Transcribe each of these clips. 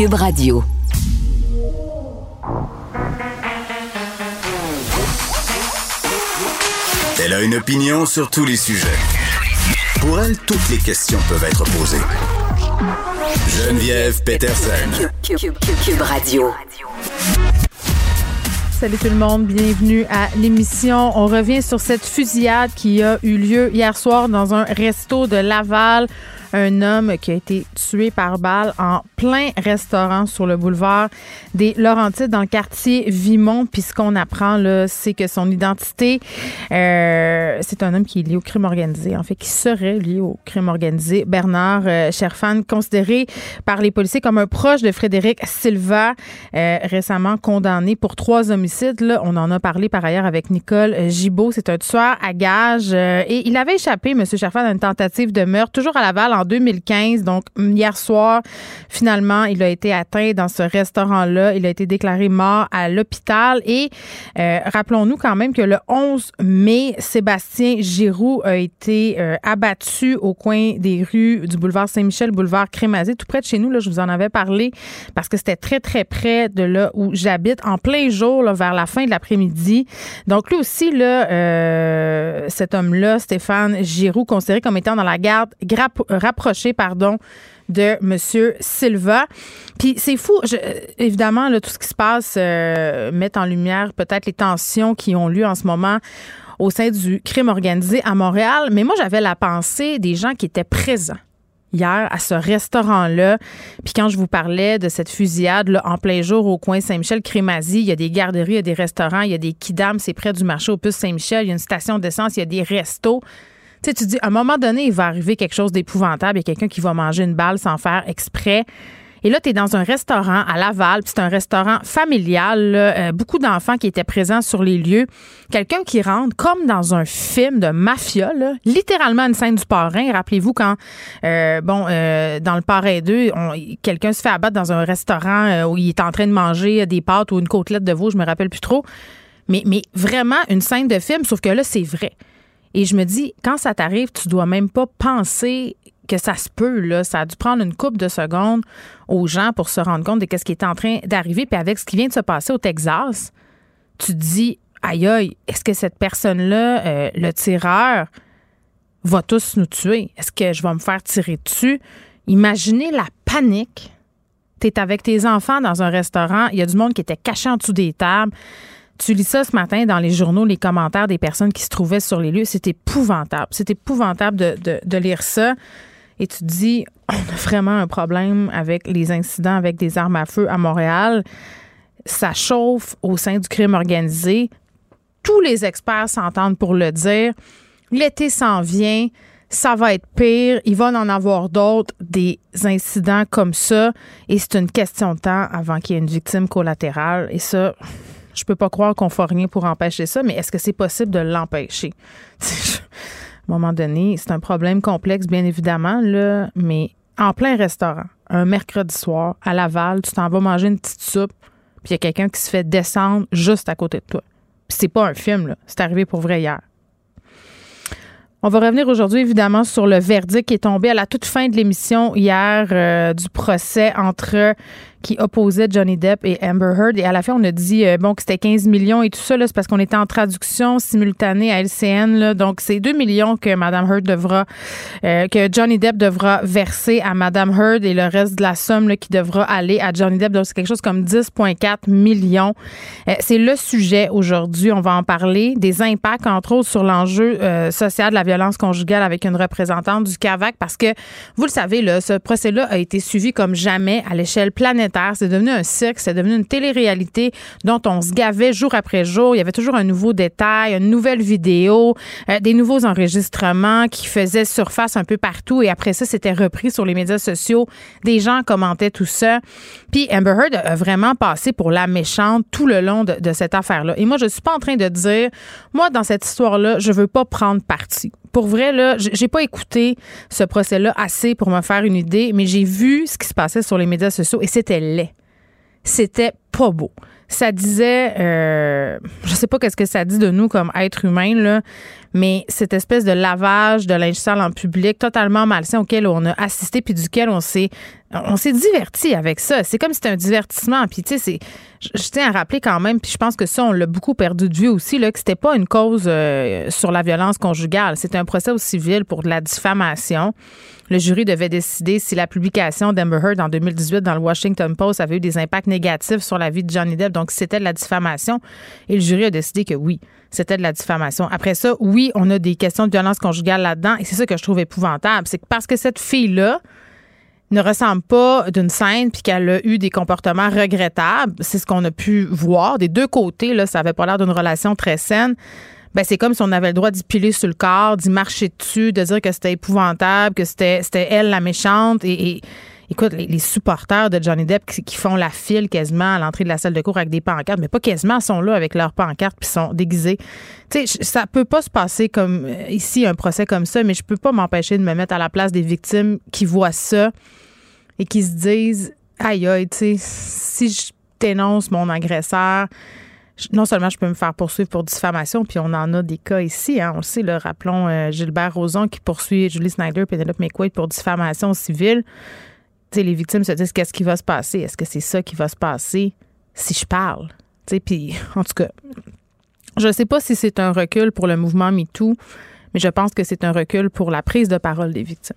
Cube Radio. Elle a une opinion sur tous les sujets. Pour elle, toutes les questions peuvent être posées. Geneviève Peterson. Cube, Radio. Salut tout le monde, bienvenue à l'émission. On revient sur cette fusillade qui a eu lieu hier soir dans un resto de Laval un homme qui a été tué par balle en plein restaurant sur le boulevard des Laurentides dans le quartier Vimont. Puis ce qu'on apprend là, c'est que son identité, euh, c'est un homme qui est lié au crime organisé, en fait, qui serait lié au crime organisé. Bernard euh, Cherfan, considéré par les policiers comme un proche de Frédéric Silva, euh, récemment condamné pour trois homicides. Là, on en a parlé par ailleurs avec Nicole Gibault. C'est un tueur à gage et il avait échappé, M. Cherfan, à une tentative de meurtre, toujours à Laval en 2015. Donc, hier soir, finalement, il a été atteint dans ce restaurant-là. Il a été déclaré mort à l'hôpital. Et euh, rappelons-nous quand même que le 11 mai, Sébastien Giroux a été euh, abattu au coin des rues du boulevard Saint-Michel, boulevard Crémazie, tout près de chez nous. Là, je vous en avais parlé parce que c'était très, très près de là où j'habite, en plein jour, vers la fin de l'après-midi. Donc, lui aussi, là, euh, cet homme-là, Stéphane Giroux, considéré comme étant dans la garde pardon, de M. Silva. Puis c'est fou, évidemment, tout ce qui se passe euh, met en lumière peut-être les tensions qui ont lieu en ce moment au sein du crime organisé à Montréal. Mais moi, j'avais la pensée des gens qui étaient présents hier à ce restaurant-là. Puis quand je vous parlais de cette fusillade en plein jour au coin Saint-Michel-Crémazie, il y a des garderies, il y a des restaurants, il y a des kidams, c'est près du marché au puce Saint-Michel, il y a une station d'essence, il y a des restos. Tu sais, tu dis, à un moment donné, il va arriver quelque chose d'épouvantable. Il y a quelqu'un qui va manger une balle sans faire exprès. Et là, tu es dans un restaurant à Laval, puis c'est un restaurant familial, euh, beaucoup d'enfants qui étaient présents sur les lieux. Quelqu'un qui rentre comme dans un film de mafia, littéralement une scène du parrain. Rappelez-vous quand, euh, bon, euh, dans le parrain 2, quelqu'un se fait abattre dans un restaurant où il est en train de manger des pâtes ou une côtelette de veau, je me rappelle plus trop. Mais, mais vraiment une scène de film, sauf que là, c'est vrai. Et je me dis, quand ça t'arrive, tu dois même pas penser que ça se peut, là. Ça a dû prendre une couple de secondes aux gens pour se rendre compte de ce qui est en train d'arriver. Puis avec ce qui vient de se passer au Texas, tu te dis, aïe aïe, est-ce que cette personne-là, euh, le tireur, va tous nous tuer? Est-ce que je vais me faire tirer dessus? Imaginez la panique. Tu es avec tes enfants dans un restaurant, il y a du monde qui était caché en dessous des tables. Tu lis ça ce matin dans les journaux, les commentaires des personnes qui se trouvaient sur les lieux. C'est épouvantable. C'est épouvantable de, lire ça. Et tu te dis, on a vraiment un problème avec les incidents avec des armes à feu à Montréal. Ça chauffe au sein du crime organisé. Tous les experts s'entendent pour le dire. L'été s'en vient. Ça va être pire. Il va en avoir d'autres, des incidents comme ça. Et c'est une question de temps avant qu'il y ait une victime collatérale. Et ça, je peux pas croire qu'on fait rien pour empêcher ça, mais est-ce que c'est possible de l'empêcher? à un moment donné, c'est un problème complexe, bien évidemment, là, mais en plein restaurant, un mercredi soir, à Laval, tu t'en vas manger une petite soupe, puis il y a quelqu'un qui se fait descendre juste à côté de toi. Puis c'est pas un film, là. C'est arrivé pour vrai hier. On va revenir aujourd'hui, évidemment, sur le verdict qui est tombé à la toute fin de l'émission hier euh, du procès entre qui opposait Johnny Depp et Amber Heard. Et à la fin, on a dit euh, bon que c'était 15 millions et tout ça. C'est parce qu'on était en traduction simultanée à LCN. Là, donc, c'est 2 millions que Mme Heard devra, euh, que Johnny Depp devra verser à Mme Heard et le reste de la somme là, qui devra aller à Johnny Depp. Donc, c'est quelque chose comme 10,4 millions. Euh, c'est le sujet aujourd'hui. On va en parler. Des impacts, entre autres, sur l'enjeu social de la violence conjugale avec une représentante du CAVAC parce que, vous le savez, là, ce procès-là a été suivi comme jamais à l'échelle planétaire c'est devenu un cirque, c'est devenu une télé-réalité dont on se gavait jour après jour. Il y avait toujours un nouveau détail, une nouvelle vidéo, euh, des nouveaux enregistrements qui faisaient surface un peu partout. Et après ça, c'était repris sur les médias sociaux. Des gens commentaient tout ça. Puis Amber Heard a vraiment passé pour la méchante tout le long de, de cette affaire-là. Et moi, je suis pas en train de dire, moi, dans cette histoire-là, je veux pas prendre parti pour vrai, là, j'ai pas écouté ce procès-là assez pour me faire une idée, mais j'ai vu ce qui se passait sur les médias sociaux et c'était laid. C'était pas beau. Ça disait, euh, je sais pas qu'est-ce que ça dit de nous comme être humain, là, mais cette espèce de lavage de linge sale en public totalement malsain auquel on a assisté puis duquel on s'est on diverti avec ça. C'est comme si c'était un divertissement. Puis tu sais, je, tiens à rappeler quand même, puis je pense que ça on l'a beaucoup perdu de vue aussi là, que c'était pas une cause euh, sur la violence conjugale. C'était un procès au civil pour de la diffamation. Le jury devait décider si la publication d'Amber Heard en 2018 dans le Washington Post avait eu des impacts négatifs sur la vie de Johnny Depp. Donc, c'était de la diffamation. Et le jury a décidé que oui, c'était de la diffamation. Après ça, oui, on a des questions de violence conjugale là-dedans. Et c'est ça que je trouve épouvantable. C'est que parce que cette fille-là, ne ressemble pas d'une scène puis qu'elle a eu des comportements regrettables, c'est ce qu'on a pu voir des deux côtés là, ça avait pas l'air d'une relation très saine. Ben c'est comme si on avait le droit d'y piler sur le corps, d'y marcher dessus, de dire que c'était épouvantable, que c'était c'était elle la méchante et, écoute, les, supporters de Johnny Depp qui, font la file quasiment à l'entrée de la salle de cours avec des pancartes, mais pas quasiment, sont là avec leurs pancartes puis sont déguisés. Tu sais, ça peut pas se passer comme euh, ici un procès comme ça, mais je peux pas m'empêcher de me mettre à la place des victimes qui voient ça et qui se disent aïe aïe, tu sais, si je dénonce mon agresseur, non seulement je peux me faire poursuivre pour diffamation, puis on en a des cas ici, hein, on le sait, rappelons euh, Gilbert Rozon qui poursuit Julie Snyder et Penelope McQuaid pour diffamation civile. Sais, les victimes se disent qu'est-ce qui va se passer? Est-ce que c'est ça qui va se passer si je parle? Puis, en tout cas, je ne sais pas si c'est un recul pour le mouvement MeToo, mais je pense que c'est un recul pour la prise de parole des victimes.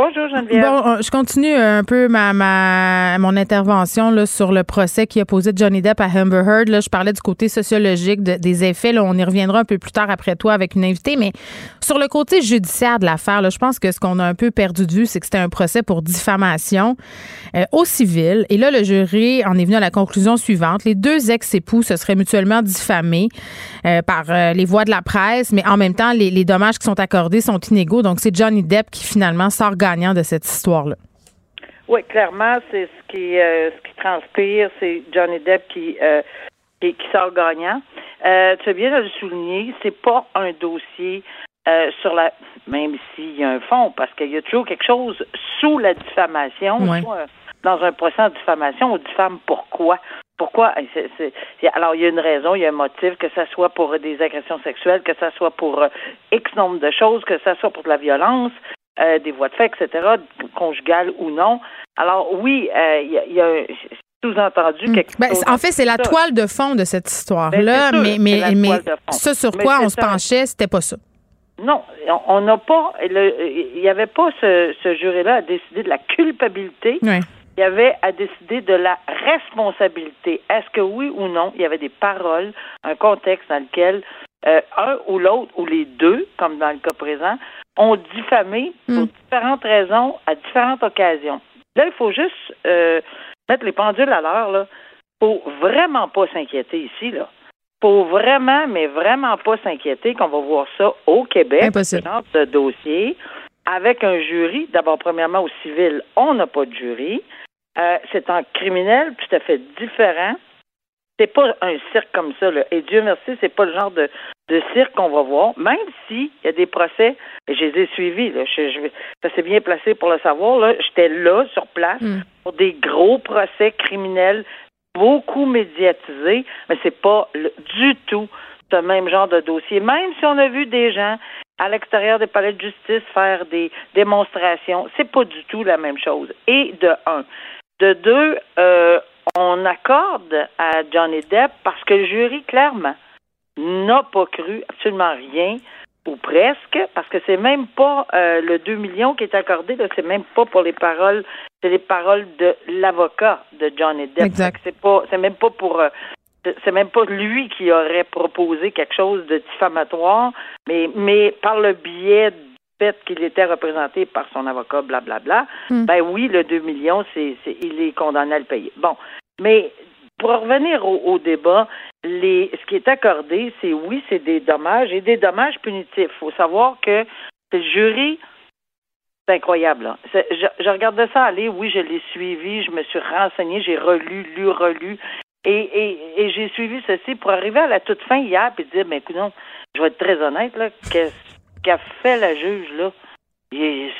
Bonjour Geneviève. Bon, euh, je continue un peu ma, ma mon intervention là, sur le procès qui a posé Johnny Depp à Amber Heard. Là, je parlais du côté sociologique des effets. Là, on y reviendra un peu plus tard après toi avec une invitée. Mais sur le côté judiciaire de l'affaire, je pense que ce qu'on a un peu perdu de vue, c'est que c'était un procès pour diffamation euh, au civil. Et là, le jury en est venu à la conclusion suivante. Les deux ex-époux se seraient mutuellement diffamés euh, par les voix de la presse, mais en même temps, les, dommages qui sont accordés sont inégaux. Donc, c'est Johnny Depp qui finalement de cette histoire-là. Oui, clairement, c'est ce qui euh, ce qui transpire, c'est Johnny Depp qui, euh, qui, sort gagnant. Euh, tu as bien de le souligner, c'est pas un dossier sur la même s'il y a un fond, parce qu'il y a toujours quelque chose sous la diffamation. Dans un procès en diffamation, on diffame pourquoi? Pourquoi? alors, il y a une raison, il y a un motif, que ce soit pour des agressions sexuelles, que ce soit pour X nombre de choses, que ce soit pour de la violence, euh, des voies de fait, etc., conjugales ou non. Alors oui, euh, il y, a, un sous-entendu quelque ben, chose. En fait, c'est la toile de fond de cette histoire-là, ben, mais, mais, mais ce sur quoi on se penchait, c'était pas ça. Non, on n'a pas. Il n'y avait pas ce, ce jury-là à décider de la culpabilité. Oui. Il y avait à décider de la responsabilité. Est-ce que oui ou non, il y avait des paroles, un contexte dans lequel euh, un ou l'autre, ou les deux, comme dans le cas présent, ont diffamé pour hmm. différentes raisons à différentes occasions. Là, il faut juste euh, mettre les pendules à l'heure. Là, faut vraiment pas s'inquiéter ici. Là, faut vraiment, mais vraiment pas s'inquiéter qu'on va voir ça au Québec, Impossible. genre de dossier, avec un jury. D'abord, premièrement, au civil, on n'a pas de jury. Euh, c'est en criminel tout à fait différent. C'est pas un cirque comme ça, là. Et Dieu merci, c'est pas le genre de, de cirque qu'on va voir, même s'il y a des procès, et je les ai suivis, là, je, je, ça s'est bien placé pour le savoir, là, j'étais là, sur place, hmm. pour des gros procès criminels, beaucoup médiatisés, mais c'est pas du tout ce même genre de dossier, même si on a vu des gens à l'extérieur des palais de justice faire des démonstrations, c'est pas du tout la même chose. Et de un. De deux, euh, on accorde à Johnny Depp parce que le jury, clairement, n'a pas cru absolument rien ou presque, parce que c'est même pas euh, le 2 millions qui est accordé, là, c'est même pas pour les paroles, c'est les paroles de l'avocat de Johnny Depp. Exact. C'est pas, c'est même pas pour, euh, c'est même pas lui qui aurait proposé quelque chose de diffamatoire, mais, mais par le biais fait qu'il était représenté par son avocat, blablabla, Hmm. ben oui, le 2 millions, c'est, il est condamné à le payer. Bon, mais pour revenir au, au débat, les, ce qui est accordé, c'est oui, c'est des dommages et des dommages punitifs. Il faut savoir que le jury, c'est incroyable. C'est- Je, je regardais ça aller, oui, je l'ai suivi, je me suis renseigné, j'ai relu, lu, relu, et, et, et j'ai suivi ceci pour arriver à la toute fin hier puis dire, ben écoute, non, je vais être très honnête, là, qu'est-ce qu'a fait la juge, là?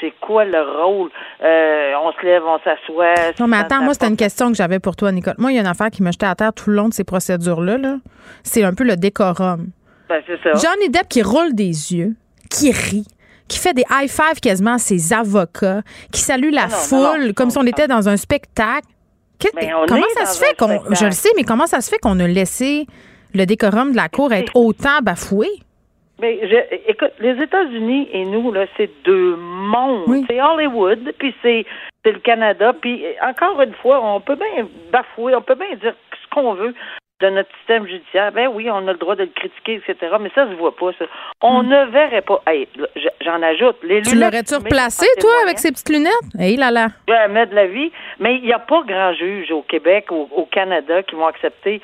C'est quoi le rôle? Euh, on se lève, on s'assoit. Non, mais attends, moi, c'était une question que j'avais pour toi, Nicole. Moi, il y a une affaire qui me jetait à terre tout le long de ces procédures-là. là. C'est un peu le décorum. Ben, c'est ça. Johnny Depp qui roule des yeux, qui rit, qui fait des high five quasiment à ses avocats, qui salue la Ah non, foule non, non. comme si on était dans un spectacle. On comment ça se fait qu'on. Je le sais, mais comment ça se fait qu'on a laissé le décorum de la cour être autant bafoué? Mais je, écoute, les États-Unis et nous, là, c'est deux mondes. Oui. C'est Hollywood, puis c'est c'est le Canada. Puis encore une fois, on peut bien bafouer, on peut bien dire ce qu'on veut de notre système judiciaire. Ben oui, on a le droit de le critiquer, etc. Mais ça se voit pas, ça. On ne verrait pas. Hey, j'en ajoute. Les. Tu lunettes l'aurais-tu replacé, toi, avec ces petites lunettes? Hé là là. jamais de la vie. Mais il n'y a pas grand juge au Québec, au, au Canada, qui vont accepter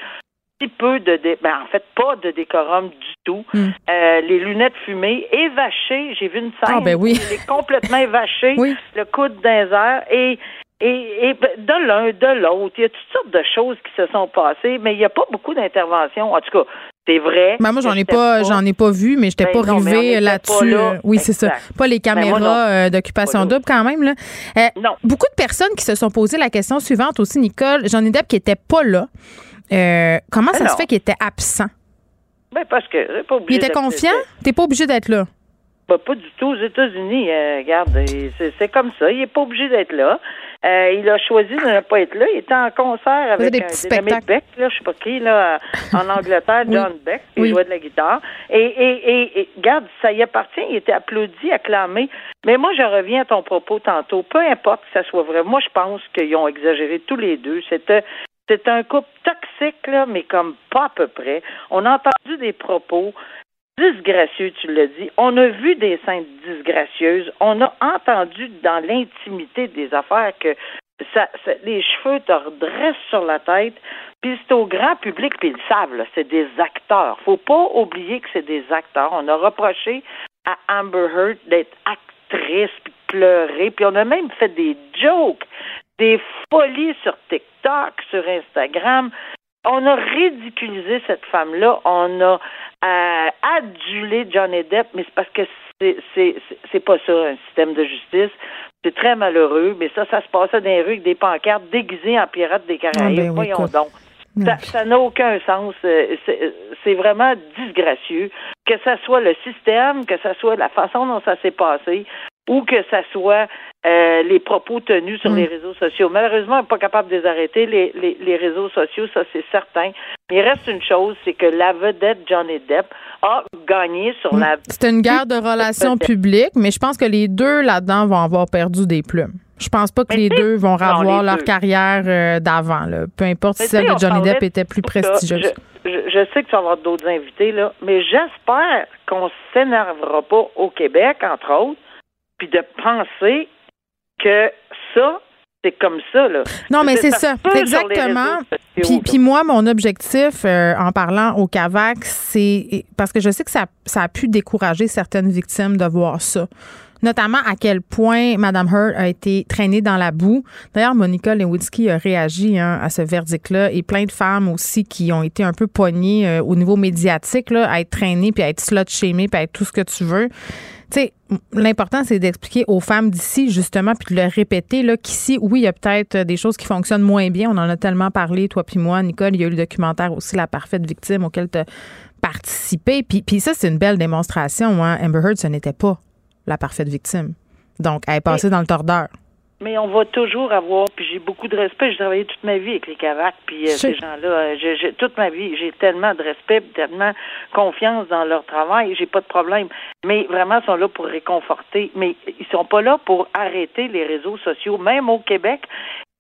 peu de, dé- ben, en fait, pas de décorum du tout. Hmm. Euh, les lunettes fumées, évachées. J'ai vu une scène. Ah, ben oui. est complètement évaché, Oui. le coude airs, et et, et ben, de l'un, de l'autre, il y a toutes sortes de choses qui se sont passées, mais il n'y a pas beaucoup d'interventions. En tout cas, c'est vrai. Ben moi, j'en ai pas, j'en ai pas vu, mais j'étais Ben pas non, mais rivée là-dessus. là. Oui, c'est ça. Pas les caméras euh, d'occupation double quand même. Là. Euh, Non. Beaucoup de personnes qui se sont posé la question suivante aussi, Nicole. Johnny Depp qui était pas là. Euh, comment ça Ben se fait qu'il était absent? Ben, parce que pas Il obligé était d'être- confiant? T'es pas obligé d'être là? Bah, pas du tout. Aux États-Unis, euh, regarde, euh, c'est, comme ça. Il n'est pas obligé d'être là. Euh, il a choisi de ne pas être là. Il était en concert avec des un petits spectacles. Beck, là, je sais pas qui, là, en Angleterre, Oui. John Beck, qui Oui. jouait de la guitare. Et, et, et, et, regarde, ça y appartient. Il était applaudi, acclamé. Mais moi, je reviens à ton propos tantôt. Peu importe que ça soit vrai. Moi, je pense qu'ils ont exagéré tous les deux. C'était c'est un couple toxique, là, mais comme pas à peu près. On a entendu des propos disgracieux, tu l'as dit. On a vu des scènes disgracieuses. On a entendu dans l'intimité des affaires que ça, les cheveux te redressent sur la tête. Puis c'est au grand public, puis ils le savent, c'est des acteurs. Faut pas oublier que c'est des acteurs. On a reproché à Amber Heard d'être actrice, puis pleurer, puis on a même fait des jokes, des folies sur TikTok, sur Instagram. On a ridiculisé cette femme-là. On a euh, adulé Johnny Depp, mais c'est parce que c'est, pas ça, un système de justice. C'est très malheureux, mais ça, ça se passait dans les rues avec des pancartes déguisées en pirates des Caraïbes. Ah, ben oui, Voyons donc. Ça- n'a aucun sens. Euh, C'est c'est vraiment disgracieux. Que ça soit le système, que ça soit la façon dont ça s'est passé, ou que ça soit euh, les propos tenus sur Mm. les réseaux sociaux. Malheureusement, on n'est pas capable de les arrêter, les, les, les réseaux sociaux, ça c'est certain. Mais il reste une chose, c'est que la vedette Johnny Depp a gagné sur la... C'était une guerre de relations publiques, mais je pense que les deux là-dedans vont avoir perdu des plumes. Je pense pas que les deux vont revoir leur deux. carrière euh, d'avant, peu importe si celle de Johnny Depp de était plus prestigieuse. Je, je- je sais que tu vas avoir d'autres invités, là, mais j'espère qu'on s'énervera pas au Québec, entre autres, puis de penser que ça, c'est comme ça, là. Non, mais c'est ça, exactement. sociaux, Puis, moi, mon objectif euh, en parlant au CAVAC, c'est parce que je sais que ça, ça a pu décourager certaines victimes de voir ça. Notamment à quel point Mme Heard a été traînée dans la boue. D'ailleurs, Monica Lewinsky a réagi hein, à ce verdict-là et plein de femmes aussi qui ont été un peu poignées euh, au niveau médiatique là, à être traînées puis à être slut-shamées puis à être tout ce que tu veux. Tu sais, l'important, c'est d'expliquer aux femmes d'ici, justement, puis de le répéter, là, qu'ici, oui, il y a peut-être des choses qui fonctionnent moins bien. On en a tellement parlé, toi puis moi. Nicole, il y a eu le documentaire aussi, La parfaite victime, auquel tu as participé. Puis, puis ça, c'est une belle démonstration. Hein. Amber Heard, ce n'était pas la parfaite victime. Donc, elle est passée dans le tordeur. Mais on va toujours avoir, puis j'ai beaucoup de respect. J'ai travaillé toute ma vie avec les Cavacs, puis euh, ces gens-là, euh, j'ai- j'ai- toute ma vie, j'ai tellement de respect, tellement confiance dans leur travail, j'ai pas de problème. Mais vraiment, ils sont là pour réconforter. Mais ils sont pas là pour arrêter les réseaux sociaux. Même au Québec,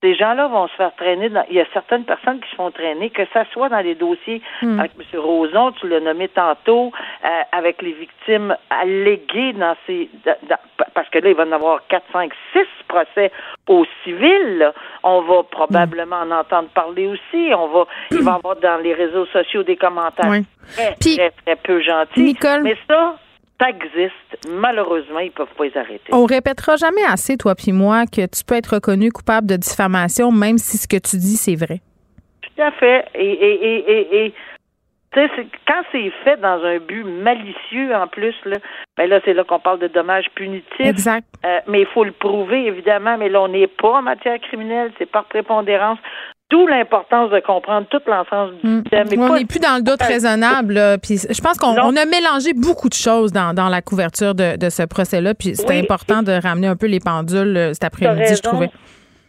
ces gens-là vont se faire traîner. Dans... Il y a certaines personnes qui se font traîner, que ça soit dans les dossiers Hmm. avec M. Roson, tu l'as nommé tantôt, euh, avec les victimes alléguées dans ces. dans- parce que là, il va y en avoir 4, 5, 6 procès au civil. là. On va probablement en entendre parler aussi. On va, il va y avoir dans les réseaux sociaux des commentaires Oui. très, Puis- très, très peu gentils. Nicole- Mais ça, ça existe. Malheureusement, ils peuvent pas les arrêter. On répétera jamais assez, toi puis moi, que tu peux être reconnu coupable de diffamation, même si ce que tu dis, c'est vrai. Tout à fait. Et, et, et, et, et tu sais, c'est- quand c'est fait dans un but malicieux en plus, là, ben là, c'est là qu'on parle de dommages punitifs. Exact. Euh, mais il faut le prouver, évidemment. Mais là, on n'est pas en matière criminelle, c'est par prépondérance. D'où l'importance de comprendre tout l'ensemble du Mm. thème. Mais on n'est plus dans le doute raisonnable. là. Puis je pense qu'on on a mélangé beaucoup de choses dans, dans la couverture de, de ce procès-là. Puis c'était Oui. important de ramener un peu les pendules euh, cet après-midi, je trouvais.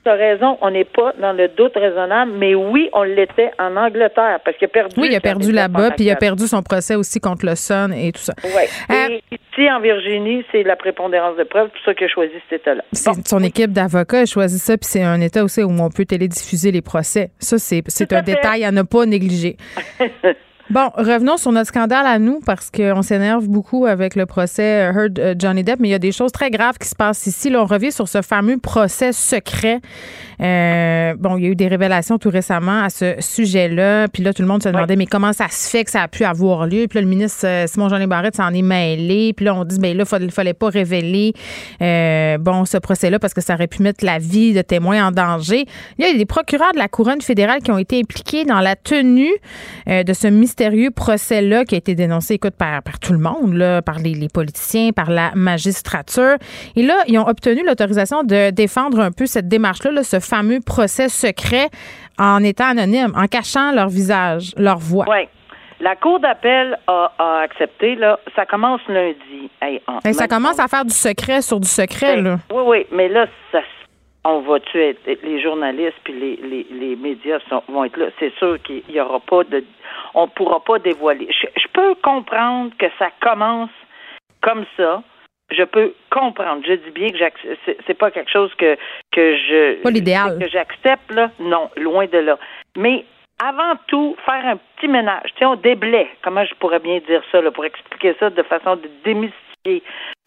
Tu as raison, on n'est pas dans le doute raisonnable, mais oui, on l'était en Angleterre parce qu'il a perdu. Oui, il a perdu là-bas, puis il a perdu son procès aussi contre le Sun et tout ça. Ouais. Euh, Et ici, en Virginie, c'est la prépondérance de preuve, c'est pour ça qu'il a choisi cet état-là. Bon. son équipe d'avocats a choisi ça, puis c'est un État aussi où on peut télédiffuser les procès. Ça, c'est un fait. détail à ne pas négliger. Bon, revenons sur notre scandale à nous parce qu'on s'énerve beaucoup avec le procès euh, Heard euh, Johnny Depp, mais il y a des choses très graves qui se passent ici. Là, on revient sur ce fameux procès secret. Euh, bon, il y a eu des révélations tout récemment à ce sujet-là. Puis là, tout le monde se demandait, mais comment ça se fait que ça a pu avoir lieu? Puis là, le ministre euh, Simon-Jean Barrette s'en est mêlé. Puis là, on dit, ben là, il fallait pas révéler euh, bon ce procès-là parce que ça aurait pu mettre la vie de témoins en danger. Il y a des procureurs de la couronne fédérale qui ont été impliqués dans la tenue euh, de ce mystérieux procès-là qui a été dénoncé, écoute, par, par tout le monde, là, par les, les politiciens, par la magistrature. Et là, ils ont obtenu l'autorisation de défendre un peu cette démarche-là, là, ce fameux procès secret en étant anonyme, en cachant leur visage, leur voix. Oui. La Cour d'appel a, a accepté, là, ça commence lundi. Hey, Et ça commence à faire du secret sur du secret, Ben, là. Oui, oui, mais là, ça, on va tuer les journalistes puis les, les, les médias sont, vont être là. C'est sûr qu'il y aura pas de, on pourra pas dévoiler. Je, je peux comprendre que ça commence comme ça. Je peux comprendre. Je dis bien que c'est, pas quelque chose que que je Pas l'idéal. que j'accepte là. Non, loin de là. Mais avant tout, faire un petit ménage. Tu sais, on. Comment je pourrais bien dire ça là, pour expliquer ça de façon de démystifier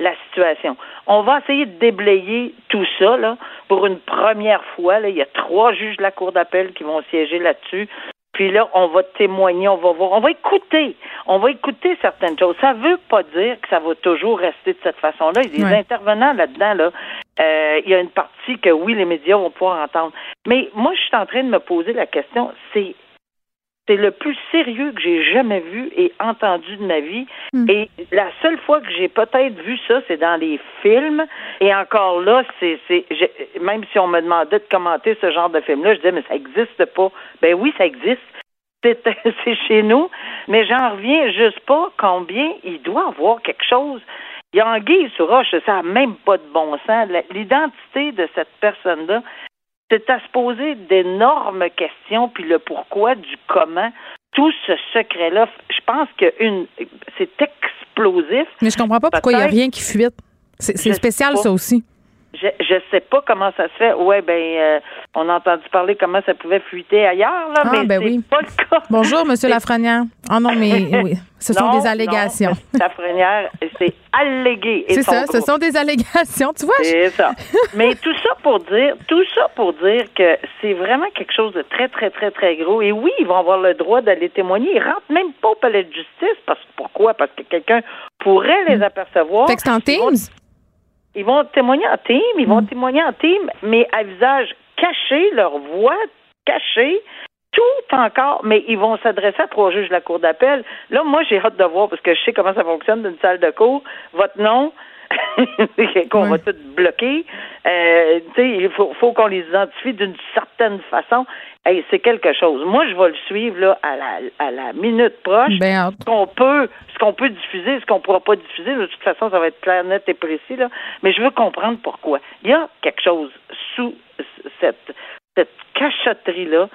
la situation. On va essayer de déblayer tout ça là, pour une première fois. Là. Il y a trois juges de la Cour d'appel qui vont siéger là-dessus. Puis là, on va témoigner, on va voir, on va écouter, on va écouter certaines choses. Ça veut pas dire que ça va toujours rester de cette façon-là. Il y a des Ouais. intervenants là-dedans, là. Euh, il y a une partie que oui, les médias vont pouvoir entendre. Mais moi, je suis en train de me poser la question, c'est c'est le plus sérieux que j'ai jamais vu et entendu de ma vie. Hmm. Et la seule fois que j'ai peut-être vu ça, c'est dans les films. Et encore là, c'est, même si on me demandait de commenter ce genre de film-là, je disais, mais ça existe pas. Ben oui, ça existe. C'est, c'est chez nous. Mais j'en reviens juste pas combien il doit avoir quelque chose. Il y a Anguille sur roche, ça n'a même pas de bon sens. L'identité de cette personne-là, c'est à se poser d'énormes questions, puis le pourquoi, du comment. Tout ce secret-là, je pense que une, c'est explosif. Mais je comprends pas pourquoi il n'y a rien qui fuite. C'est spécial, ça aussi. Je je sais pas comment ça se fait. Ouais, ben euh, on a entendu parler comment ça pouvait fuiter ailleurs, là, Ah, mais ben oui. pas le cas. Bonjour, Monsieur Lafrenière. Ah non, mais oui, ce sont Non, des allégations. non, La frenière, c'est allégué. C'est ça, ce sont des allégations. Tu vois, je- C'est ça. Mais tout ça pour dire, tout ça pour dire que c'est vraiment quelque chose de très, très, très, très gros. Et oui, ils vont avoir le droit d'aller témoigner. Ils rentrent même pas au palais de justice. Parce, pourquoi? Parce que quelqu'un pourrait les apercevoir. Hmm. fait que c'est en Teams? Ils vont témoigner en team, ils vont Mm. témoigner en team, mais à visage caché, leur voix cachée, tout encore, mais ils vont s'adresser à trois juges de la Cour d'appel. Là, moi, j'ai hâte de voir, parce que je sais comment ça fonctionne d'une salle de cours. Votre nom, qu'on va tout bloquer. Euh, tu sais, il faut, faut qu'on les identifie d'une certaine façon. Hey, c'est quelque chose. Moi, je vais le suivre là à la, à la minute proche. Ben ce qu'on peut, ce qu'on peut diffuser, ce qu'on pourra pas diffuser, de toute façon, ça va être clair, net et précis là. Mais je veux comprendre pourquoi. Il y a quelque chose sous cette cette cachotterie là.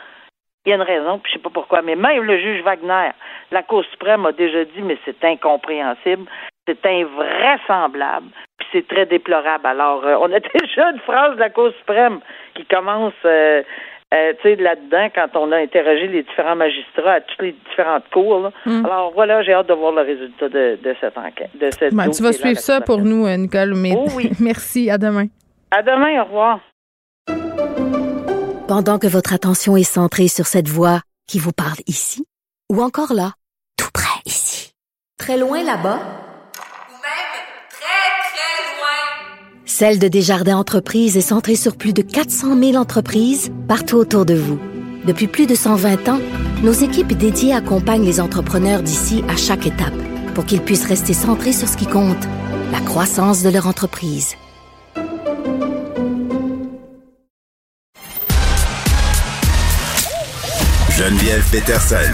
Il y a une raison, puis je sais pas pourquoi. Mais même le juge Wagner, la Cour suprême a déjà dit, mais c'est incompréhensible, c'est invraisemblable, puis c'est très déplorable. Alors, euh, on a déjà une phrase de la Cour suprême qui commence, euh, euh, tu sais, là-dedans, quand on a interrogé les différents magistrats à toutes les différentes cours. là. Mm. Alors, voilà, j'ai hâte de voir le résultat de, de cette enquête. De cette Ben, tu vas suivre ça pour nous, euh, Nicole. Mais Oh oui. merci. À demain. À demain, au revoir. Pendant que votre attention est centrée sur cette voix qui vous parle ici, ou encore là, tout près ici, très loin là-bas, Ou même très, très loin. Celle de Desjardins Entreprises est centrée sur plus de 400 000 entreprises partout autour de vous. Depuis plus de 120 ans, nos équipes dédiées accompagnent les entrepreneurs d'ici à chaque étape pour qu'ils puissent rester centrés sur ce qui compte, la croissance de leur entreprise. Geneviève Peterson.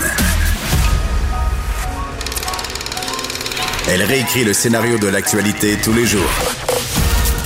Elle réécrit le scénario de l'actualité tous les jours.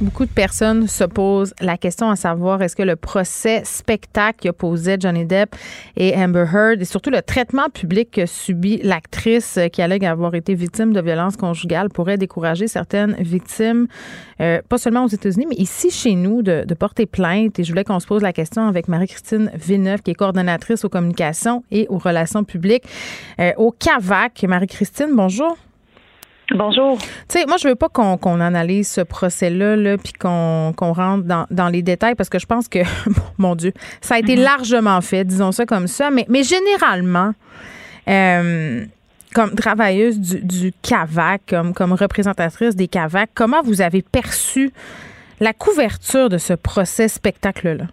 Beaucoup de personnes se posent la question à savoir est-ce que le procès spectacle qui opposait Johnny Depp et Amber Heard et surtout le traitement public que subit l'actrice qui allègue avoir été victime de violences conjugales pourrait décourager certaines victimes, euh, pas seulement aux États-Unis, mais ici chez nous, de, porter plainte. Et je voulais qu'on se pose la question avec Marie-Christine Villeneuve, qui est coordonnatrice aux communications et aux relations publiques euh, au CAVAC. Marie-Christine, bonjour. Bonjour. Tu sais, moi, je veux pas qu'on analyse ce procès-là, là, puis qu'on rentre dans, dans les détails, parce que je pense que, mon Dieu, ça a été largement fait, disons ça comme ça. Mais, mais généralement, euh, comme travailleuse du, du CAVAC, comme, comme représentatrice des CAVAC, comment vous avez perçu la couverture de ce procès spectacle-là?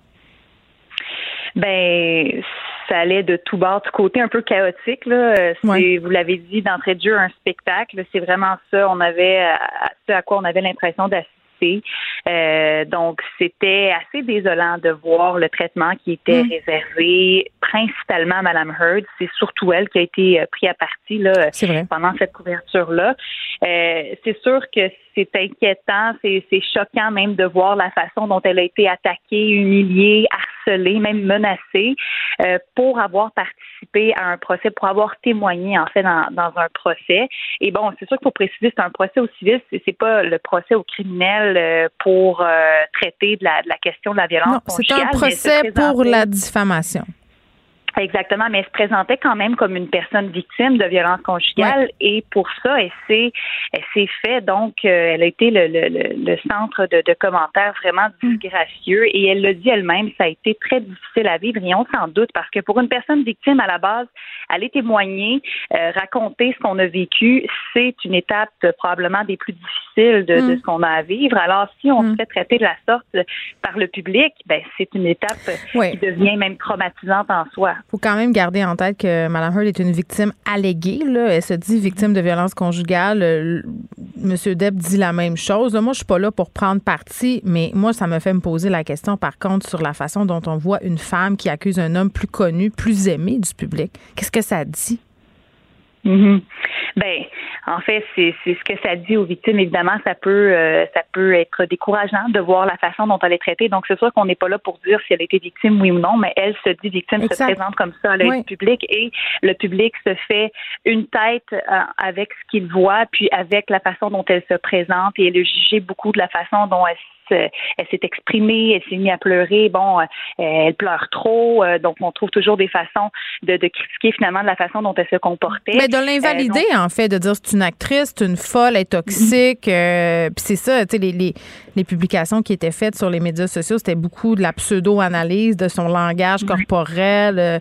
Ben, ça allait de tout bord, du côté un peu chaotique. Là. Euh, C'est, Ouais. Vous l'avez dit d'entrée de jeu, un spectacle. C'est vraiment ça. On avait à- ce à quoi on avait l'impression d'assister. Euh, donc, c'était assez désolant de voir le traitement qui était Mm. réservé principalement à Mme Heard. C'est surtout elle qui a été euh, pris à partie là, pendant cette couverture-là. Euh, c'est sûr que c'est inquiétant, c'est, choquant même de voir la façon dont elle a été attaquée, humiliée, harcelée, même menacée euh, pour avoir participé à un procès, pour avoir témoigné en fait dans, dans un procès. Et bon, c'est sûr qu'il faut préciser, c'est un procès au civil, c'est, pas le procès au criminel euh, pour euh, traiter de la, de la question de la violence Non, c'est un procès pour la diffamation. Exactement, mais elle se présentait quand même comme une personne victime de violence conjugale et pour ça, elle s'est, elle fait donc, euh, elle a été le, le, le, le centre de, de commentaires vraiment disgracieux et elle l'a dit elle-même, ça a été très difficile à vivre et on s'en doute parce que pour une personne victime à la base, aller témoigner, euh, raconter ce qu'on a vécu, c'est une étape probablement des plus difficiles de, de Mm. ce qu'on a à vivre. Alors si on Mm. se fait traiter de la sorte par le public, ben c'est une étape qui devient même traumatisante en soi. Faut quand même garder en tête que Mme Heard est une victime alléguée. Là. Elle se dit victime de violence conjugale. Euh, Monsieur Depp dit la même chose. Moi, je suis pas là pour prendre parti, mais moi, ça me fait me poser la question, par contre, sur la façon dont on voit une femme qui accuse un homme plus connu, plus aimé du public. Qu'est-ce que ça dit? Mhm. Ben, en fait, c'est c'est ce que ça dit aux victimes. Évidemment, ça peut euh, ça peut être décourageant de voir la façon dont elle est traitée. Donc, c'est sûr qu'on n'est pas là pour dire si elle a été victime, oui ou non, mais elle se dit victime, Exact. se présente comme ça à l'œil Oui. du public et le public se fait une tête euh, avec ce qu'il voit, puis avec la façon dont elle se présente et elle a jugé beaucoup de la façon dont elle elle s'est exprimée, elle s'est mise à pleurer. Bon, euh, elle pleure trop, euh, donc on trouve toujours des façons de, de critiquer finalement de la façon dont elle se comportait. Mais de l'invalider, en fait, de dire c'est une actrice, c'est une folle, elle est toxique. euh, Puis c'est ça, tu sais, les, les, les publications qui étaient faites sur les médias sociaux, c'était beaucoup de la pseudo-analyse de son langage corporel. euh,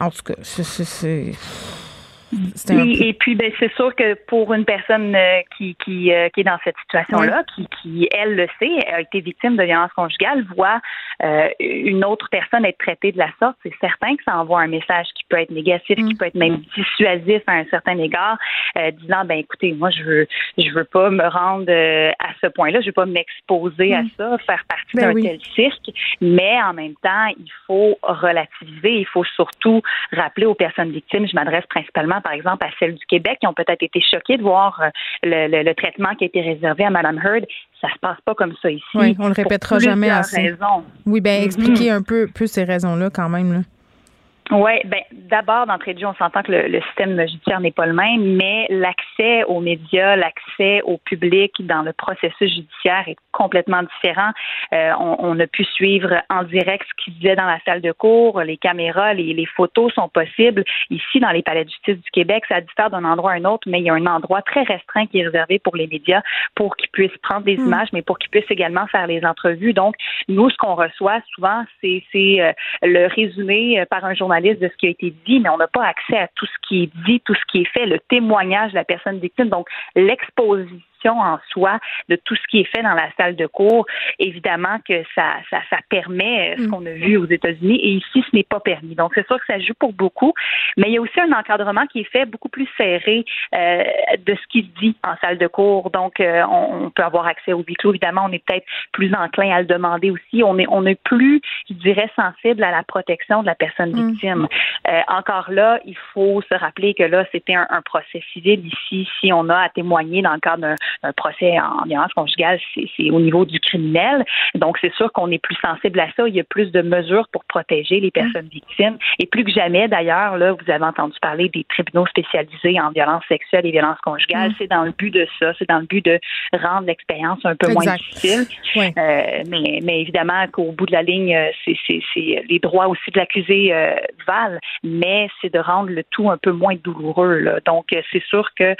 en tout cas, c'est- Et, peu- et puis, ben, c'est sûr que pour une personne euh, qui, qui, euh, qui est dans cette situation-là, qui, qui, elle le sait, a été victime de violence conjugale, voit euh, une autre personne être traitée de la sorte, c'est certain que ça envoie un message qui peut être négatif, qui peut être même dissuasif à un certain égard, euh, disant, ben écoutez, moi, je veux, je veux pas me rendre à ce point-là, je veux pas m'exposer à ça, faire partie Ben d'un oui. tel cirque, mais en même temps, il faut relativiser, il faut surtout rappeler aux personnes victimes, je m'adresse principalement, par exemple, à celles du Québec qui ont peut-être été choquées de voir euh, le, le- le traitement qui a été réservé à Mme Heard. Ça se passe pas comme ça ici. Oui, on le répétera jamais assez. raisons. Oui, ben Mhm. expliquer un peu, peu ces raisons-là quand même. Là. Oui, ben d'abord, d'entrée de jeu, on s'entend que le, le système judiciaire n'est pas le même, mais l'accès aux médias, l'accès au public dans le processus judiciaire est complètement différent. Euh, on, on a pu suivre en direct ce qui se disait dans la salle de cours, les caméras, les, les photos sont possibles. Ici, dans les palais de justice du Québec, ça diffère d'un endroit à un autre, mais il y a un endroit très restreint qui est réservé pour les médias pour qu'ils puissent prendre des images, mais pour qu'ils puissent également faire les entrevues. Donc, nous, ce qu'on reçoit souvent, c'est c'est, euh, le résumé euh, par un journaliste de ce qui a été dit, mais on n'a pas accès à tout ce qui est dit, tout ce qui est fait, le témoignage de la personne victime. Donc, l'exposition en soi de tout ce qui est fait dans la salle de cours, évidemment que ça, ça, ça permet euh, ce qu'on a vu aux États-Unis et ici, ce n'est pas permis. Donc, c'est sûr que ça joue pour beaucoup, mais il y a aussi un encadrement qui est fait beaucoup plus serré euh, de ce qui se dit en salle de cours. Donc, euh, on, on peut avoir accès au huis clos. Évidemment, on est peut-être plus enclin à le demander aussi. On est, on est plus, je dirais, sensible à la protection de la personne victime. Euh, encore là, il faut se rappeler que là, c'était un, un procès civil ici. Si on a à témoigner dans le cadre d'un un procès en violence conjugale, c'est au niveau du criminel. Donc, c'est sûr qu'on est plus sensible à ça. Il y a plus de mesures pour protéger les personnes victimes. Et plus que jamais, d'ailleurs, là, vous avez entendu parler des tribunaux spécialisés en violence sexuelle et violence conjugale. C'est dans le but de ça. C'est dans le but de rendre l'expérience un peu moins difficile. Ouais. Euh, mais, mais évidemment qu'au bout de la ligne, euh, c'est les droits aussi de l'accusé euh, valent, mais c'est de rendre le tout un peu moins douloureux. là. Donc, euh, c'est sûr que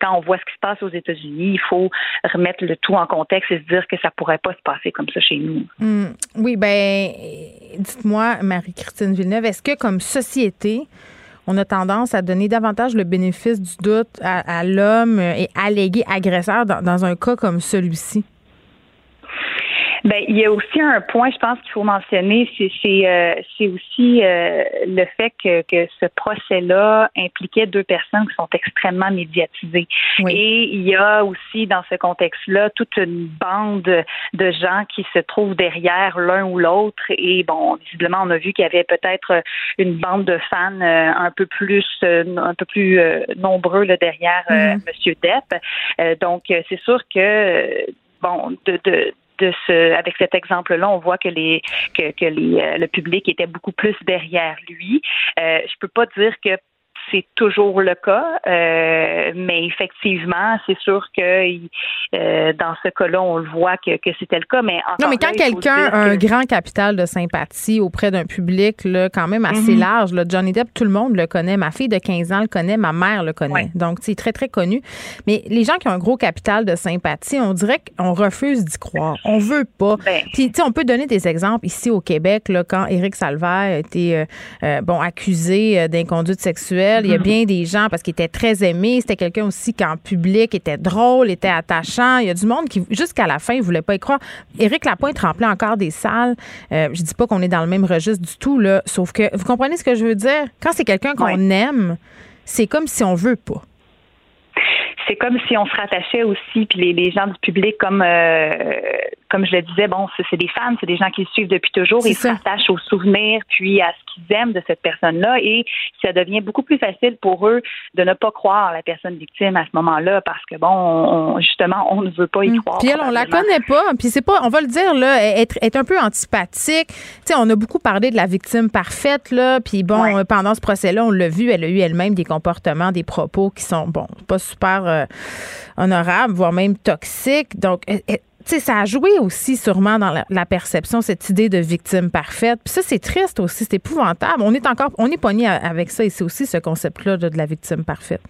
quand on voit ce qui se passe aux États-Unis, il faut remettre le tout en contexte et se dire que ça pourrait pas se passer comme ça chez nous. Hum, oui, ben, dites-moi, Marie-Christine Villeneuve, est-ce que comme société, on a tendance à donner davantage le bénéfice du doute à, à l'homme et allégué agresseur dans un cas comme celui-ci? Ben, il y a aussi un point, je pense qu'il faut mentionner, c'est c'est euh, aussi euh, le fait que, que ce procès-là impliquait deux personnes qui sont extrêmement médiatisées. Oui. Et il y a aussi dans ce contexte-là toute une bande de gens qui se trouvent derrière l'un ou l'autre. Et bon, visiblement, on a vu qu'il y avait peut-être une bande de fans euh, un peu plus euh, un peu plus euh, nombreux là, derrière euh, Monsieur Depp. Euh, donc, c'est sûr que bon, de, de de ce, avec cet exemple-là, on voit que les que, que les, euh, le public était beaucoup plus derrière lui. Euh, je peux pas dire que c'est toujours le cas, euh, mais effectivement, c'est sûr que euh, dans ce cas-là, on le voit que, que c'était le cas. Mais Non, mais quand quelqu'un a un que- grand capital de sympathie auprès d'un public là, quand même assez Mhm. large, là, Johnny Depp, tout le monde le connaît. Ma fille de 15 ans le connaît, ma mère le connaît. Ouais. Donc, c'est très, très connu. Mais les gens qui ont un gros capital de sympathie, on dirait qu'on refuse d'y croire. On veut pas. Ben. Puis, tu sais, on peut donner des exemples ici au Québec, là, quand Éric Salvaire a été euh, bon, accusé d'inconduite sexuelle. Il y a bien des gens, parce qu'il était très aimé, c'était quelqu'un aussi qui, en public, était drôle, était attachant. Il y a du monde qui, jusqu'à la fin, ne voulait pas y croire. Éric Lapointe remplait encore des salles. Euh, je dis pas qu'on est dans le même registre du tout, là, sauf que, vous comprenez ce que je veux dire? Quand c'est quelqu'un qu'on aime, c'est comme si on veut pas. C'est comme si on se rattachait aussi, puis les, les gens du public, comme euh, comme je le disais, bon, c'est des fans, c'est des gens qui le suivent depuis toujours, ils se ça. rattachent aux souvenirs, puis à ce qu'ils aiment de cette personne-là, et ça devient beaucoup plus facile pour eux de ne pas croire la personne victime à ce moment-là, parce que bon, on- justement, on ne veut pas y Mm. croire. Puis elle, on la connaît pas. Puis c'est pas, on va le dire là, être, être un peu antipathique. Tu sais, on a beaucoup parlé de la victime parfaite là. Puis bon, Ouais. euh, pendant ce procès-là, on l'a vu, elle a eu elle-même des comportements, des propos qui sont bon, pas super euh, honorables, voire même toxiques. Donc euh, euh, tu ça a joué aussi sûrement dans la, perception, cette idée de victime parfaite. Puis ça, c'est triste aussi, c'est épouvantable. On est encore, on est pogné avec ça et c'est aussi ce concept-là là, de la victime parfaite.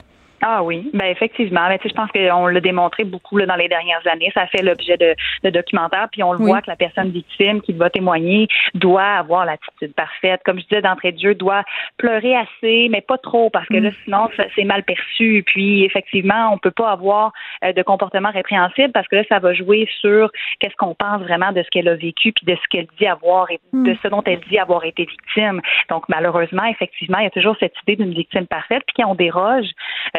Ah oui, ben effectivement. Mais sais, je pense qu'on l'a démontré beaucoup là, dans les dernières années. Ça fait l'objet de, de documentaires, puis on le Oui. voit que la personne victime qui va témoigner doit avoir l'attitude parfaite. Comme je disais d'entrée de jeu, doit pleurer assez, mais pas trop, parce que là, sinon, ça- c'est mal perçu. Puis effectivement, on peut pas avoir euh, de comportement répréhensible parce que là, ça va jouer sur qu'est-ce qu'on pense vraiment de ce qu'elle a vécu, puis de ce qu'elle dit avoir, et de ce dont elle dit avoir été victime. Donc malheureusement, effectivement, il y a toujours cette idée d'une victime parfaite, puis quand on déroge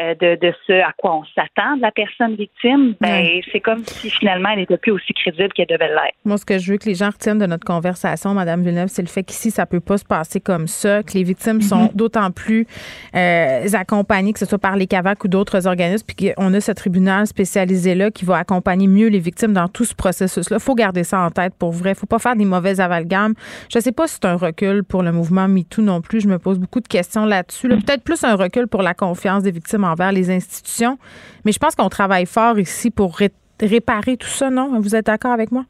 euh, de, de ce à quoi on s'attend de la personne victime, ben c'est comme si finalement elle n'était plus aussi crédible qu'elle devait l'être. Moi, ce que je veux que les gens retiennent de notre conversation, Madame Villeneuve, c'est le fait qu'ici, ça peut pas se passer comme ça, que les victimes sont d'autant plus euh, accompagnées, que ce soit par les CAVAC ou d'autres organismes, puis qu'on a ce tribunal spécialisé-là qui va accompagner mieux les victimes dans tout ce processus-là. faut garder ça en tête pour vrai. faut pas faire des mauvais amalgames. Je sais pas si c'est un recul pour le mouvement MeToo non plus. Je me pose beaucoup de questions là-dessus. là. Peut-être plus un recul pour la confiance des victimes envers les institutions. Mais je pense qu'on travaille fort ici pour ré- réparer tout ça, non? Vous êtes d'accord avec moi?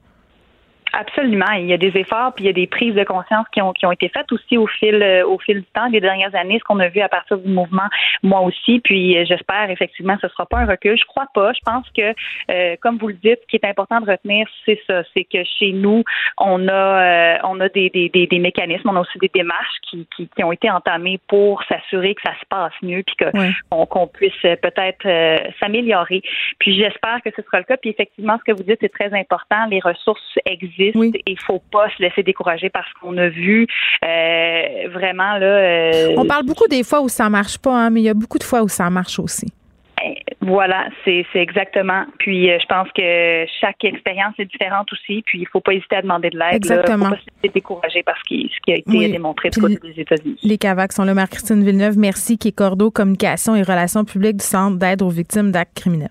Absolument. Il y a des efforts, puis il y a des prises de conscience qui ont, qui ont été faites aussi au fil, euh, au fil du temps, des dernières années, ce qu'on a vu à partir du mouvement, moi aussi. Puis euh, j'espère effectivement que ce ne sera pas un recul. Je crois pas. Je pense que, euh, comme vous le dites, ce qui est important de retenir, c'est ça, c'est que chez nous, on a, euh, on a des, des, des, des mécanismes, on a aussi des démarches qui, qui, qui ont été entamées pour s'assurer que ça se passe mieux, puis qu'on puisse euh, peut-être euh, s'améliorer. Puis j'espère que ce sera le cas. Puis effectivement, ce que vous dites est très important. Les ressources existent Oui. et il faut pas se laisser décourager parce qu'on a vu euh, vraiment là. euh, On parle beaucoup des fois où ça marche pas, hein, mais il y a beaucoup de fois où ça marche aussi. euh, Voilà, c'est exactement. Puis euh, je pense que chaque expérience est différente aussi. Puis il faut pas hésiter à demander de l'aide. là. Exactement. Faut pas se laisser décourager parce que ce qui a été Oui. démontré du côté des États-Unis. Les CAVAC sont là. Marie-Christine Villeneuve, merci, qui est cordeau communication et relations publiques du Centre d'aide aux victimes d'actes criminels.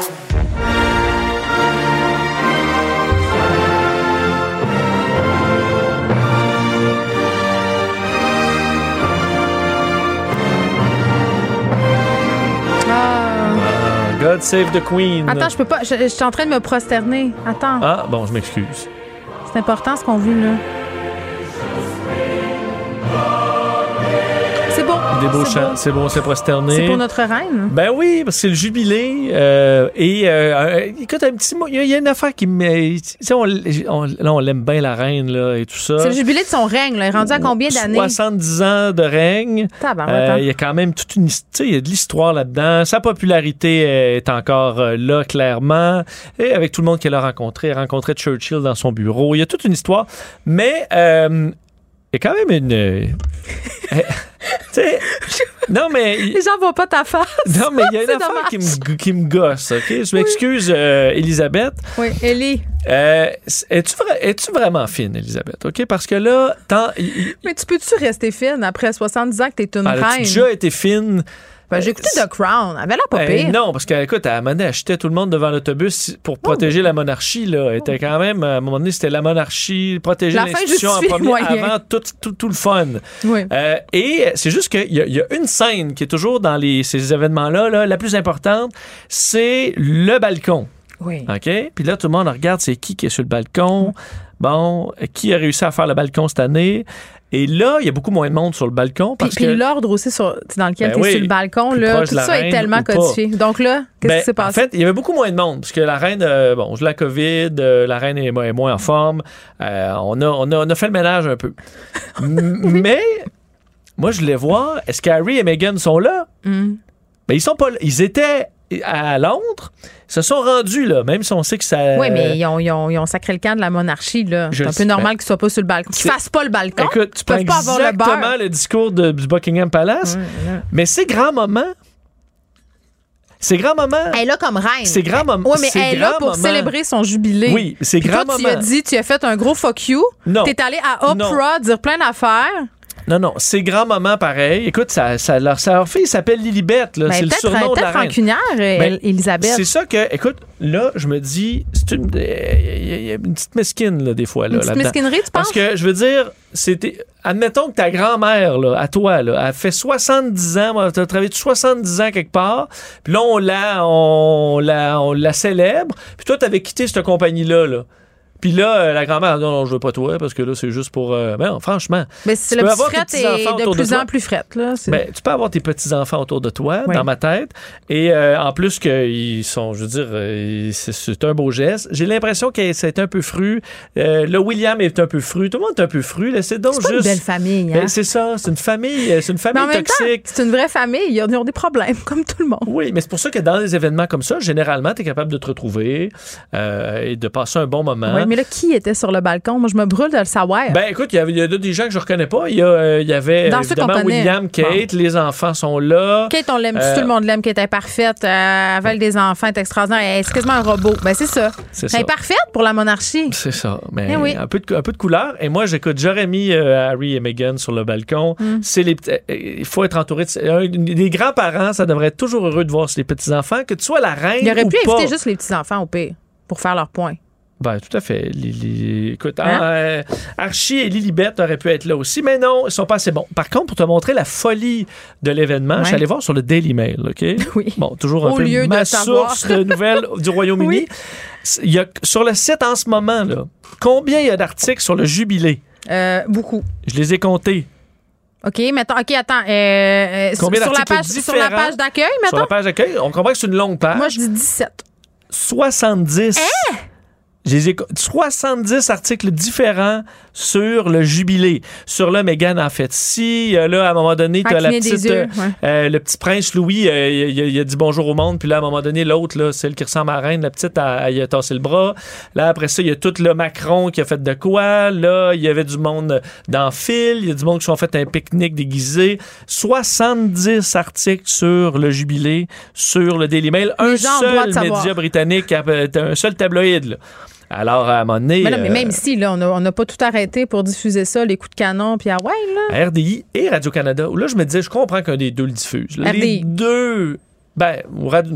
God save the Queen. Attends, je peux pas. Je, je suis en train de me prosterner. Attends. Ah, bon, je m'excuse. C'est important ce qu'on vit là. C'est beau. Des beaux C'est bon, c'est prosterné. C'est pour notre reine. Ben oui, parce que c'est le jubilé. euh, et euh, écoute, un petit mot. Il y, a- il y a une affaire qui me. On, on- là, on l'aime bien, la reine, là, et tout ça. C'est le jubilé de son règne. Là. Il est rendu à combien d'années? 70 ans de règne. Euh, hein? Il y a quand même toute une, tu sais, il y a de l'histoire là-dedans. Sa popularité est encore là, clairement. Et avec tout le monde qu'elle a rencontré, elle a rencontré Churchill dans son bureau. Il y a toute une histoire. Mais y a quand même une. euh, euh, tu sais, non, mais. Les gens voient pas ta face. Non, mais il y a une affaire qui me, qui me gosse, OK? Je m'excuse, euh, Elisabeth. Oui, Ellie. Euh, es-tu, vra- es-tu vraiment fine, Elisabeth? OK? Parce que là, tant, Mais tu peux-tu rester fine après 70 ans que t'es une elle a reine? déjà été fine? Ben, j'ai écouté The Crown. Elle avait l'air pas Ben, non, parce qu'écoute, à un moment donné, elle jetait tout le monde devant l'autobus pour protéger la monarchie. Là. Elle était quand même, à un moment donné, c'était la monarchie, protéger l'institution en premier avant tout, tout, tout le fun. Oui. Euh, et c'est juste qu'il y, y a une scène qui est toujours dans les, ces événements-là, là, la plus importante, c'est le balcon. Oui. OK? Puis là, tout le monde regarde, c'est qui qui est sur le balcon? Bon, euh, qui a réussi à faire le balcon cette année? Et là, il y a beaucoup moins de monde sur le balcon parce puis que... l'ordre aussi sur, dans lequel Ben tu es oui, sur le balcon, là, tout ça est tellement codifié. Donc là, qu'est-ce Ben, qui s'est En passé? fait, il y avait beaucoup moins de monde, parce que la reine, euh, bon, je la COVID, euh, la reine est, mo- est moins en forme. Euh, on, a, on, a, on a fait le ménage un peu. Mais, moi, je voulais voir, est-ce qu'Harry et Meghan sont là? Mm. Ben, ils sont pas là. Ils étaient à Londres, se sont rendus là, même si on sait que ça. oui, mais ils ont, ils, ont, ils ont sacré le camp de la monarchie, là. C'est un peu sais, normal qu'ils soient pas sur le balcon. Qu'ils fassent pas le balcon. Écoute, tu peuvent pas avoir le exactement le, discours de- du Buckingham Palace, mais c'est grand-maman. C'est grand-maman. Elle est là comme reine. C'est grand-maman. Oui, mais elle est là pour célébrer son jubilé. Oui, c'est Puis toi, tu as dit, tu as fait un gros fuck you. Non. T'es allé à Oprah dire plein d'affaires. Non, non, c'est grand-maman pareil. Écoute, ça, ça, leur, sa fille s'appelle Lilibet, là. Ben, c'est le surnom de la reine. rancunière, Ben, Elisabeth. C'est ça que, écoute, là, je me dis, c'est une, il y a- il y a une petite mesquine, là, des fois, là, Une petite mesquinerie, tu penses? Parce que, je veux dire, c'était. Admettons que ta grand-mère, là, à toi, là, elle fait 70 ans, tu as travaillé 70 ans quelque part, puis là, on la, on, la, on la célèbre, puis toi, tu avais quitté cette compagnie-là. Là. Puis là, euh, la grand-mère, non, non, je veux pas toi, parce que là, c'est juste pour. euh, ben, non, franchement. Mais c'est le petit avoir tes fret est de plus en plus fret. Là. C'est- Ben, tu peux avoir tes petits-enfants autour de toi, Oui. dans ma tête. Et euh, en plus qu'ils sont, je veux dire, euh, c'est- c'est un beau geste. J'ai l'impression que c'est un peu fru. Euh, le William est un peu fru. Tout le monde est un peu fru. Donc c'est pas juste. une belle famille. Ben, Hein? c'est ça, c'est une famille, euh, c'est une Mais en famille toxique. c'est une vraie famille. Ils ont, ils ont des problèmes, comme tout le monde. Oui, mais c'est pour ça que dans des événements comme ça, généralement, tu es capable de te retrouver euh, et de passer un bon moment. Oui, mais là, qui était sur le balcon? Moi, je me brûle de le savoir. Ben écoute, il y avait il y a des gens que je reconnais pas. Il y, a, euh, il y avait Dans évidemment. William, Kate, les enfants sont là. Kate, on l'aime, Euh, tout le monde l'aime, Kate est parfaite, euh, elle des enfants, elle est extraordinaire, elle est quasiment un robot. Ben, c'est ça. C'est Elle ça. est parfaite pour la monarchie. C'est ça. Mais Eh oui. un, peu de, un peu de couleur. Et moi, j'écoute, j'aurais mis euh, Harry et Meghan sur le balcon. Mm. C'est les Il faut être entouré de. Les grands-parents, ça devrait être toujours heureux de voir les petits-enfants, que tu sois la reine. Il aurait ou pu pas. inviter juste les petits-enfants au pire pour faire leur point. Ben, tout à fait. Les- Écoute, Hein? ah, euh, Archie et Lilibet auraient pu être là aussi, mais non, ils sont pas assez bons. Par contre, pour te montrer la folie de l'événement, je suis allé voir sur le Daily Mail, OK? Oui. Bon, toujours un Au peu lieu de ma savoir. source de nouvelles du Royaume-Uni. Oui. Il y a, sur le site en ce moment, là, combien il y a d'articles sur le jubilé? Euh, beaucoup. Je les ai comptés. OK, mettons, OK, attends. euh, euh, sur, la page, sur la page d'accueil, Sur la mettons? page d'accueil, on comprend que c'est une longue page. Moi, je dis 17. 70. Je les ai co- 70 articles différents sur le jubilé. Sur le Meghan en fait si euh, là à un moment donné tu Ah, as la petite yeux, euh, ouais. euh, le petit prince Louis euh, il, a dit bonjour au monde puis là à un moment donné l'autre là celle qui ressemble à la reine la petite elle, il a tassé le bras là après ça il y a tout le Macron qui a fait de quoi là il y avait du monde dans le fil il y a du monde qui sont fait un pique-nique déguisé 70 articles sur le jubilé sur le Daily Mail un ont seul savoir. média britannique un seul tabloïd là. Alors à un moment donné Mais, non, mais euh, même ici, là, on n'a pas tout arrêté pour diffuser ça, les coups de canon, puis ah ouais, là. à RDI et Radio-Canada, où là, je me disais, je comprends qu'un des deux le diffuse. Les RDI. deux. Ben,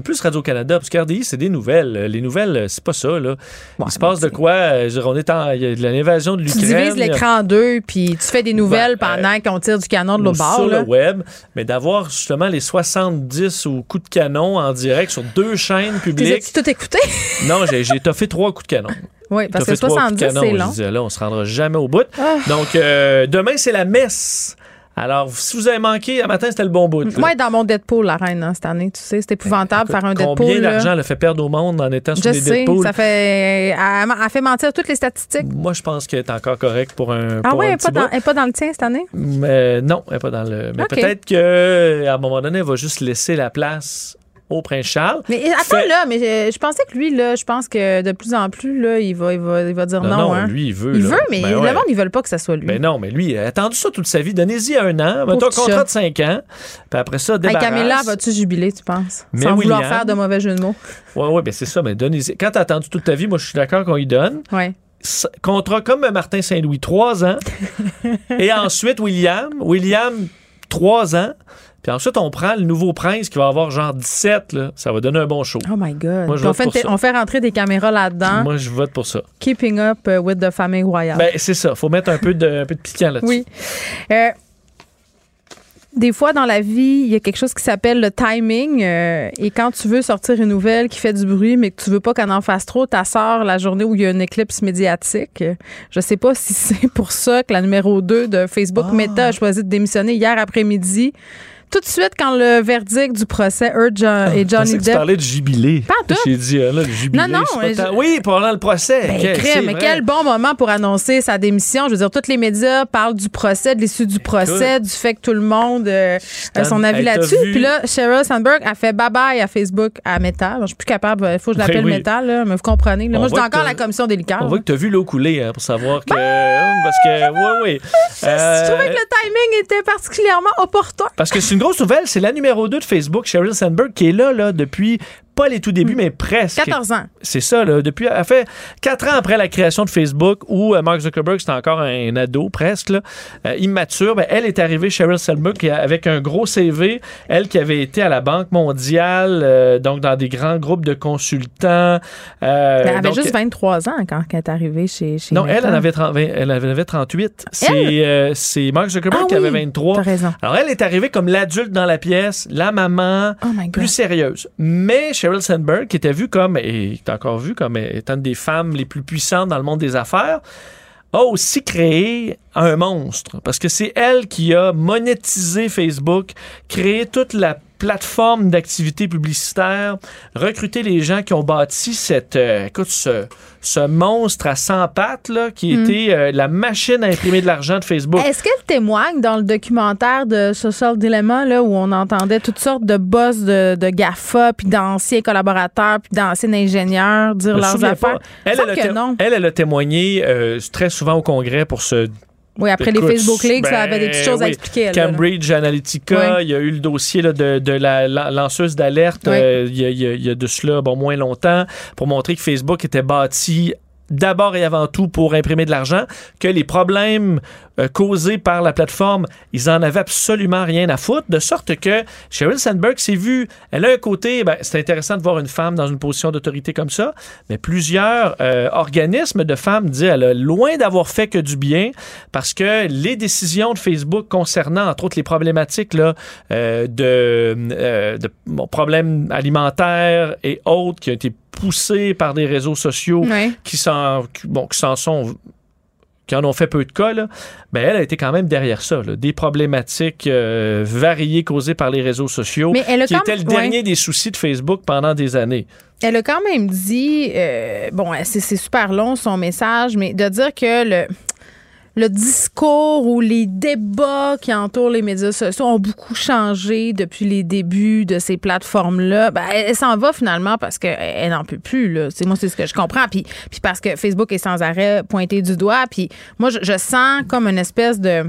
plus Radio-Canada, parce qu'RDI, c'est des nouvelles. Les nouvelles, euh, c'est pas ça, là. Ouais, il se passe de quoi? euh, je veux dire, on est en. Il y a de l'invasion de Tu l'Ukraine. divises l'écran en deux, puis tu fais des nouvelles Ben, pendant qu'on tire du canon de l'autre bord. sur là. le web, mais d'avoir justement les 70 ou coups de canon en direct sur deux chaînes Tu publiques. as tout écouté? non, j'ai j'ai toffé trois coups de canon. oui, parce que fait trois coups de 70, canon. c'est Je long. disais, là, on se rendra jamais au bout. Ah. Donc, euh, demain, c'est la messe. Alors, si vous avez manqué, un matin, c'était le bon bout. Moi, dans mon Deadpool, la reine, hein, cette année, tu sais, c'est épouvantable faire un Deadpool. Combien d'argent elle a fait perdre au monde en étant sur Je des sais, Deadpool? ça fait. Elle, elle fait mentir toutes les statistiques. Moi, je pense qu'elle est encore correcte pour un. Ah ouais, un elle n'est pas, dans- bout. elle est pas dans le tien cette année? Mais non, elle n'est pas dans le. Mais peut-être qu'à un moment donné, elle va juste laisser la place au prince Charles. Mais attends Fait- là, mais je, je pensais que lui, là, je pense que de plus en plus, là, il va, il va, il va dire non. Non, non, hein. lui, il veut. il là. veut, mais Ben le ouais. monde, ils veulent pas que ça soit lui. Ben non, mais lui, il a attendu ça toute sa vie. Donnez-y un an. Mettons un contrat de 5 ans. Puis après ça, Hey, débarrasse. Camilla, vas-tu jubiler, tu penses? Mais Sans vouloir William- faire de mauvais jeu de mots. Ouais, ouais, ben c'est ça. Mais donnez-y. Quand t'as attendu toute ta vie, moi, je suis d'accord qu'on y donne. Ouais. Contrat comme Martin Saint-Louis, trois ans. Et ensuite, William. William, trois ans. Puis ensuite, on prend le nouveau prince qui va avoir genre 17. Là. Ça va donner un bon show. Oh my God. Moi, je on, vote fait, pour ça. on fait rentrer des caméras là-dedans. Moi, je vote pour ça. Keeping up uh, with the family royale. Ben, c'est ça. faut mettre un peu de, un peu de piquant là-dessus. oui. Euh, des fois, dans la vie, il y a quelque chose qui s'appelle le timing. euh, et quand tu veux sortir une nouvelle qui fait du bruit, mais que tu veux pas qu'elle en fasse trop, ta sort la journée où il y a une éclipse médiatique. Euh, Je sais pas si c'est pour ça que la numéro 2 de Facebook, Ah. Meta, a choisi de démissionner hier après-midi. Tout de suite, quand le verdict du procès Heard Jo- et Ah, Je pensais Johnny que tu Depp parlais de jubilé. Pas. J'ai dit, ah, là, le jubilé. Non, non, je- tant- Oui, pendant le procès. Ben, Quel- crème, c'est mais vrai. quel bon moment pour annoncer sa démission. Je veux dire, tous les médias parlent du procès, de l'issue du procès, du fait que tout le monde euh, a son avis là-dessus. Puis là, Sheryl Sandberg a fait bye-bye à Facebook, à Meta. Je suis plus capable, il faut que je l'appelle Oui, là, mais vous comprenez. là. Moi, je encore que- la commission des liqueurs. On voit que tu as vu l'eau couler hein, pour savoir que. Ben! parce que, oui, oui. Je trouvais que le timing était particulièrement opportun. Parce que c'est une grosse nouvelle, c'est la numéro 2 de Facebook, Sheryl Sandberg, qui est là, là depuis pas les tout débuts, mais presque. 14 ans. C'est ça, là. Depuis, elle fait quatre ans après la création de Facebook, où euh, Mark Zuckerberg, c'était encore un, ado, presque, là, euh, immature, ben, elle est arrivée, Sheryl a- avec un gros CV. Elle qui avait été à la Banque mondiale, euh, donc dans des grands groupes de consultants. elle avait donc, juste 23 ans quand elle est arrivée chez, chez non, elle, elle avait, 30 elle avait 38. C'est Mark Zuckerberg Ah qui avait oui, 23. T'as raison. Alors, elle est arrivée comme l'adulte dans la pièce, la maman, Oh plus sérieuse. Mais Sheryl Sandberg, qui était vue comme, et est encore vue comme étant une des femmes les plus puissantes dans le monde des affaires, a aussi créé un monstre. Parce que c'est elle qui a monétisé Facebook, créé toute la plateforme d'activité publicitaire, recruté les gens qui ont bâti cette, euh, écoute, ce, ce monstre à 100 pattes, là, qui Hmm. était euh, la machine à imprimer de l'argent de Facebook. Est-ce qu'elle témoigne dans le documentaire de Social Dilemma, là, où on entendait toutes sortes de boss de, de GAFA, puis d'anciens collaborateurs, puis d'anciens ingénieurs dire leurs affaires? que non. elle a témoigné euh, très souvent au Congrès pour ce Oui, après Écoute, les Facebook Leaks, ça ben, avait des petites choses à oui. expliquer. là. Cambridge Analytica, il y a eu le dossier là, de, de la, la- lanceuse d'alerte euh, il il y a de cela bon, moins longtemps pour montrer que Facebook était bâti d'abord et avant tout pour imprimer de l'argent, que les problèmes euh, causés par la plateforme, ils en avaient absolument rien à foutre, de sorte que Sheryl Sandberg s'est vue, elle a un côté, ben, c'est intéressant de voir une femme dans une position d'autorité comme ça, mais plusieurs euh, organismes de femmes disent, elle a loin d'avoir fait que du bien, parce que les décisions de Facebook concernant, entre autres, les problématiques là, euh, de, euh, de problèmes alimentaires et autres qui ont été poussés par des réseaux sociaux Ouais. qui s'en bon, qui s'en sont qui en ont fait peu de cas, là, ben elle a été quand même derrière ça. là. Des problématiques euh, variées causées par les réseaux sociaux, Mais elle a qui quand était le ouais. dernier des soucis de Facebook pendant des années. Elle a quand même dit, euh, bon, c'est c'est super long son message, mais de dire que le, le discours ou les débats qui entourent les médias sociaux ont beaucoup changé depuis les débuts de ces plateformes-là, ben, elle, s'en va finalement parce qu'elle elle n'en peut plus. Là. C'est, moi, c'est ce que je comprends. Puis, puis parce que Facebook est sans arrêt pointé du doigt. Puis moi, je sens comme une espèce de...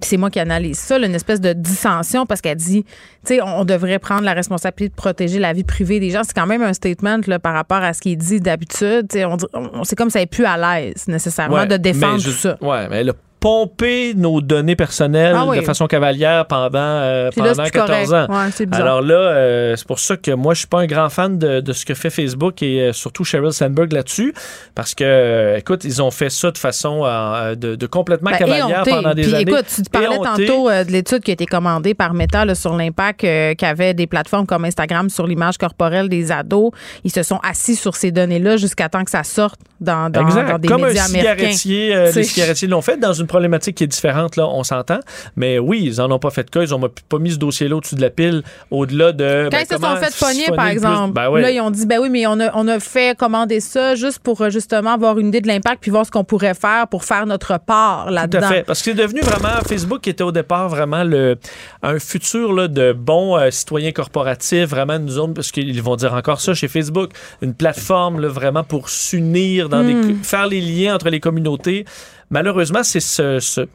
C'est moi qui analyse ça, là, une espèce de dissension parce qu'elle dit, tu sais, on, devrait prendre la responsabilité de protéger la vie privée des gens. C'est quand même un statement là, par rapport à ce qui est dit d'habitude. Tu sais, On, on- c'est comme ça elle est plus à l'aise nécessairement Ouais, de défendre je- tout ça. Ouais, mais elle a pompé nos données personnelles Ah oui. de façon cavalière pendant, euh, là, pendant plus 14 correct. ans. Ouais. Alors là, euh, c'est pour ça que moi, je suis pas un grand fan de, de ce que fait Facebook et euh, surtout Sheryl Sandberg là-dessus, parce que, euh, écoute, ils ont fait ça de façon euh, de, de complètement Ben, cavalière pendant des Puis, années. écoute, tu parlais tantôt euh, de l'étude qui a été commandée par Meta là, sur l'impact qu'avaient des plateformes comme Instagram sur l'image corporelle des ados. Ils se sont assis sur ces données-là jusqu'à temps que ça sorte dans, dans, dans des Comme un médias américains. cigarettier, euh, C'est- les cigarettiers l'ont fait dans une problématique qui est différente, là, on s'entend. Mais oui, ils en ont pas fait de cas. Ils ont pas mis ce dossier-là au-dessus de la pile, au-delà de. Quand ben, ils se sont fait pogner, par exemple, Ben ouais. là, ils ont dit, ben oui, mais on a, on a fait commander ça juste pour euh, justement avoir une idée de l'impact puis voir ce qu'on pourrait faire pour faire notre part Tout à là-dedans. fait. Parce que c'est devenu vraiment, Facebook qui était au départ vraiment le, un futur là, de bons euh, citoyens corporatifs, vraiment une zone, parce qu'ils vont dire encore ça chez Facebook, une plateforme là, vraiment pour s'unir, dans Hmm. des, faire les liens entre les communautés. Malheureusement, c'est ce, ce-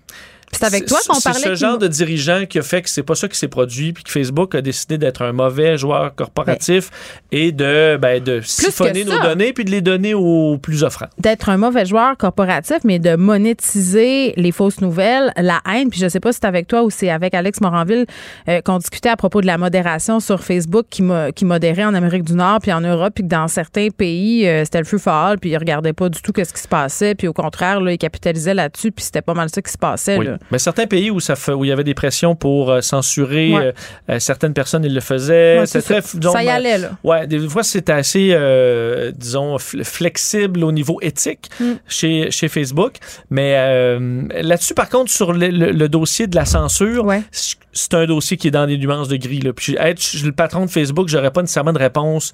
C'est avec toi c'est- qu'on C'est parlait ce que- genre de dirigeant qui a fait que c'est pas ça qui s'est produit, puis que Facebook a décidé d'être un mauvais joueur corporatif et de, ben, de siphonner nos données puis de les donner aux plus offrants. d'être un mauvais joueur corporatif, mais de monétiser les fausses nouvelles, la haine. Puis je sais pas si c'est avec toi ou c'est avec Alex Moranville euh, qu'on discutait à propos de la modération sur Facebook qui, mo- qui modérait en Amérique du Nord puis en Europe, puis que dans certains pays, euh, c'était le feu fort, puis ils regardaient pas du tout ce qui se passait, puis au contraire, là, ils capitalisaient là-dessus, puis c'était pas mal ça qui se passait. Oui. là. Mais certains pays où, ça fait- où il y avait des pressions pour euh, censurer Ouais. euh, euh, certaines personnes, ils le faisaient. Ouais, c'est très, disons, Ça y allait, là. Ouais, des fois, c'était assez, euh, disons, fl- flexible au niveau éthique Mm. chez, chez Facebook. Mais euh, là-dessus, par contre, sur le, le- le dossier de la censure, Ouais. c'est un dossier qui est dans des nuances de gris. Là. Puis être le patron de Facebook, j'aurais pas nécessairement de réponse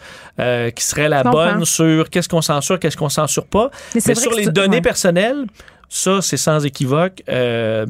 qui serait la bonne sur qu'est-ce qu'on censure, qu'est-ce qu'on censure pas. Mais sur les données personnelles, ça, c'est sans équivoque. Euh,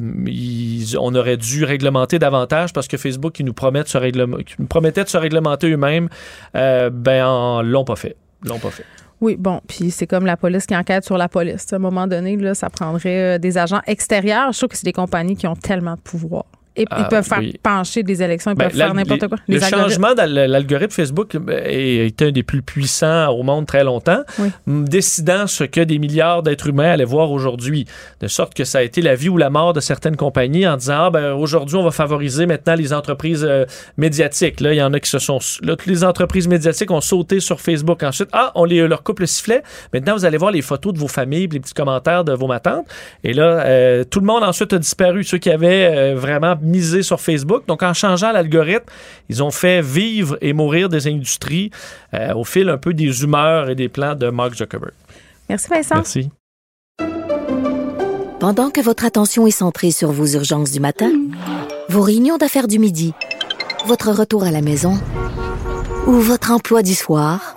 on aurait dû réglementer davantage parce que Facebook, qui nous promettait de se réglementer eux-mêmes. Euh, ben, en- l'ont pas fait. L'ont pas fait. Oui, bon, puis c'est comme la police qui enquête sur la police. À un moment donné, là, ça prendrait euh, des agents extérieurs. Je trouve que c'est des compagnies qui ont tellement de pouvoir Ils, ils Ah, peuvent faire oui. pencher des élections, ils Ben, peuvent faire n'importe quoi. Le Les changement dans l'algorithme Facebook euh, est, est un des plus puissants au monde très longtemps, Oui. décidant ce que des milliards d'êtres humains allaient voir aujourd'hui. De sorte que ça a été la vie ou la mort de certaines compagnies en disant ah, ben, aujourd'hui, on va favoriser maintenant les entreprises euh, médiatiques. Là, il y en a qui se sont. Là, toutes les entreprises médiatiques ont sauté sur Facebook. Ensuite, ah, on les, leur coupe le sifflet. Maintenant, vous allez voir les photos de vos familles, les petits commentaires de vos matantes. Et là, euh, tout le monde ensuite a disparu, ceux qui avaient euh, vraiment misé sur Facebook. Donc, en changeant l'algorithme, ils ont fait vivre et mourir des industries euh, au fil un peu des humeurs et des plans de Mark Zuckerberg. Merci Vincent. Merci. Pendant que votre attention est centrée sur vos urgences du matin, vos réunions d'affaires du midi, votre retour à la maison ou votre emploi du soir,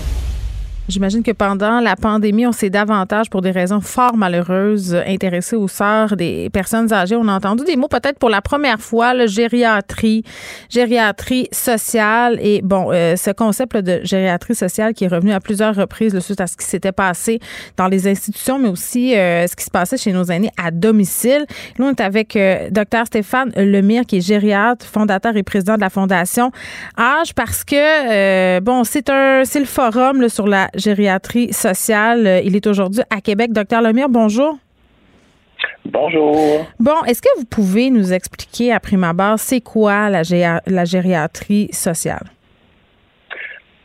J'imagine que pendant la pandémie, on s'est davantage, pour des raisons fort malheureuses, intéressé aux sœurs des personnes âgées. On a entendu des mots peut-être pour la première fois, le gériatrie, gériatrie sociale. Et bon, euh, ce concept de gériatrie sociale qui est revenu à plusieurs reprises là, suite à ce qui s'était passé dans les institutions, mais aussi euh, ce qui se passait chez nos aînés à domicile. Là, on est avec euh, Dr Stéphane Lemire, qui est gériatre, fondateur et président de la Fondation Âge, parce que, euh, bon, c'est un, c'est le forum là, sur la gériatrie sociale. Euh, Il est aujourd'hui à Québec. Docteur Lemire, bonjour. Bonjour. Bon, est-ce que vous pouvez nous expliquer à prime abord, c'est quoi la, géa- la gériatrie sociale?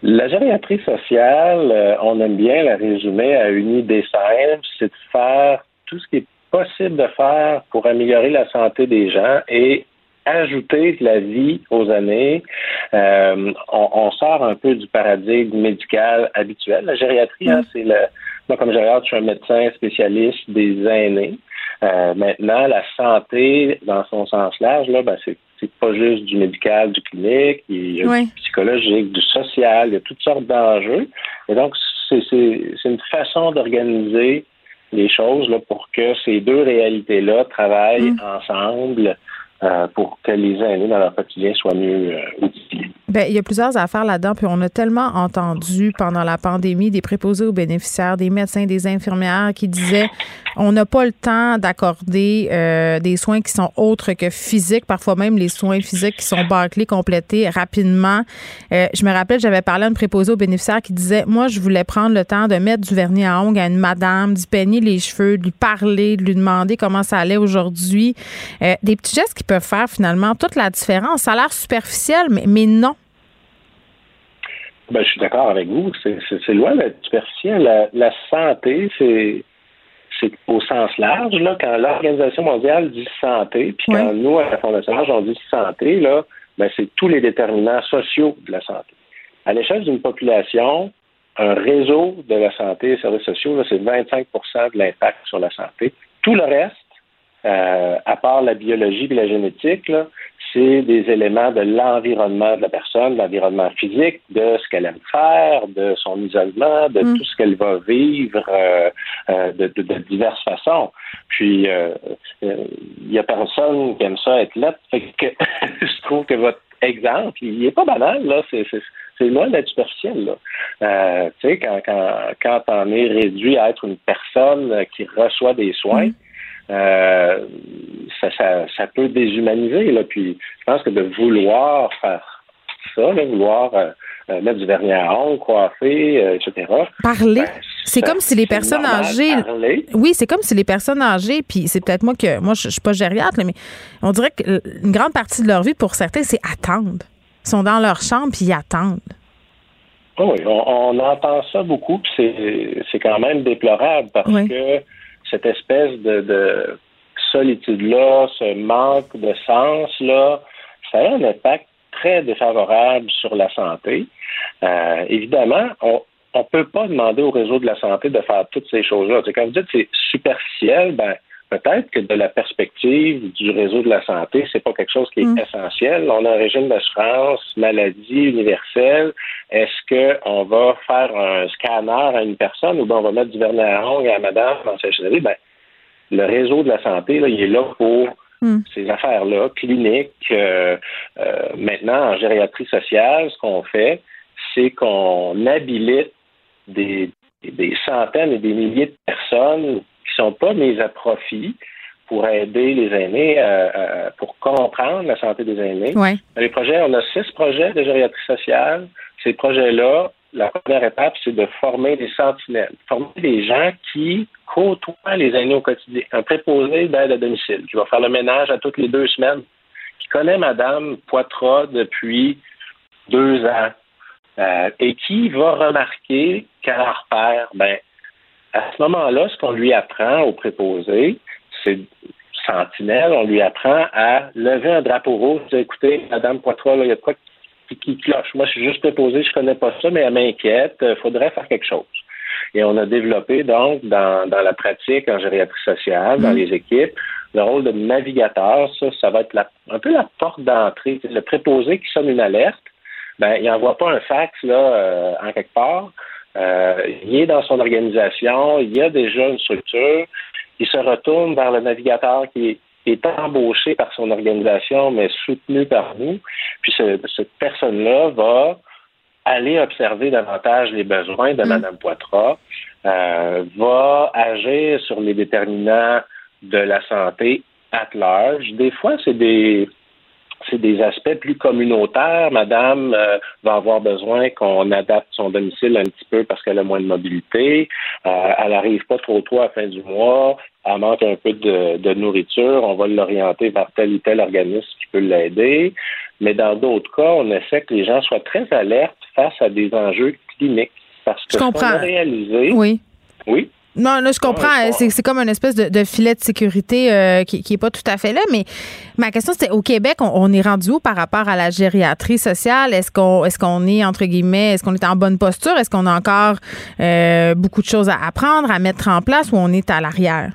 La gériatrie sociale, euh, on aime bien la résumer à une idée simple, c'est de faire tout ce qui est possible de faire pour améliorer la santé des gens et ajouter de la vie aux années. Euh, on, on sort un peu du paradigme médical habituel. La gériatrie, hein, c'est le. Moi, comme gériatre, je suis un médecin spécialiste des aînés. Euh, maintenant, la santé, dans son sens large, là, ben, c'est c'est pas juste du médical, du clinique, il y a Oui. du psychologique, du social, il y a toutes sortes d'enjeux. Et donc, c'est une façon d'organiser les choses là, pour que ces deux réalités-là travaillent ensemble euh, pour que les aînés dans leur quotidien soient mieux euh, outillés. Ben, il y a plusieurs affaires là-dedans, puis on a tellement entendu pendant la pandémie des préposés aux bénéficiaires, des médecins, des infirmières qui disaient on n'a pas le temps d'accorder euh, des soins qui sont autres que physiques, parfois même les soins physiques qui sont bâclés, complétés rapidement. Je me rappelle, j'avais parlé à une préposée aux bénéficiaires qui disait moi, je voulais prendre le temps de mettre du vernis à ongles à une madame, d'y peigner les cheveux, de lui parler, de lui demander comment ça allait aujourd'hui. Des petits gestes qui peuvent faire finalement toute la différence. Ça a l'air superficiel, mais, mais non. Ben, je suis d'accord avec vous. C'est- loin d'être superficiel. La, la santé, c'est c'est au sens large. Là, quand l'Organisation mondiale dit santé, puis quand Oui. nous, à la Fondation Âge, on dit santé, là, ben, c'est tous les déterminants sociaux de la santé. À l'échelle d'une population, un réseau de la santé et services sociaux, c'est 25% de l'impact sur la santé. Tout le reste, euh, à part la biologie et la génétique, là, c'est des éléments de l'environnement de la personne, de l'environnement physique, de ce qu'elle aime faire, de son isolement, de Mm. tout ce qu'elle va vivre euh, euh, de, de- de diverses façons. Puis, euh, euh, il y a personne qui aime ça être là. Fait que je trouve que votre exemple, il est pas banal, là. C'est, c'est, c'est loin d'être superficiel, là. Euh, tu sais, quand, quand, quand on est réduit à être une personne qui reçoit des soins, euh, ça, ça, ça peut déshumaniser. Là. Puis je pense que de vouloir faire ça, là, vouloir euh, euh, mettre du vernis à ongles, coiffer, euh, etc. Parler. ben, C'est comme si les personnes âgées. parler. Oui, c'est comme si les personnes âgées, puis c'est peut-être moi que. Moi, je, je suis pas gériatre, là, mais on dirait qu'une grande partie de leur vie, pour certains, c'est attendre. Ils sont dans leur chambre, puis ils attendent. Oh Oui, on, on entend ça beaucoup, puis c'est, c'est quand même déplorable parce Oui. que cette espèce de, de solitude-là, ce manque de sens-là, ça a un impact très défavorable sur la santé. Euh, évidemment, on ne peut pas demander au réseau de la santé de faire toutes ces choses-là. Quand vous dites que c'est superficiel, ben peut-être que de la perspective du réseau de la santé, c'est pas quelque chose qui est Mm. essentiel. On a un régime d'assurance maladie universel. Est-ce qu'on va faire un scanner à une personne ou bien on va mettre du vernis à ongles à madame dans sa chérie? Ben, le réseau de la santé, là, il est là pour Mm. ces affaires-là, cliniques. Euh, euh, maintenant, en gériatrie sociale, ce qu'on fait, c'est qu'on habilite des, des centaines et des milliers de personnes qui sont pas mises à profit pour aider les aînés, euh, euh, pour comprendre la santé des aînés. Ouais. Les projets, on a six projets de gériatrie sociale. Ces projets-là, la première étape, c'est de former des sentinelles, former des gens qui côtoient les aînés au quotidien. Un préposé d'aide à domicile, qui va faire le ménage à toutes les deux semaines, qui connaît Madame Poitras depuis deux ans, euh, et qui va remarquer qu'à la repère, ben, à ce moment-là, ce qu'on lui apprend au préposé, c'est sentinelle, on lui apprend à lever un drapeau rouge, dire, écoutez, Madame Poitras, il y a de quoi qui, qui cloche. Moi, je suis juste préposé, je connais pas ça, mais elle m'inquiète, il faudrait faire quelque chose. Et on a développé donc dans, dans la pratique en gériatrie sociale, dans les équipes, le rôle de navigateur. Ça, ça va être la- un peu la porte d'entrée. Le préposé qui sonne une alerte, ben, il n'envoie pas un fax là, euh, en quelque part. Euh, il est dans son organisation, il y a déjà une structure. Il se retourne vers le navigateur qui est, qui est embauché par son organisation, mais soutenu par nous. Puis ce- cette personne-là va aller observer davantage les besoins de Mme Poitras, euh, va agir sur les déterminants de la santé at large. Des fois, c'est des c'est des aspects plus communautaires. Madame euh, va avoir besoin qu'on adapte son domicile un petit peu parce qu'elle a moins de mobilité. Euh, elle arrive pas trop tôt à la fin du mois. Elle manque un peu de, de nourriture. On va l'orienter vers tel ou tel organisme qui peut l'aider. Mais dans d'autres cas, on essaie que les gens soient très alertes face à des enjeux cliniques. Parce que Je comprends. a réalisé. Oui. Oui. Non, là, je comprends. C'est, comme une espèce de, de filet de sécurité euh, qui, qui est pas tout à fait là. Mais ma question, c'était au Québec, on, on est rendu où par rapport à la gériatrie sociale? Est-ce qu'on, est-ce qu'on est, entre guillemets, est-ce qu'on est en bonne posture? Est-ce qu'on a encore euh, beaucoup de choses à apprendre, à mettre en place ou on est à l'arrière?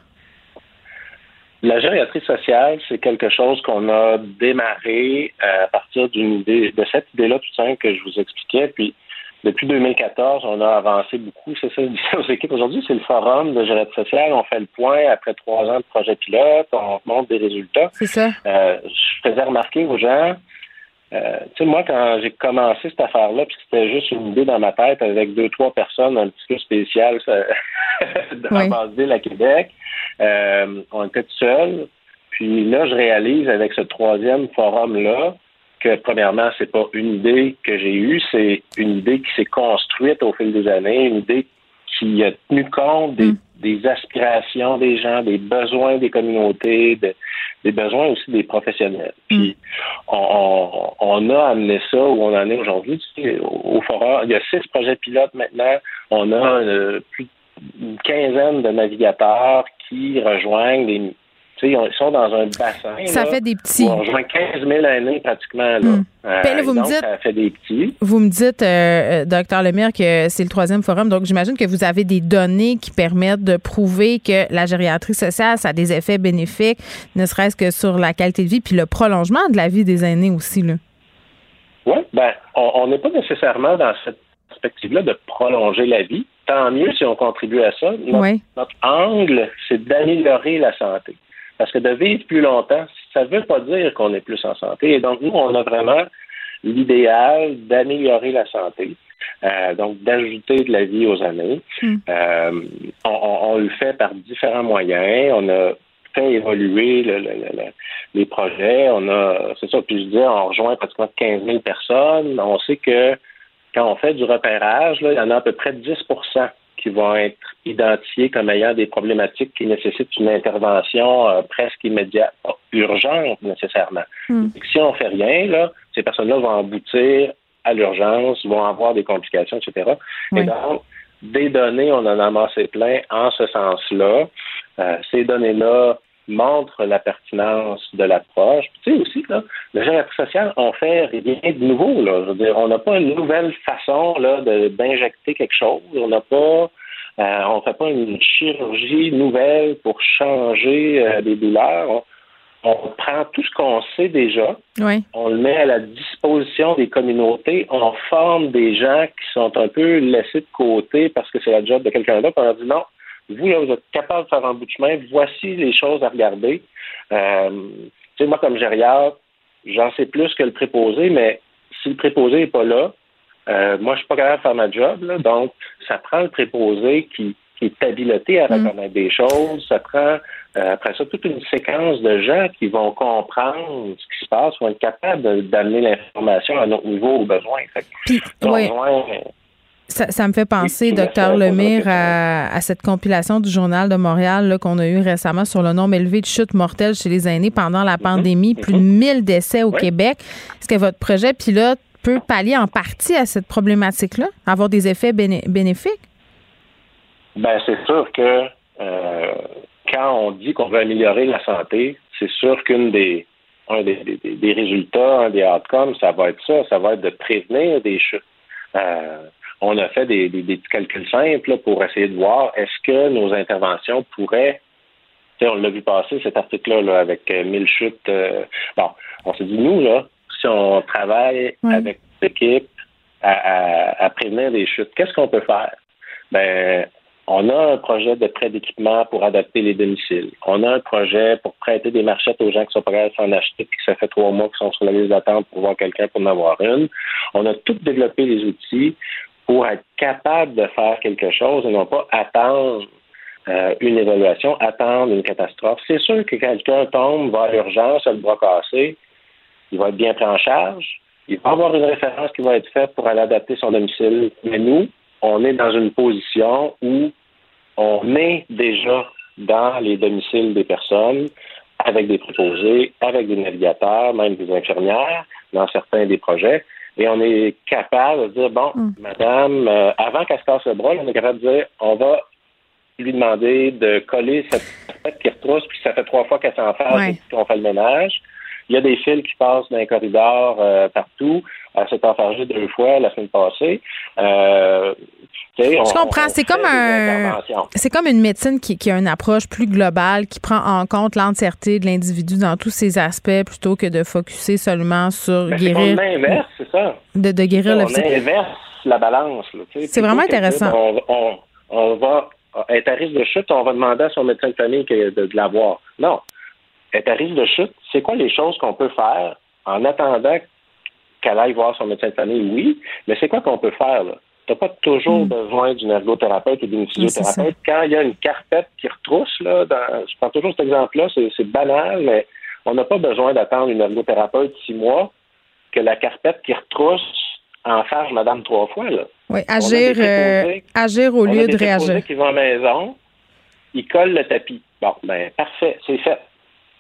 La gériatrie sociale, c'est quelque chose qu'on a démarré euh, à partir d'une idée, de cette idée-là tout simple que je vous expliquais. Puis, depuis 2014, on a avancé beaucoup. C'est ça, aux équipes. Aujourd'hui, c'est le forum de gériatrie sociale. On fait le point après trois ans de projet pilote. On montre des résultats. C'est ça. Euh, je faisais remarquer aux gens, euh, tu sais, moi, quand j'ai commencé cette affaire-là, puis c'était juste une idée dans ma tête avec deux, trois personnes un petit peu spéciales ça, dans Oui. Basse-Ville à Québec, euh, on était tout seuls. Puis là, je réalise avec ce troisième forum-là que, premièrement, c'est pas une idée que j'ai eue, c'est une idée qui s'est construite au fil des années, une idée qui a tenu compte des, des aspirations des gens, des besoins des communautés, de- des besoins aussi des professionnels. Puis on, on- on a amené ça où on en est aujourd'hui. Tu sais, au, au forum, il y a six projets pilotes maintenant. On a euh, plus d'une quinzaine de navigateurs qui rejoignent des. Ils sont dans un bassin. Ça là, fait des petits. où On rejoint 15 000 années pratiquement. Là. Hmm. Euh, Ben là, vous me dites- Ça fait des petits. Vous me dites, euh, euh, docteur Lemire, que c'est le troisième forum. Donc, j'imagine que vous avez des données qui permettent de prouver que la gériatrie sociale, ça a des effets bénéfiques, ne serait-ce que sur la qualité de vie, puis le prolongement de la vie des aînés aussi. Là. Oui, ben, on on n'est pas nécessairement dans cette perspective-là de prolonger la vie. Tant mieux si on contribue à ça. Notre, Oui. notre angle, c'est d'améliorer la santé. Parce que de vivre plus longtemps, ça ne veut pas dire qu'on est plus en santé. Et donc, nous, on a vraiment l'idéal d'améliorer la santé. Euh, donc, d'ajouter de la vie aux années. Mm. Euh, on, on- on le fait par différents moyens. On a fait évoluer le- le- le- le- les projets. On a, c'est ça, puis je disais, on rejoint pratiquement 15 000 personnes. On sait que quand on fait du repérage, là, il y en a à peu près 10 qui vont être identifiés comme ayant des problématiques qui nécessitent une intervention euh, presque immédiate, urgente nécessairement. Mm. Que si on fait rien, là, ces personnes-là vont aboutir à l'urgence, vont avoir des complications, etc. Oui. Et donc, des données, on en a amassé plein en ce sens-là. Euh, ces données-là montrent la pertinence de l'approche. Tu sais aussi, là, le gériatrie social, on fait rien de nouveau. Là. Je veux dire, on n'a pas une nouvelle façon là, de- d'injecter quelque chose. On n'a pas Euh, on ne fait pas une chirurgie nouvelle pour changer euh, des douleurs. On, on prend tout ce qu'on sait déjà, Oui. on le met à la disposition des communautés, on forme des gens qui sont un peu laissés de côté parce que c'est la job de quelqu'un d'autre, on leur dit non, vous, là, vous êtes capable de faire un bout de chemin, voici les choses à regarder. Euh, tu sais, moi, comme gériatre, j'en sais plus que le préposé, mais si le préposé n'est pas là, euh, moi, je suis pas capable de faire ma job, là, donc ça prend le préposé qui, qui est habilité à Mm. reconnaître des choses, ça prend euh, après ça toute une séquence de gens qui vont comprendre ce qui se passe, vont être capables d'amener l'information à notre niveau au besoin. Fait Puis, ouais. rejoint- Ça, ça me fait penser, docteur Lemire, va, à, à cette compilation du Journal de Montréal qu'on a eu récemment sur le nombre élevé de chutes mortelles chez les aînés pendant la pandémie, plus de 1000 décès au Oui. Québec. Est-ce que votre projet pilote peut pallier en partie à cette problématique-là, avoir des effets béné- bénéfiques? Ben, c'est sûr que euh, quand on dit qu'on veut améliorer la santé, c'est sûr qu'une des un des, des- des résultats, un des outcomes, ça va être ça, ça va être de prévenir des chutes. Euh, on a fait des, des- des petits calculs simples là, pour essayer de voir est-ce que nos interventions pourraient on l'a vu passer cet article-là là, avec euh, 1000 chutes. euh, bon, on s'est dit, nous, là, si on travaille avec l'équipe à, à- à prévenir des chutes, qu'est-ce qu'on peut faire? Ben, on a un projet de prêt d'équipement pour adapter les domiciles. On a un projet pour prêter des marchettes aux gens qui sont prêts à s'en acheter puis que ça fait trois mois qu'ils sont sur la liste d'attente pour voir quelqu'un pour en avoir une. On a tout développé les outils pour être capable de faire quelque chose et non pas attendre euh, une évaluation, attendre une catastrophe. C'est sûr que quelqu'un tombe, va à l'urgence, a le bras cassé, il va être bien pris en charge. Il va avoir une référence qui va être faite pour aller adapter son domicile. Mais nous, on est dans une position où on est déjà dans les domiciles des personnes avec des préposés, avec des navigateurs, même des infirmières dans certains des projets. Et on est capable de dire, bon, madame, euh, avant qu'elle se casse le bras, on est capable de dire, on va lui demander de coller cette tête qui retrousse, puis ça fait trois fois qu'elle s'en fait, Ouais. qu'on fait le ménage. Il y a des fils qui passent dans les corridors euh, partout. Elle s'est enfargée deux fois la semaine passée. Euh, on- Je comprends. C'est comme un. C'est comme une médecine qui, qui a une approche plus globale, qui prend en compte l'entièreté de l'individu dans tous ses aspects plutôt que de focuser seulement sur Ben, c'est guérir. inverse, c'est ça. De, de guérir le on inverse la balance. C'est vraiment de intéressant. On, on, on va être à risque de chute, on va demander à son médecin de famille que- de, de l'avoir. Non. Être à risque de chute, c'est quoi les choses qu'on peut faire en attendant qu'elle aille voir son médecin de famille? Oui, mais c'est quoi qu'on peut faire? là? Tu n'as pas toujours besoin d'une ergothérapeute ou d'une physiothérapeute. Quand il y a une carpette qui retrousse, là, dans- je prends toujours cet exemple-là, c'est, banal, mais on n'a pas besoin d'attendre une ergothérapeute six mois que la carpette qui retrousse en fasse madame trois fois. Là. Oui, a agir, euh, agir au On a lieu des de réagir. qui vont à la maison, ils collent le tapis. Bon, ben parfait, c'est fait.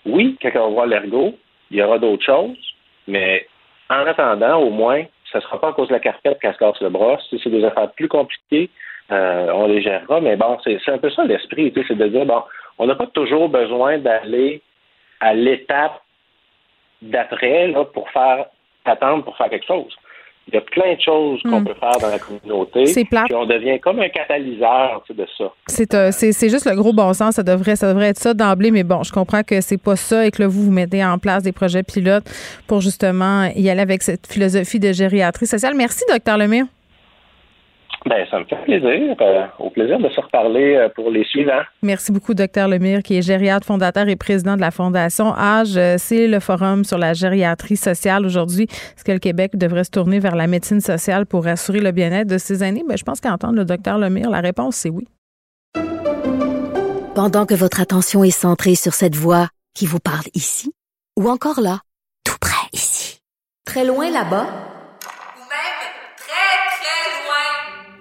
Oui, quand on va voir l'ergot, il y aura d'autres choses, mais en attendant, au moins, ça ne sera pas à cause de la carpette qu'elle se casse le bras. Si c'est des affaires plus compliquées, euh, on les gérera. Mais bon, c'est un peu ça l'esprit, c'est de dire, bon, on n'a pas toujours besoin d'aller à l'étape d'après pour faire attendre pour faire quelque chose. Il y a plein de choses qu'on Hmm. peut faire dans la communauté. C'est plate. Puis on devient comme un catalyseur tu sais, de ça. C'est euh, c'est c'est juste le gros bon sens. Ça devrait, ça devrait être ça d'emblée, mais bon, je comprends que c'est pas ça et que là, vous, vous mettez en place des projets pilotes pour justement y aller avec cette philosophie de gériatrie sociale. Merci, docteur Lemire. Ben, ça me fait plaisir. euh, au plaisir de se reparler euh, pour les suivants. Merci beaucoup, docteur Lemire, qui est gériatre, fondateur et président de la Fondation Âge. Euh, C'est le forum sur la gériatrie sociale aujourd'hui. Est-ce que le Québec devrait se tourner vers la médecine sociale pour assurer le bien-être de ses aînés? Ben, je pense qu'entendre le docteur Lemire, la réponse, c'est oui. Pendant que votre attention est centrée sur cette voix qui vous parle ici, ou encore là, tout près ici, très loin là-bas, Ou même très, très loin.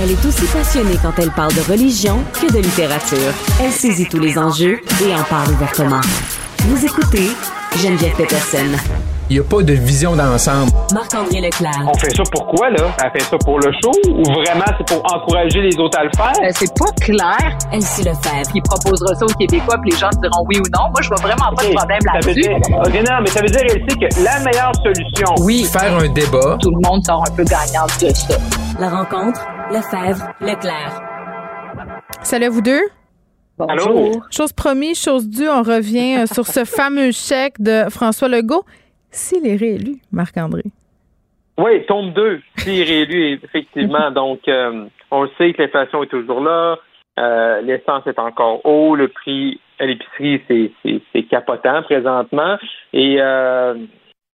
Elle est aussi passionnée quand elle parle de religion que de littérature. Elle saisit tous les enjeux et en parle ouvertement. Vous écoutez Geneviève Peterson. Il n'y a pas de vision d'ensemble. Marc-André Leclerc. On fait ça pourquoi, là? Elle fait ça pour le show ou vraiment c'est pour encourager les autres à le faire? Euh, c'est pas clair. Elsie Lefebvre. Il proposera ça aux Québécois, puis les gens diront oui ou non. Moi, je vois vraiment pas de problème là-dessus. non, mais ça veut dire, Elsie, que la meilleure solution, Oui, Faire un débat. tout le monde sort un peu gagnant de ça. La rencontre, Lefebvre, Leclerc. Salut à vous deux. Allô? Chose promise, chose due, on revient euh, sur ce fameux chèque de François Legault. S'il est réélu, Marc-André. Oui, tombe 2, s'il est réélu, effectivement. Donc, euh, on le sait que l'inflation est toujours là. Euh, L'essence est encore haut. Le prix à l'épicerie, c'est- c'est c'est capotant présentement. Et euh,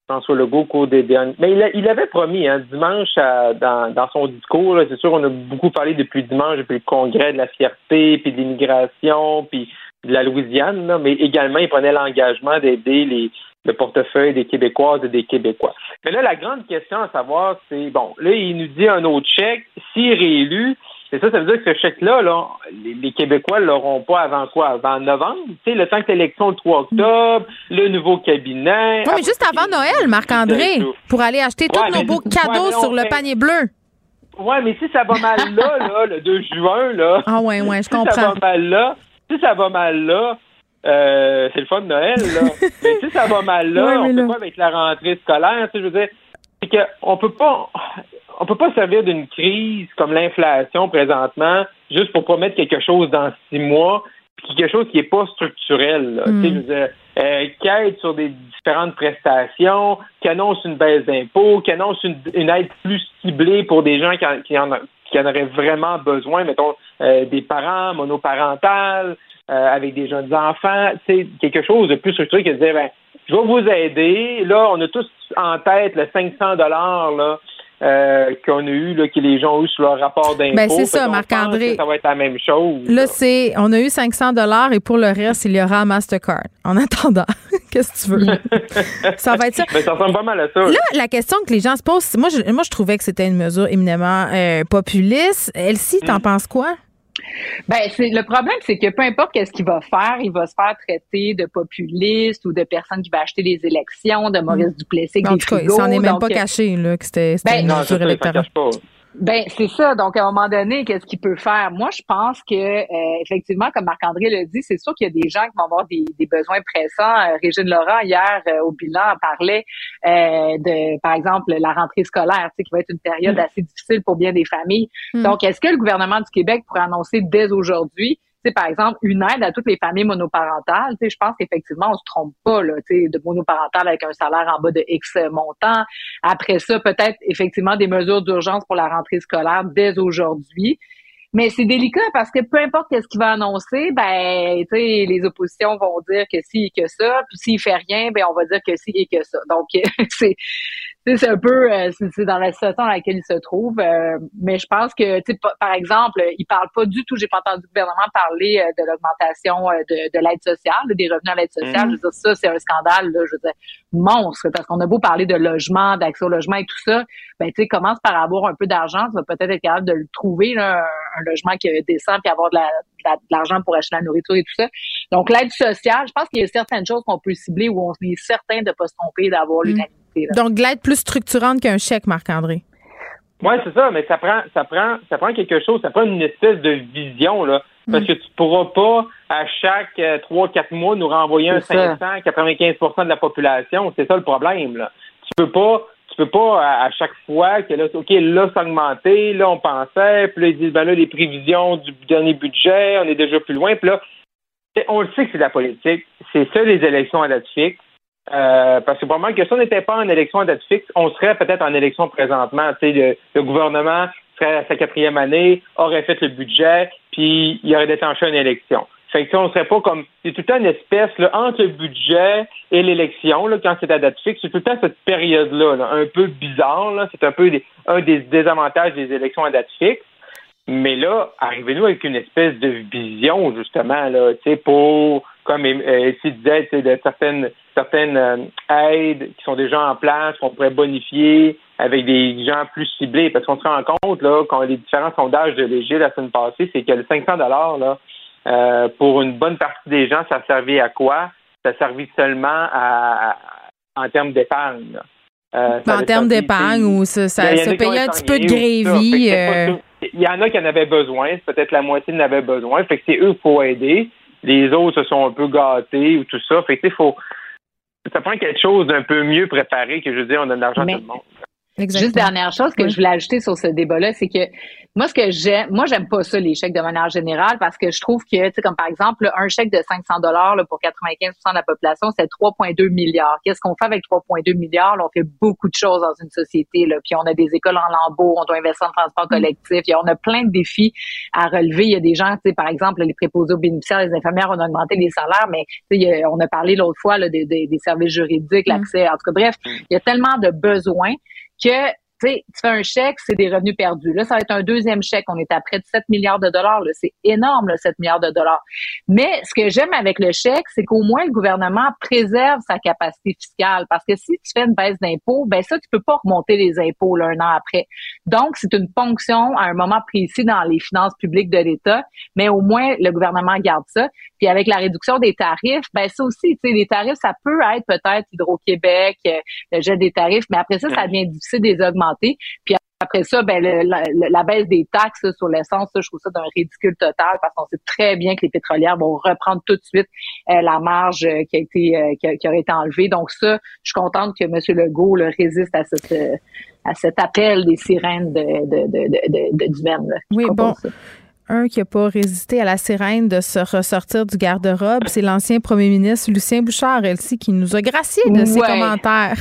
François Legault, au. Mais il, avait promis, hein, dimanche, dans, son discours, c'est sûr, on a beaucoup parlé depuis dimanche, depuis le congrès de la fierté, puis de l'immigration, puis de la Louisiane, là, mais également, il prenait l'engagement d'aider les le portefeuille des Québécoises et des Québécois. Mais là, la grande question à savoir, c'est, bon, là, il nous dit un autre chèque, s'il réélu, et ça, ça veut dire que ce chèque-là, là, les, Québécois ne l'auront pas avant quoi? Avant novembre? Tu sais, le temps que l'élection le 3 octobre, le nouveau cabinet. Oui, mais juste avant Noël, Marc-André, pour aller acheter tous nos beaux cadeaux sur le panier bleu. Ouais, mais si ça va mal là, là, le 2 juin, là. Ah ouais, ouais, je si ça comprends. va mal là, si ça va mal là, euh, c'est le fun de Noël, là. mais si ça va mal là, Ouais, on là- peut pas avec la rentrée scolaire, tu sais, je veux dire, c'est qu'on peut pas, on peut pas servir d'une crise comme l'inflation présentement juste pour promettre quelque chose dans six mois, puis quelque chose qui est pas structurel, là. Mm. Euh, qui aide sur des différentes prestations, qui annonce une baisse d'impôts, qui annonce une, une aide plus ciblée pour des gens qui en, qui en, qui en auraient vraiment besoin, mettons, euh, des parents monoparentales, euh, avec des jeunes enfants, c'est quelque chose de plus structuré que de dire, ben, je vais vous aider. Là, on a tous en tête le 500 dollars là. Euh, qu'on a eu, là, que les gens ont eu sur leur rapport d'impôt. Ben, c'est ça, Marc-André. Ça va être la même chose. Là, c'est, on a eu 500 dollars et pour le reste, il y aura Mastercard. En attendant, qu'est-ce que tu veux? ça va être ça. Ben, ça ressemble pas mal à ça. Là, la question que les gens se posent, moi, je, moi, je trouvais que c'était une mesure éminemment euh, populiste. Elsie, t'en Mm. penses quoi? Ben, c'est le problème, c'est que peu importe qu'est-ce qu'il va faire, il va se faire traiter de populiste ou de personne qui va acheter les élections, de Maurice Duplessis avec En tout cas, il s'en est même Donc, pas euh, caché là, que c'était, c'était Ben, une non, mesure électorale. Ben c'est ça. Donc à un moment donné, qu'est-ce qu'il peut faire? Moi, je pense que euh, effectivement, comme Marc-André l'a dit, c'est sûr qu'il y a des gens qui vont avoir des, des besoins pressants. Euh, Régine Laurent hier euh, au bilan parlait euh, de, par exemple, la rentrée scolaire, tu sais, qui va être une période assez difficile pour bien des familles. Mm. Donc, est-ce que le gouvernement du Québec pourrait annoncer dès aujourd'hui par exemple, une aide à toutes les familles monoparentales. Je pense qu'effectivement, on se trompe pas, là, de monoparentale avec un salaire en bas de X montant. Après ça, peut-être effectivement des mesures d'urgence pour la rentrée scolaire dès aujourd'hui. Mais c'est délicat parce que peu importe qu'est-ce qu'il va annoncer, ben, les oppositions vont dire que si et que ça, puis s'il fait rien, ben, on va dire que si et que ça. Donc, c'est, c'est un peu, euh, c'est dans la situation dans laquelle il se trouve. euh, mais je pense que, tu par exemple, il parle pas du tout, j'ai pas entendu le gouvernement parler euh, de l'augmentation euh, de, de l'aide sociale, des revenus à l'aide sociale. Mhm. Je veux dire, ça, c'est un scandale, là, je veux dire, monstre, parce qu'on a beau parler de logement, d'accès au logement et tout ça, ben, tu sais, commence par avoir un peu d'argent, tu vas peut-être être capable de le trouver, là, un, un logement qui est décent, puis avoir de la- de la- de l'argent pour acheter la nourriture et tout ça. Donc, l'aide sociale, je pense qu'il y a certaines choses qu'on peut cibler où on est certain de pas se tromper, d'avoir Mm. Là. Donc, de l'aide plus structurante qu'un chèque, Marc-André. Oui, c'est ça, mais ça prend, ça prend, ça prend quelque chose, ça prend une espèce de vision, là. Parce que tu pourras pas, à chaque euh, trois, quatre mois, nous renvoyer un C'est ça. 500, 95% de la population. C'est ça le problème, là. Tu peux pas, tu peux pas, à, à chaque fois que là, OK, là, ça a augmenté, là, on pensait, puis là, ils disent, ben là, les prévisions du dernier budget, on est déjà plus loin, puis là, on le sait que c'est de la politique. C'est ça, les élections à date fixe. Euh, parce que probablement que si on n'était pas en élection à date fixe, on serait peut-être en élection présentement. Le, le gouvernement serait à sa quatrième année, aurait fait le budget, puis il aurait déclenché une élection. Fait que on serait pas comme c'est tout le temps une espèce là, entre le budget et l'élection, là, quand c'est à date fixe, c'est tout le temps cette période-là, là, un peu bizarre. Là, c'est un peu des- un des désavantages des élections à date fixe. Mais là, arrivez-nous avec une espèce de vision, justement, là, tu sais, pour, comme euh, disais, tu sais, de certaines, certaines euh, aides qui sont déjà en place, qu'on pourrait bonifier avec des gens plus ciblés. Parce qu'on se rend compte, là, quand les différents sondages de Léger la semaine passée, c'est que le 500 là, euh, pour une bonne partie des gens, ça servait à quoi? ça a servi seulement à, en termes d'épargne. Euh, en termes d'épargne ou ça, ça, a payait un petit peu de grévy. Euh, Il y en a qui en avaient besoin, peut-être la moitié en avait besoin. Fait que c'est eux qu'il faut aider. Les autres se sont un peu gâtés ou tout ça. Fait que tu sais, faut. Ça prend quelque chose d'un peu mieux préparé que je veux dire, on donne de l'argent tout le monde. Juste dernière chose que je voulais ajouter sur ce débat-là, c'est que moi, ce que j'aime, moi, j'aime pas ça, les chèques de manière générale, parce que je trouve que, tu sais, comme par exemple, un chèque de 500 dollars pour 95% de la population, c'est 3,2 milliards. Qu'est-ce qu'on fait avec 3,2 milliards? Là, on fait beaucoup de choses dans une société, là. Puis on a des écoles en lambeaux, on doit investir en transport collectif, il y a- on a plein de défis à relever. Il y a des gens, tu sais, par exemple, les préposés aux bénéficiaires, les infirmières, on a augmenté les salaires, mais, tu sais, on a parlé l'autre fois, là, des, des- des services juridiques, l'accès, en tout cas, bref, il y a tellement de besoins que tu sais, tu fais un chèque, c'est des revenus perdus. Là, ça va être un deuxième chèque. On est à près de 7 milliards de dollars. là. C'est énorme, là, 7 milliards de dollars. Mais ce que j'aime avec le chèque, c'est qu'au moins le gouvernement préserve sa capacité fiscale. Parce que si tu fais une baisse d'impôts, ben ça, tu peux pas remonter les impôts là, un an après. Donc, c'est une ponction à un moment précis dans les finances publiques de l'État. Mais au moins, le gouvernement garde ça. Puis avec la réduction des tarifs, ben ça aussi, tu sais, les tarifs, ça peut être peut-être Hydro-Québec, euh, le jet des tarifs, mais après ça, ça devient difficile de les Puis après ça, ben le- la, la baisse des taxes sur l'essence, je trouve ça d'un ridicule total parce qu'on sait très bien que les pétrolières vont reprendre tout de suite euh, la marge euh, qui a été euh, qui, a- qui aurait été enlevée. Donc ça, je suis contente que M. Legault résiste à cette euh, à cet appel des sirènes de, de, de, de, de- de- du. Je Oui, bon. ça. Un qui n'a pas résisté à la sirène de se ressortir du garde-robe, c'est l'ancien premier ministre Lucien Bouchard, Elsie, qui nous a gracié de ses commentaires.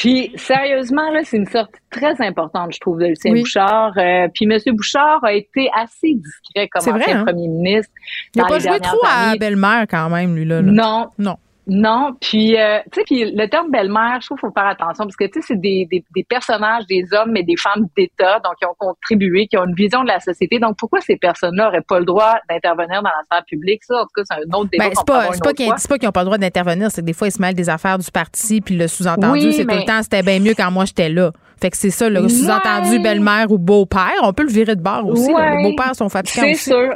Puis sérieusement, là, c'est une sortie très importante, je trouve, de Lucien Oui. Bouchard. Euh, puis M. Bouchard a été assez discret comme C'est vrai, ancien hein? premier ministre. Il n'a pas joué trop à années. belle-mère quand même, lui, là. là. Non. Non. Non, puis euh, tu sais, puis le terme belle-mère, je trouve qu'il faut faire attention parce que tu sais, c'est des, des, des personnages, des hommes, mais des femmes d'État, donc qui ont contribué, qui ont une vision de la société. Donc pourquoi ces personnes-là n'auraient pas le droit d'intervenir dans la sphère publique? Ça, en tout cas, c'est un autre débat. Ben, c'est pas, c'est pas qu'ils n'ont pas le droit d'intervenir, c'est que des fois, ils se mêlent des affaires du parti, puis le sous-entendu, Oui, c'est tout le temps, c'était bien mieux quand moi j'étais là. Fait que c'est ça, le sous-entendu Ouais. belle-mère ou beau-père. On peut le virer de bord aussi. Ouais. Les beaux-pères sont fatigants C'est sûr.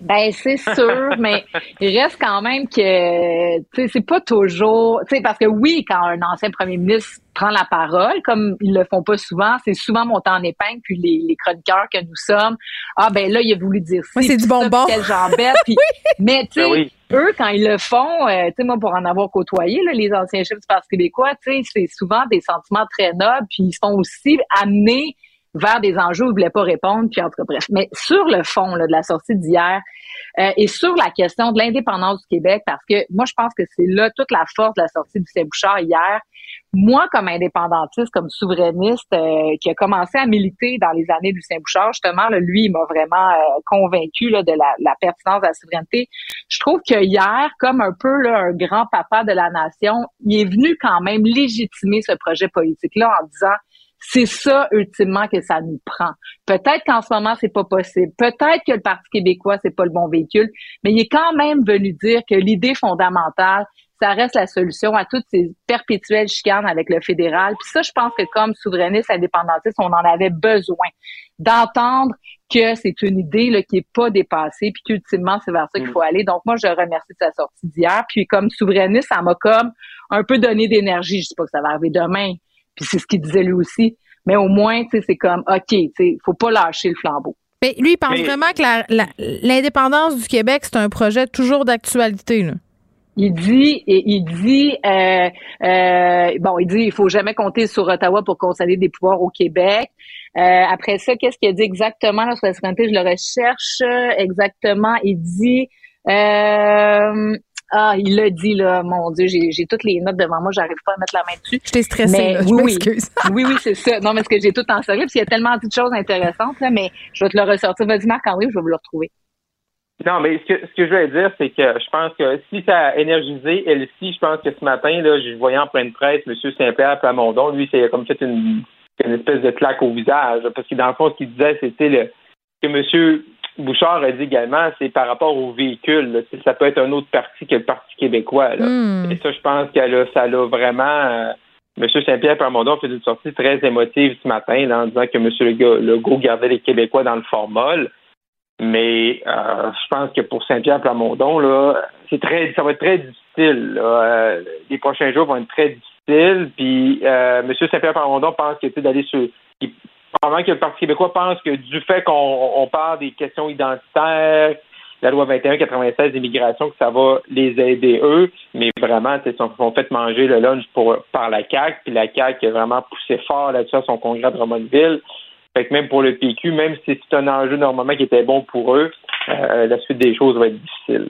Ben c'est sûr, mais il reste quand même que tu sais c'est pas toujours tu sais parce que oui quand un ancien premier ministre prend la parole comme ils le font pas souvent, c'est souvent monté en épingle puis les, les chroniqueurs que nous sommes ah ben là il a voulu dire ci, Ouais, c'est du ça, bonbon. jambette puis mais tu sais Ben oui. eux quand ils le font euh, tu sais moi pour en avoir côtoyé là, les anciens chefs du Parti québécois, tu sais c'est souvent des sentiments très nobles puis ils se font aussi amener vers des enjeux où ils voulaient pas répondre, puis en tout cas, bref. Mais sur le fond là, de la sortie d'hier euh, et sur la question de l'indépendance du Québec, parce que moi, je pense que c'est là toute la force de la sortie du Bouchard hier. Moi, comme indépendantiste, comme souverainiste, euh, qui a commencé à militer dans les années de Lucien Bouchard, justement, là, lui, il m'a vraiment euh, convaincu là, de la, la pertinence de la souveraineté. Je trouve que hier, comme un peu là, un grand papa de la nation, il est venu quand même légitimer ce projet politique-là en disant c'est ça ultimement que ça nous prend. Peut-être qu'en ce moment c'est pas possible. Peut-être que le Parti québécois c'est pas le bon véhicule, mais il est quand même venu dire que l'idée fondamentale, ça reste la solution à toutes ces perpétuelles chicanes avec le fédéral. Puis ça, je pense que comme souverainiste indépendantiste, on en avait besoin d'entendre que c'est une idée là, qui est pas dépassée, puis qu'ultimement c'est vers ça qu'il faut aller. Donc moi, je remercie de sa sortie d'hier. Puis comme souverainiste, ça m'a comme un peu donné d'énergie. Je sais pas que ça va arriver demain, puis c'est ce qu'il disait lui aussi. Mais au moins, tu sais, c'est comme, OK, tu sais, faut pas lâcher le flambeau. Mais lui, il pense Mais- vraiment que l'indépendance du Québec, c'est un projet toujours d'actualité. là. Il dit, et il dit, euh, euh, bon, il dit, il faut jamais compter sur Ottawa pour consolider des pouvoirs au Québec. Euh, après ça, qu'est-ce qu'il a dit exactement là, sur la souveraineté? Je le recherche euh, exactement. Il dit, euh, ah, il l'a dit là, mon Dieu, j'ai j'ai toutes les notes devant moi, j'arrive pas à mettre la main dessus. Je t'ai stressé, Mais là, je oui, oui. m'excuse. oui, oui, c'est ça. Non, mais parce que j'ai tout en sérieux, parce qu'il y a tellement de choses intéressantes, là, mais je vais te le ressortir. Vas-y, Marc-André, je vais vous le retrouver. Non, mais ce que, ce que je voulais dire, c'est que je pense que si ça a énergisé Elsie, je pense que ce matin, là, je voyais en pleine presse M. Saint-Pierre Plamondon, lui, c'est comme fait une, une espèce de claque au visage. Parce que dans le fond, ce qu'il disait, c'était le que M. Bouchard a dit également, c'est par rapport aux véhicules. là. Ça peut être un autre parti que le Parti québécois. Là. Hmm. Et ça, je pense que là, ça l'a vraiment. euh, M. Saint-Pierre Plamondon a fait une sortie très émotive ce matin là, en disant que M. Legault, gardait les Québécois dans le formol. Mais euh, je pense que pour Saint-Pierre Plamondon, là, c'est très, ça va être très difficile. là. Euh, les prochains jours vont être très difficiles. Puis euh, M. Saint-Pierre Plamondon pense que d'aller sur. il- Probablement que le Parti québécois pense que du fait qu'on on parle des questions identitaires, la loi 21-96 d'immigration, que ça va les aider eux, mais vraiment, ils sont, sont fait manger le lunch pour, par la CAQ, puis la CAQ a vraiment poussé fort là-dessus à son congrès de Drummondville. Fait que même pour le PQ, même si c'est un enjeu normalement qui était bon pour eux, euh, la suite des choses va être difficile.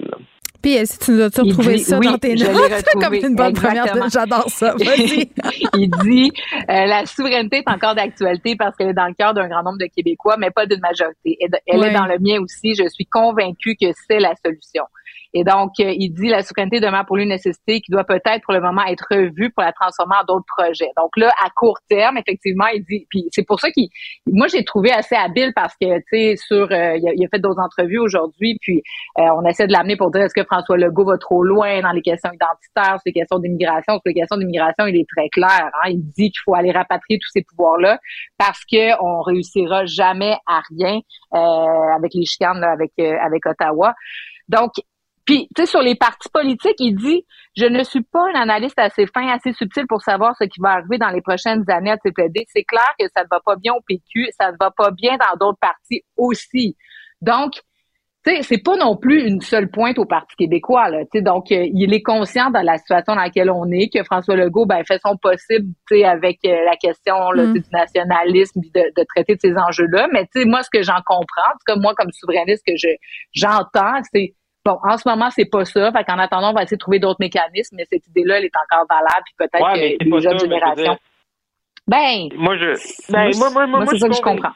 Puis, Elsie, tu nous as-tu retrouvé dit- ça oui, dans tes notes? Comme une bonne première. exactement. J'adore ça. Vas-y. il dit euh, la souveraineté est encore d'actualité parce qu'elle est dans le cœur d'un grand nombre de Québécois, mais pas d'une majorité. Elle, est dans le mien aussi. Je suis convaincue que c'est la solution. Et donc, euh, il dit la souveraineté demeure pour lui une nécessité qui doit peut-être pour le moment être revue pour la transformer en d'autres projets. Donc là, à court terme, effectivement, il dit, puis c'est pour ça qu'il, moi j'ai trouvé assez habile parce que tu sais sur, euh, il, a, il a fait d'autres entrevues aujourd'hui, puis euh, on essaie de l'amener pour dire est-ce que François Legault va trop loin dans les questions identitaires, sur les questions d'immigration? Sur les questions d'immigration, il est très clair. Hein? Il dit qu'il faut aller rapatrier tous ces pouvoirs-là parce que on réussira jamais à rien euh, avec les chicanes là, avec euh, avec Ottawa. Donc puis, tu sais, sur les partis politiques, il dit Je ne suis pas un analyste assez fin, assez subtil pour savoir ce qui va arriver dans les prochaines années à TPD. C'est clair que ça ne va pas bien au PQ, ça ne va pas bien dans d'autres partis aussi. Donc, tu sais, c'est pas non plus une seule pointe au Parti québécois, là. Tu sais, donc, euh, il est conscient de la situation dans laquelle on est, que François Legault, ben, fait son possible, tu sais, avec euh, la question là, Mm. du nationalisme, de, de traiter de ces enjeux-là. Mais tu sais, moi, ce que j'en comprends, en tout cas, moi, comme souverainiste, que je j'entends, c'est Bon, en ce moment, c'est pas ça. Fait qu'en attendant, on va essayer de trouver d'autres mécanismes, mais cette idée-là, elle est encore valable, puis peut-être Ouais, que les jeunes générations. Ben, Moi, je, moi, ben, moi, moi, moi, moi, moi, c'est je ça suis que je convaincu- comprends.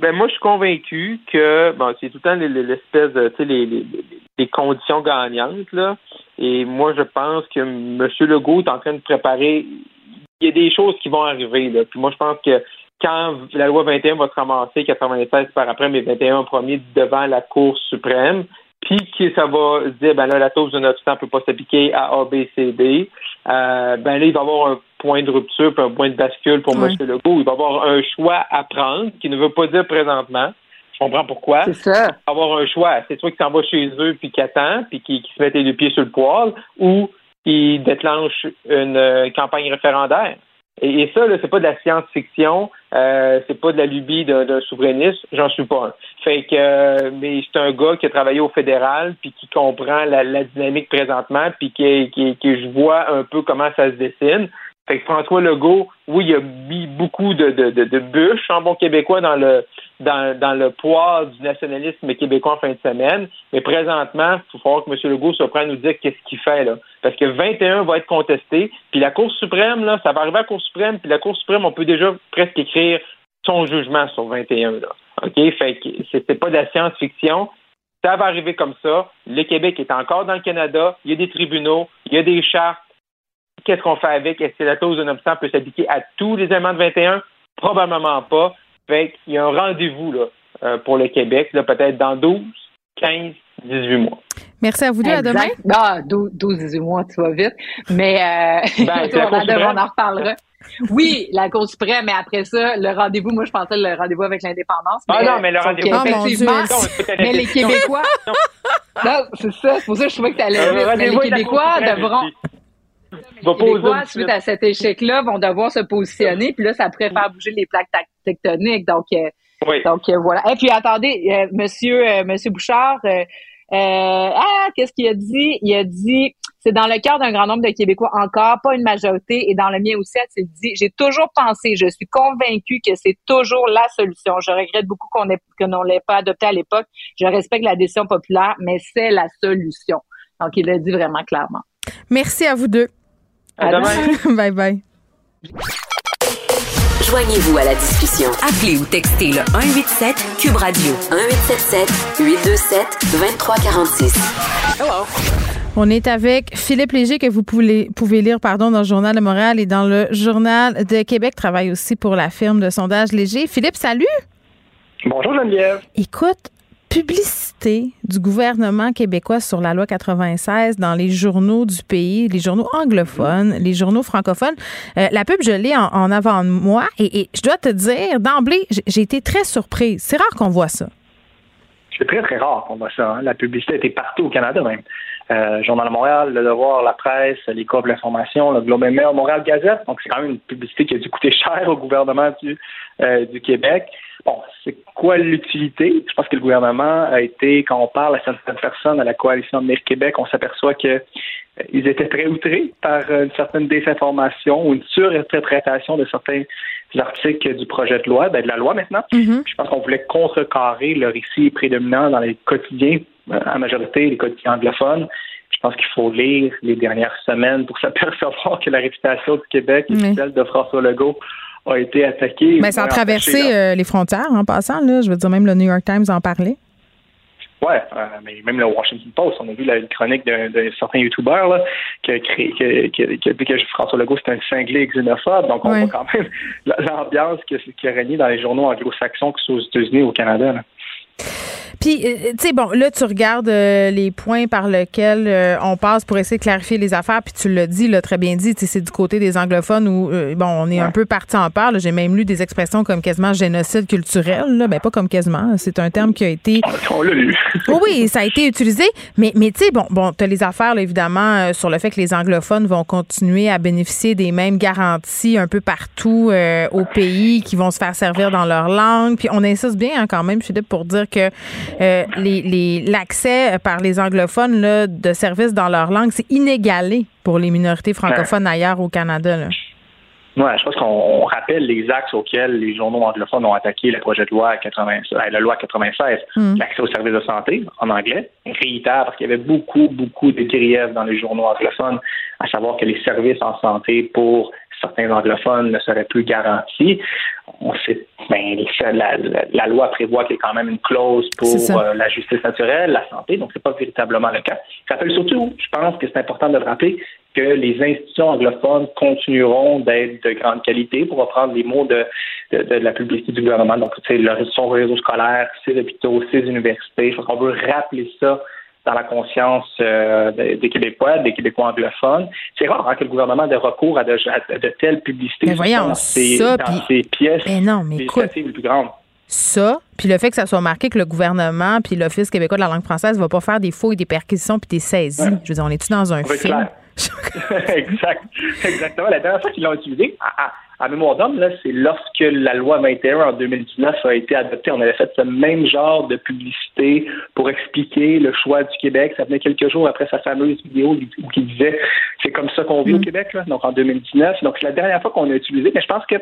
Ben moi, je suis convaincu que bon, c'est tout le temps les- les- l'espèce de, tu sais, les, les, les conditions gagnantes là. Et moi, je pense que M. Legault est en train de préparer. Il y a des choses qui vont arriver là. Puis moi, je pense que quand la loi 21 va se ramasser 96 par après, mais 21 en premier devant la Cour suprême, puis que ça va dire ben là la clause de 900 peut pas s'appliquer à A, B, C, D. Euh, ben là il va y avoir un point de rupture, puis un point de bascule pour. M. Legault. Il va y avoir un choix à prendre, qui ne veut pas dire présentement. Je comprends pourquoi. C'est ça. Avoir un choix, c'est soit qu'il s'en va chez eux puis qu'il attend, puis qu'il qu'il se mette les deux pieds sur le poil, ou qu'il déclenche une euh, campagne référendaire. Et, ça, là, c'est pas de la science-fiction, euh, c'est pas de la lubie d'un d'un souverainiste, j'en suis pas un. Fait que, euh, mais c'est un gars qui a travaillé au fédéral, puis qui comprend la, la dynamique présentement, puis qui, qui, qui je vois un peu comment ça se dessine. Fait que François Legault, oui, il a mis beaucoup de, de, de, bûches en bon québécois dans le dans, dans le poids du nationalisme québécois en fin de semaine. Mais présentement, il faut falloir que M. Legault se prenne à nous dire qu'est-ce qu'il fait là. Parce que 21 va être contesté, puis la Cour suprême, là, ça va arriver à la Cour suprême, puis la Cour suprême, on peut déjà presque écrire son jugement sur 21 là. OK? Fait que c'était pas de la science-fiction. Ça va arriver comme ça. Le Québec est encore dans le Canada. Il y a des tribunaux, il y a des chartes. Qu'est-ce qu'on fait avec? Est-ce que la clause de 900 peut s'appliquer à tous les éléments de 21? Probablement pas. Fait qu'il y a un rendez-vous là, euh, pour le Québec, là, peut-être dans 12, 15, 18 mois. Merci à vous deux. À demain. Ah, 12, 12, 18 mois, tu vas vite. Mais euh, Ben, on, en, suprême. on en reparlera. Oui, la Cour suprême, mais après ça, le rendez-vous, moi, je pensais le rendez-vous avec l'indépendance. Ah non, mais le sauf rendez-vous- Oh, effectivement, mais les. Québécois. non, c'est ça. C'est pour ça que je trouvais que tu allais Euh, vite. Mais rendez-vous les Québécois devront. Les Va pas Québécois, hommes suite à cet échec-là, vont devoir se positionner, puis là, ça pourrait faire bouger les plaques tectoniques. Donc, euh, Oui. donc euh, voilà. Et puis attendez, euh, Monsieur euh, Monsieur Bouchard, euh, euh, ah, qu'est-ce qu'il a dit? Il a dit c'est dans le cœur d'un grand nombre de Québécois encore, pas une majorité, et dans le mien aussi, il dit j'ai toujours pensé, je suis convaincu que c'est toujours la solution. Je regrette beaucoup qu'on ait que l'on l'ait pas adopté à l'époque. Je respecte la décision populaire, mais c'est la solution. Donc il l'a dit vraiment clairement. Merci à vous deux. À demain. bye bye. Joignez-vous à la discussion. Appelez ou textez le 187 Cube Radio 1877 827 2346. On est avec Philippe Léger que vous pouvez, pouvez lire pardon, dans le Journal de Montréal et dans le Journal de Québec. Travaille aussi pour la firme de sondage Léger. Philippe, salut. Bonjour Geneviève. Écoute, publicité du gouvernement québécois sur la loi 96 dans les journaux du pays, les journaux anglophones, les journaux francophones. Euh, la pub, je l'ai en, avant de moi et, je dois te dire, d'emblée, j'ai- été très surprise. C'est rare qu'on voit ça. C'est très, très rare qu'on voit ça. hein. La publicité était partout au Canada même. euh, Journal de Montréal, Le Devoir, La Presse, les de l'information, le Globe and Mail, Montréal Gazette. Donc, c'est quand même une publicité qui a dû coûter cher au gouvernement du, euh, du Québec. Bon, c'est quoi l'utilité? Je pense que le gouvernement a été, quand on parle à certaines personnes à la coalition de Québec, on s'aperçoit que euh, ils étaient très outrés par une certaine désinformation ou une surinterprétation de certains articles du projet de loi, ben de la loi maintenant. Mm-hmm. Je pense qu'on voulait contrecarrer le récit prédominant dans les quotidiens, en majorité les quotidiens anglophones. Je pense qu'il faut lire les dernières semaines pour s'apercevoir que la réputation du Québec et celle de François Legault a été attaquée. Mais ça a traversé euh, les frontières en passant, là. Je veux dire, même le New York Times en parlait. Oui, euh, mais même le Washington Post, on a vu la chronique d'un certain YouTuber là, qui a créé, qui, a dit que François Legault c'est un cinglé xénophobe. Donc on voit quand même l'ambiance qui, a régné dans les journaux anglo-saxons que ce soit aux États-Unis et au Canada. Là. Puis, euh, tu sais, bon, là, tu regardes euh, les points par lesquels euh, on passe pour essayer de clarifier les affaires, puis tu l'as dit, là, très bien dit, c'est du côté des anglophones où, bon, on est un peu parti en part. J'ai même lu des expressions comme quasiment génocide culturel, là. Ben, pas comme quasiment. C'est un terme qui a été. On l'a lu. oui, ça a été utilisé. Mais, mais tu sais, bon, bon, tu as les affaires, évidemment, sur le fait que les anglophones vont continuer à bénéficier des mêmes garanties un peu partout au pays, qui vont se faire servir dans leur langue. Puis on insiste bien, hein, quand même, Philippe, pour dire que euh, l'accès par les anglophones là, de services dans leur langue, c'est inégalé pour les minorités francophones ailleurs au Canada. Là. Ouais, je pense qu'on rappelle les axes auxquels les journaux anglophones ont attaqué le projet de loi 96, euh, la loi 96, Hmm. l'accès aux services de santé en anglais, réitère parce qu'il y avait beaucoup, beaucoup de griefs dans les journaux anglophones, à savoir que les services en santé pour certains anglophones ne seraient plus garantis. On sait, ben, la, la, loi prévoit qu'il y ait quand même une clause pour euh, la justice naturelle, la santé, donc c'est pas véritablement le cas. Je rappelle surtout, je pense que c'est important de le rappeler, que les institutions anglophones continueront d'être de grande qualité, pour reprendre les mots de, de, de la publicité du gouvernement. Donc, c'est son réseau scolaire, ses hôpitaux, ses universités. Je pense qu'on veut rappeler ça dans la conscience euh, des Québécois, des Québécois anglophones. C'est rare hein, que le gouvernement ait recours à de, à de telles publicités mais voyons, dans, ses, ça, dans puis... ses pièces mais non, mais écoute, les plus grandes. Ça, puis le fait que ça soit marqué que le gouvernement puis l'Office québécois de la langue française va pas faire des fouilles, des perquisitions puis des saisies. Ouais. Je veux dire, on est-tu dans un film? exact. Exactement. La dernière fois qu'ils l'ont utilisé, à, à mémoire d'homme, là, c'est lorsque la loi 21 en 2019 a été adoptée. On avait fait ce même genre de publicité pour expliquer le choix du Québec. Ça venait quelques jours après sa fameuse vidéo où il disait c'est comme ça qu'on vit au Québec, là, donc en 2019. Donc c'est la dernière fois qu'on a utilisé, mais je pense que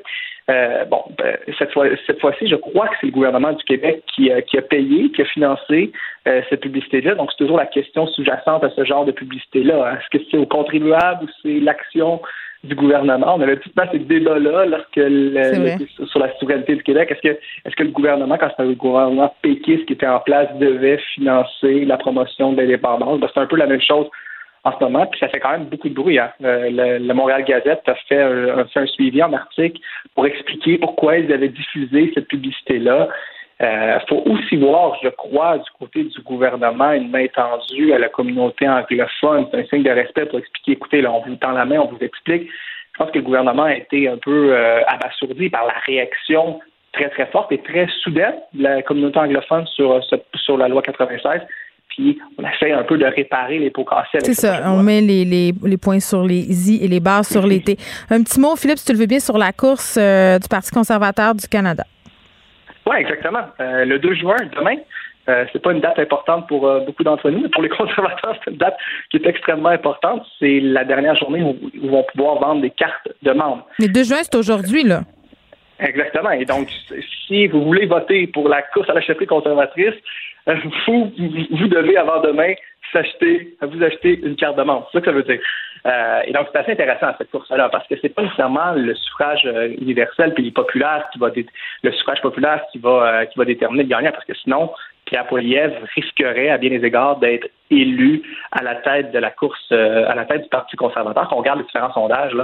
euh, bon, ben, cette fois cette fois-ci, je crois que c'est le gouvernement du Québec qui, euh, qui a payé, qui a financé euh, cette publicité-là. Donc c'est toujours la question sous-jacente à ce genre de publicité-là. Est-ce que c'est aux contribuables ou c'est l'action du gouvernement. On avait tout le temps ces débats-là lorsque le, le, sur la souveraineté du Québec. Est-ce que est-ce que le gouvernement, quand c'était le gouvernement péquiste qui était en place, devait financer la promotion de l'indépendance? Ben, c'est un peu la même chose en ce moment, puis ça fait quand même beaucoup de bruit. Hein. Le, le, Montréal Gazette a fait un, fait un suivi en article pour expliquer pourquoi ils avaient diffusé cette publicité-là. Il euh, faut aussi voir, je crois, du côté du gouvernement, une main tendue à la communauté anglophone. C'est un signe de respect pour expliquer, écoutez, là, on vous tend la main, on vous explique. Je pense que le gouvernement a été un peu euh, abasourdi par la réaction très, très forte et très soudaine de la communauté anglophone sur, sur la loi 96 puis on essaie un peu de réparer les pots cassés. C'est ça, on met les, les, les, points sur les i et les barres sur les t. Un petit mot, Philippe, si tu le veux bien, sur la course euh, du Parti conservateur du Canada. Oui, exactement. Euh, le 2 juin, demain, euh, c'est pas une date importante pour euh, beaucoup d'entre nous, mais pour les conservateurs, c'est une date qui est extrêmement importante. C'est la dernière journée où ils vont pouvoir vendre des cartes de membres. Le 2 juin, c'est aujourd'hui, là. Exactement. Et donc, si vous voulez voter pour la course à la chefferie conservatrice, vous, vous devez avant demain s'acheter, vous acheter une carte de membre. C'est ça que ça veut dire. Euh, et donc, c'est assez intéressant cette course-là parce que c'est pas nécessairement le suffrage euh, universel puis populaire qui va le suffrage populaire qui va euh, qui va déterminer le gagnant parce que sinon, Pierre Poilievre risquerait à bien des égards d'être élu à la tête de la course, à la tête du Parti conservateur. Quand on regarde les différents sondages,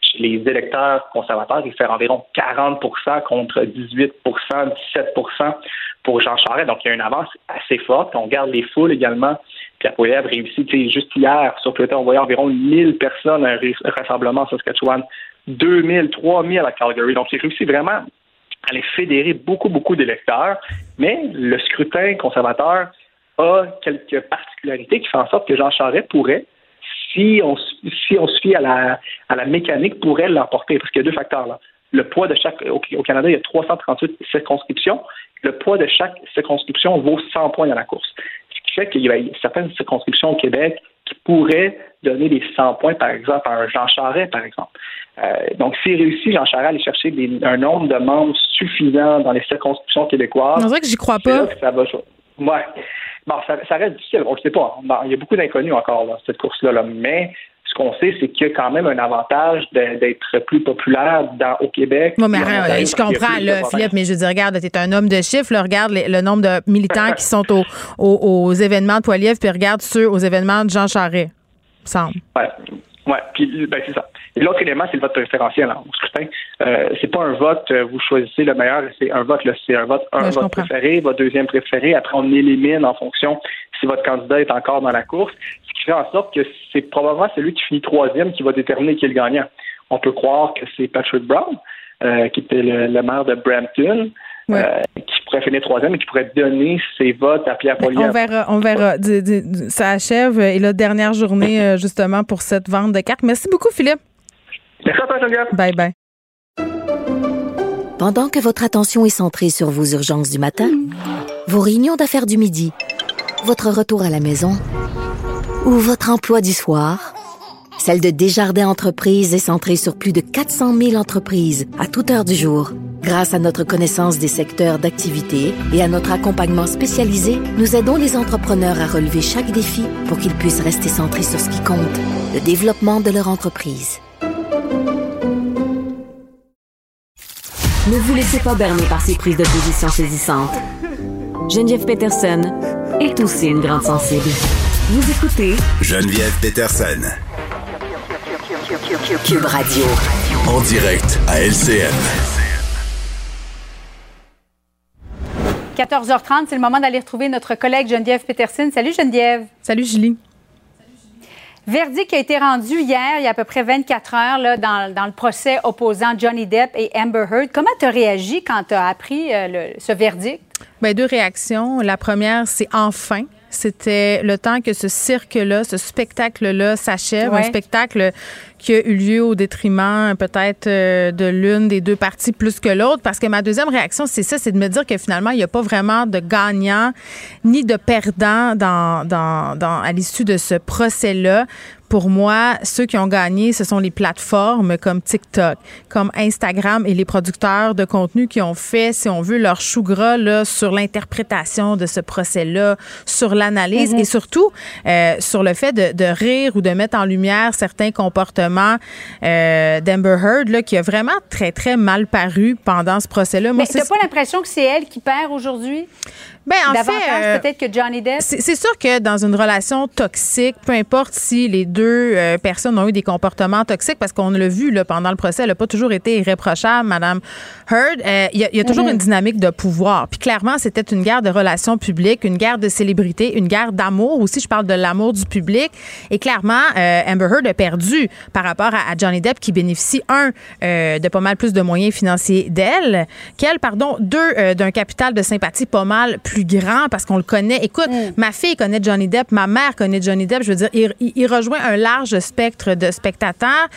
chez les électeurs conservateurs, il fait environ 40% contre 18% 17% pour Jean Charest. Donc, il y a une avance assez forte. On regarde les foules également, Poilievre réussit, juste hier, sur Twitter, on voyait environ 1000 personnes à un rassemblement en Saskatchewan, 2000, 3000 à Calgary. Donc, il réussit vraiment à les fédérer beaucoup, beaucoup d'électeurs. Mais le scrutin conservateur a quelques particularités qui font en sorte que Jean Charest pourrait, si on, si on se fie à la, à la mécanique, pourrait l'emporter. Parce qu'il y a deux facteurs là. Le poids de chaque. Au Canada, il y a 338 circonscriptions. Le poids de chaque circonscription vaut 100 points dans la course. Fait qu'il y a certaines circonscriptions au Québec qui pourraient donner des 100 points, par exemple, à un Jean Charest, par exemple. Euh, donc, s'il réussit, Jean Charest, à aller chercher des- un nombre de membres suffisant dans les circonscriptions québécoises. On dirait que j'y crois c'est pas. ça va. Ouais. Bon, ça, ça reste difficile. On ne le sait pas. Bon, il y a beaucoup d'inconnus encore, là, cette course-là. là. Mais ce qu'on sait, c'est qu'il y a quand même un avantage d'être plus populaire dans, au Québec. Bon, mais je comprends, là. Philippe, mais je dire, regarde, t'es un homme de chiffres, là, regarde les- le nombre de militants qui sont au- au- aux événements de Poilievre, puis regarde ceux aux événements de Jean Charest, semble. Ouais. Ouais, puis ben, c'est ça. Et l'autre élément, c'est le vote préférentiel hein, au scrutin. Euh, c'est pas un vote, euh, vous choisissez le meilleur, c'est un vote, c'est un vote, un Ouais, vote préféré, votre deuxième préféré. Après, on élimine en fonction si votre candidat est encore dans la course, ce qui fait en sorte que c'est probablement celui qui finit troisième qui va déterminer qui est le gagnant. On peut croire que c'est Patrick Brown, euh, qui était le, le maire de Brampton, euh, qui pourrait finir troisième et qui pourrait donner ses votes à Pierre Poilievre. On verra, on verra. Ça achève. Et la dernière journée, euh, justement, pour cette vente de cartes. Merci beaucoup, Philippe. Merci à toi, Geneviève. Bye bye. Pendant que votre attention est centrée sur vos urgences du matin, vos réunions d'affaires du midi, votre retour à la maison ou votre emploi du soir, celle de Desjardins Entreprises est centrée sur plus de 400 000 entreprises à toute heure du jour. Grâce à notre connaissance des secteurs d'activité et à notre accompagnement spécialisé, nous aidons les entrepreneurs à relever chaque défi pour qu'ils puissent rester centrés sur ce qui compte, le développement de leur entreprise. Ne vous laissez pas berner par ces prises de position saisissantes. Geneviève Peterson est aussi une grande sensible. Vous écoutez Geneviève Peterson. Cube Radio. En direct à LCN. 14h30, c'est le moment d'aller retrouver notre collègue Geneviève Peterson. Salut Geneviève. Salut Julie. Verdict qui a été rendu hier, il y a à peu près 24 heures, là, dans, dans le procès opposant Johnny Depp et Amber Heard. Comment tu as réagi quand tu as appris euh, le- ce verdict? Ben, deux réactions. La première, c'est enfin. C'était le temps que ce cirque-là, ce spectacle-là s'achève. Ouais. Un spectacle qui a eu lieu au détriment peut-être euh, de l'une des deux parties plus que l'autre. Parce que ma deuxième réaction, c'est ça, c'est de me dire que finalement, il n'y a pas vraiment de gagnant ni de perdant dans, dans, dans, à l'issue de ce procès-là. Pour moi, ceux qui ont gagné, ce sont les plateformes comme TikTok, comme Instagram et les producteurs de contenu qui ont fait, si on veut, leur chou gras là, sur l'interprétation de ce procès-là, sur l'analyse Mhm. et surtout euh, sur le fait de, de rire ou de mettre en lumière certains comportements euh, d'Amber Heard là, qui a vraiment très, très mal paru pendant ce procès-là. Mais t'as pas l'impression que c'est elle qui perd aujourd'hui? Ben, en Davantage fait, euh, peut-être que Johnny Depp? C'est sûr que dans une relation toxique, peu importe si les deux euh, personnes ont eu des comportements toxiques, parce qu'on l'a vu là, pendant le procès, elle n'a pas toujours été irréprochable, Madame Heard. euh, Il y, a- il y a toujours Mhm. une dynamique de pouvoir. Puis clairement, c'était une guerre de relations publiques, une guerre de célébrité, une guerre d'amour aussi. Je parle de l'amour du public. Et clairement, Amber Heard a perdu par rapport à, à Johnny Depp, qui bénéficie un de pas mal plus de moyens financiers d'elle, qu'elle, pardon, deux d'un capital de sympathie pas mal plus grand parce qu'on le connaît. Écoute, ma fille connaît Johnny Depp, ma mère connaît Johnny Depp. Je veux dire, il, rejoint un large spectre de spectateurs.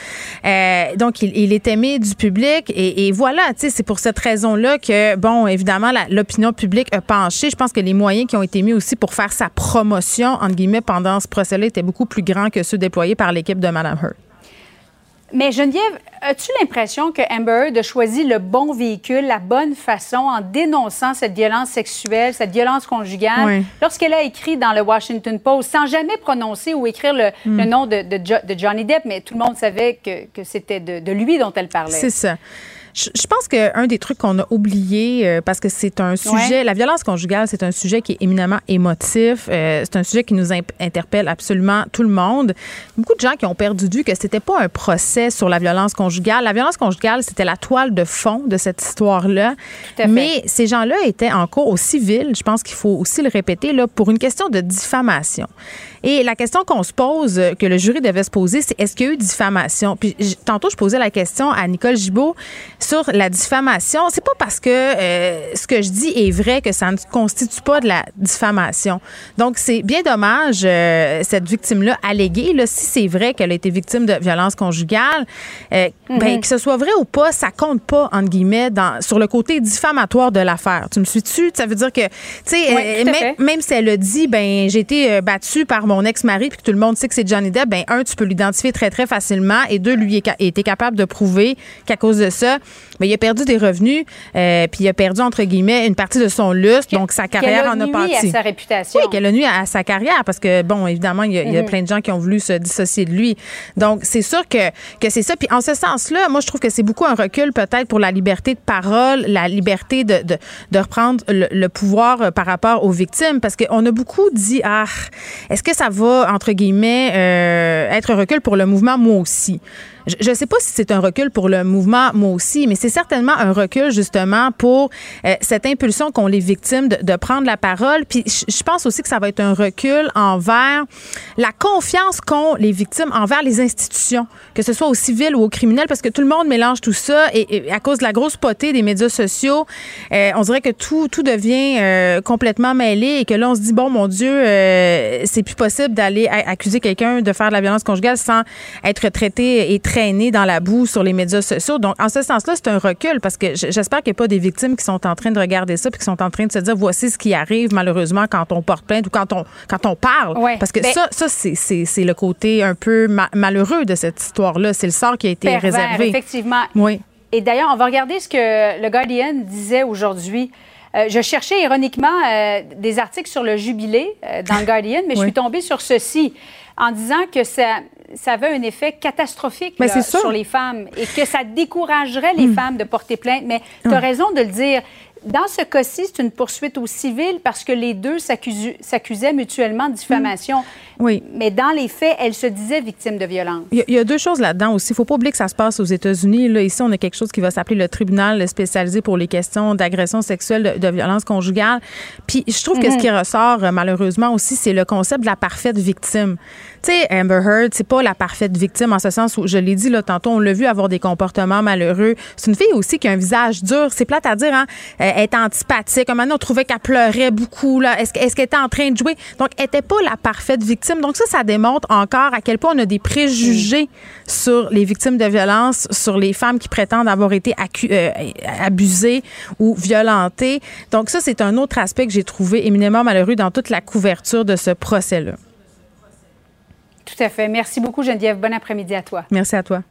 Euh, donc, il, il est aimé du public et, et voilà, tu sais, c'est pour cette raison-là que, bon, évidemment, l'opinion publique a penché. Je pense que les moyens qui ont été mis aussi pour faire sa promotion, entre guillemets, pendant ce procès-là étaient beaucoup plus grands que ceux déployés par l'équipe de Mme Heard. Mais Geneviève, as-tu l'impression que Amber Heard a choisi le bon véhicule, la bonne façon en dénonçant cette violence sexuelle, cette violence conjugale? Oui. Lorsqu'elle a écrit dans le Washington Post, sans jamais prononcer ou écrire le, Mm. le nom de, de Jo- de Johnny Depp, mais tout le monde savait que, que c'était de, de lui dont elle parlait? C'est ça. Je, je pense qu'un des trucs qu'on a oublié, euh, parce que c'est un sujet, Ouais. la violence conjugale, c'est un sujet qui est éminemment émotif. euh, c'est un sujet qui nous interpelle absolument tout le monde. Beaucoup de gens qui ont perdu vue que c'était pas un procès sur la violence conjugale. La violence conjugale, c'était la toile de fond de cette histoire-là. Mais ces gens-là étaient en cours au civil. Je pense qu'il faut aussi le répéter là pour une question de diffamation. Et la question qu'on se pose, euh, que le jury devait se poser, c'est est-ce qu'il y a eu diffamation? Puis tantôt, je posais la question à Nicole Gibault sur la diffamation, c'est pas parce que euh, ce que je dis est vrai que ça ne constitue pas de la diffamation. Donc, c'est bien dommage, euh, cette victime-là alléguée, là, si c'est vrai qu'elle a été victime de violence conjugale, euh, ben, que ce soit vrai ou pas, ça compte pas, entre guillemets, dans, sur le côté diffamatoire de l'affaire. Tu me suis-tu? Ça veut dire que, tu sais, Oui, même, même si elle a dit, ben, j'ai été battue par mon ex-mari, puis que tout le monde sait que c'est Johnny Depp, ben, un, tu peux l'identifier très, très facilement, et deux, lui, a été capable de prouver qu'à cause de ça, ben, il a perdu des revenus, euh, puis il a perdu, entre guillemets, une partie de son lustre, donc sa carrière Qu'elle a en a nui pâti. à sa réputation. Oui, qu'elle a nuit à, à sa carrière parce que, bon, évidemment, il y a, il y a Mhm. plein de gens qui ont voulu se dissocier de lui. Donc, c'est sûr que, que c'est ça. Puis, en ce sens-là, moi, je trouve que c'est beaucoup un recul peut-être pour la liberté de parole, la liberté de, de, de reprendre le, le pouvoir euh, par rapport aux victimes parce qu'on a beaucoup dit, ah, est-ce que ça va, entre guillemets, euh, être recul pour le mouvement moi aussi? Je ne sais pas si c'est un recul pour le mouvement moi aussi, mais c'est certainement un recul justement pour euh, cette impulsion qu'ont les victimes de, prendre la parole. Puis je pense aussi que ça va être un recul envers la confiance qu'ont les victimes envers les institutions, que ce soit au civil ou au criminel, parce que tout le monde mélange tout ça et, à cause de la grosse potée des médias sociaux, euh, on dirait que tout, tout devient euh, complètement mêlé et que là on se dit bon mon Dieu, c'est plus possible d'aller accuser quelqu'un de faire de la violence conjugale sans être traité et traîné dans la boue sur les médias sociaux. Donc en ce sens-là, c'est un recul parce que j'espère qu'il n'y a pas des victimes qui sont en train de regarder ça puis qui sont en train de se dire voici ce qui arrive malheureusement quand on porte plainte ou quand on quand on parle. Ouais. Parce que Ben- ça, ça c'est, le côté un peu ma- malheureux de cette histoire-là. C'est le sort qui a été Pervers, réservé. effectivement. Oui. Et d'ailleurs, on va regarder ce que le Guardian disait aujourd'hui. Euh, je cherchais ironiquement euh, des articles sur le jubilé euh, dans le Guardian, mais je suis tombée sur ceci en disant que ça, ça avait un effet catastrophique là, sur les femmes et que ça découragerait les femmes de porter plainte. Mais tu as raison de le dire. Dans ce cas-ci, c'est une poursuite au civil parce que les deux s'accusaient mutuellement de diffamation. Oui. Mais dans les faits, elles se disaient victimes de violence. Il y, a, il y a deux choses là-dedans aussi. Il faut pas oublier que ça se passe aux États-Unis. Là, ici, on a quelque chose qui va s'appeler le tribunal spécialisé pour les questions d'agression sexuelle, de, de violence conjugale. Puis je trouve que ce Mhm. qui ressort euh, malheureusement aussi, c'est le concept de la parfaite victime. Tu sais, Amber Heard, c'est pas la parfaite victime en ce sens où, je l'ai dit là tantôt, on l'a vu avoir des comportements malheureux. C'est une fille aussi qui a un visage dur. C'est plate à dire, hein? Elle est antipathique. Donné, on trouvait qu'elle pleurait beaucoup. Là. Est-ce, que- est-ce qu'elle était en train de jouer? Donc, elle était pas la parfaite victime. Donc, ça, ça démontre encore à quel point on a des préjugés sur les victimes de violence, sur les femmes qui prétendent avoir été euh, abusées ou violentées. Donc, ça, c'est un autre aspect que j'ai trouvé éminemment malheureux dans toute la couverture de ce procès-là. Tout à fait. Merci beaucoup, Geneviève. Bon après-midi à toi. Merci à toi.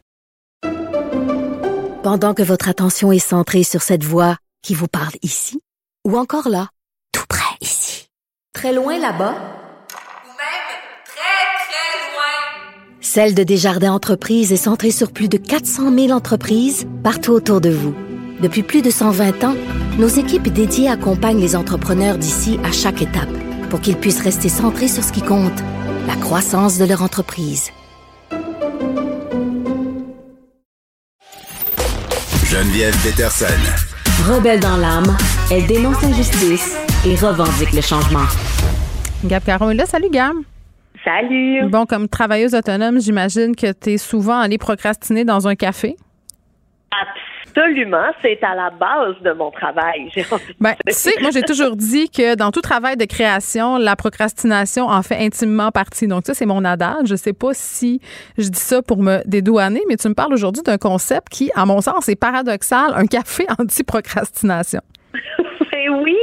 Pendant que votre attention est centrée sur cette voix qui vous parle ici, ou encore là, tout près ici, très loin là-bas, Ou même très, très loin. Celle de Desjardins Entreprises est centrée sur plus de 400 000 entreprises partout autour de vous. Depuis plus de 120 ans, nos équipes dédiées accompagnent les entrepreneurs d'ici à chaque étape pour qu'ils puissent rester centrés sur ce qui compte, la croissance de leur entreprise. Geneviève Peterson. Rebelle dans l'âme, elle dénonce l'injustice et revendique le changement. Gab Caron est là. Salut, Gab. Salut. Bon, comme travailleuse autonome, j'imagine que tu es souvent allée procrastiner dans un café? Absolument, c'est à la base de mon travail. Ben, tu sais, moi, j'ai toujours dit que dans tout travail de création, la procrastination en fait intimement partie. Donc, ça, c'est mon adage. Je sais pas si je dis ça pour me dédouaner, mais tu me parles aujourd'hui d'un concept qui, à mon sens, est paradoxal, un café anti-procrastination. Ben oui,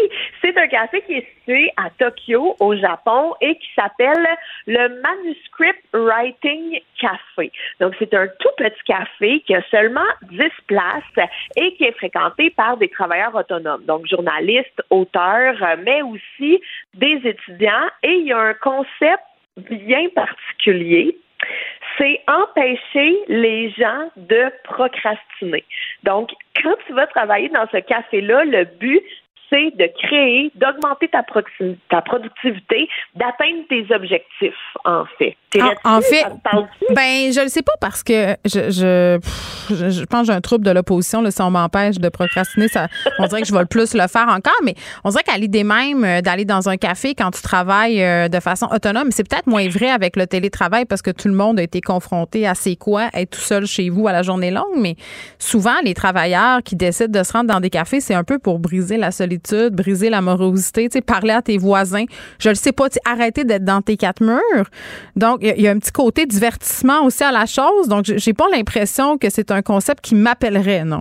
c'est un café qui est situé à Tokyo, au Japon, et qui s'appelle le Manuscript Writing Café. Donc, c'est un tout petit café qui a seulement 10 places et qui est fréquenté par des travailleurs autonomes, donc journalistes, auteurs, euh, mais aussi des étudiants. Et il y a un concept bien particulier c'est empêcher les gens de procrastiner. Donc, quand tu vas travailler dans ce café-là, le but, c'est de créer, d'augmenter ta, ta productivité, d'atteindre tes objectifs, en fait. En, fait, ben je le sais pas parce que je je, je, je pense que j'ai un trouble de l'opposition. Si on m'empêche de procrastiner, ça, on dirait que je vais le plus le faire encore. Mais on dirait qu'à l'idée même euh, d'aller dans un café quand tu travailles euh, de façon autonome, c'est peut-être moins vrai avec le télétravail parce que tout le monde a été confronté à c'est quoi être tout seul chez vous à la journée longue. Mais souvent, les travailleurs qui décident de se rendre dans des cafés, c'est un peu pour briser la solitude, briser la morosité, tu sais, parler à tes voisins. Je le sais pas, tu sais, arrêter d'être dans tes quatre murs. Donc, il y y, a un petit côté divertissement aussi à la chose. Donc, j'ai pas l'impression que c'est un concept qui m'appellerait, non.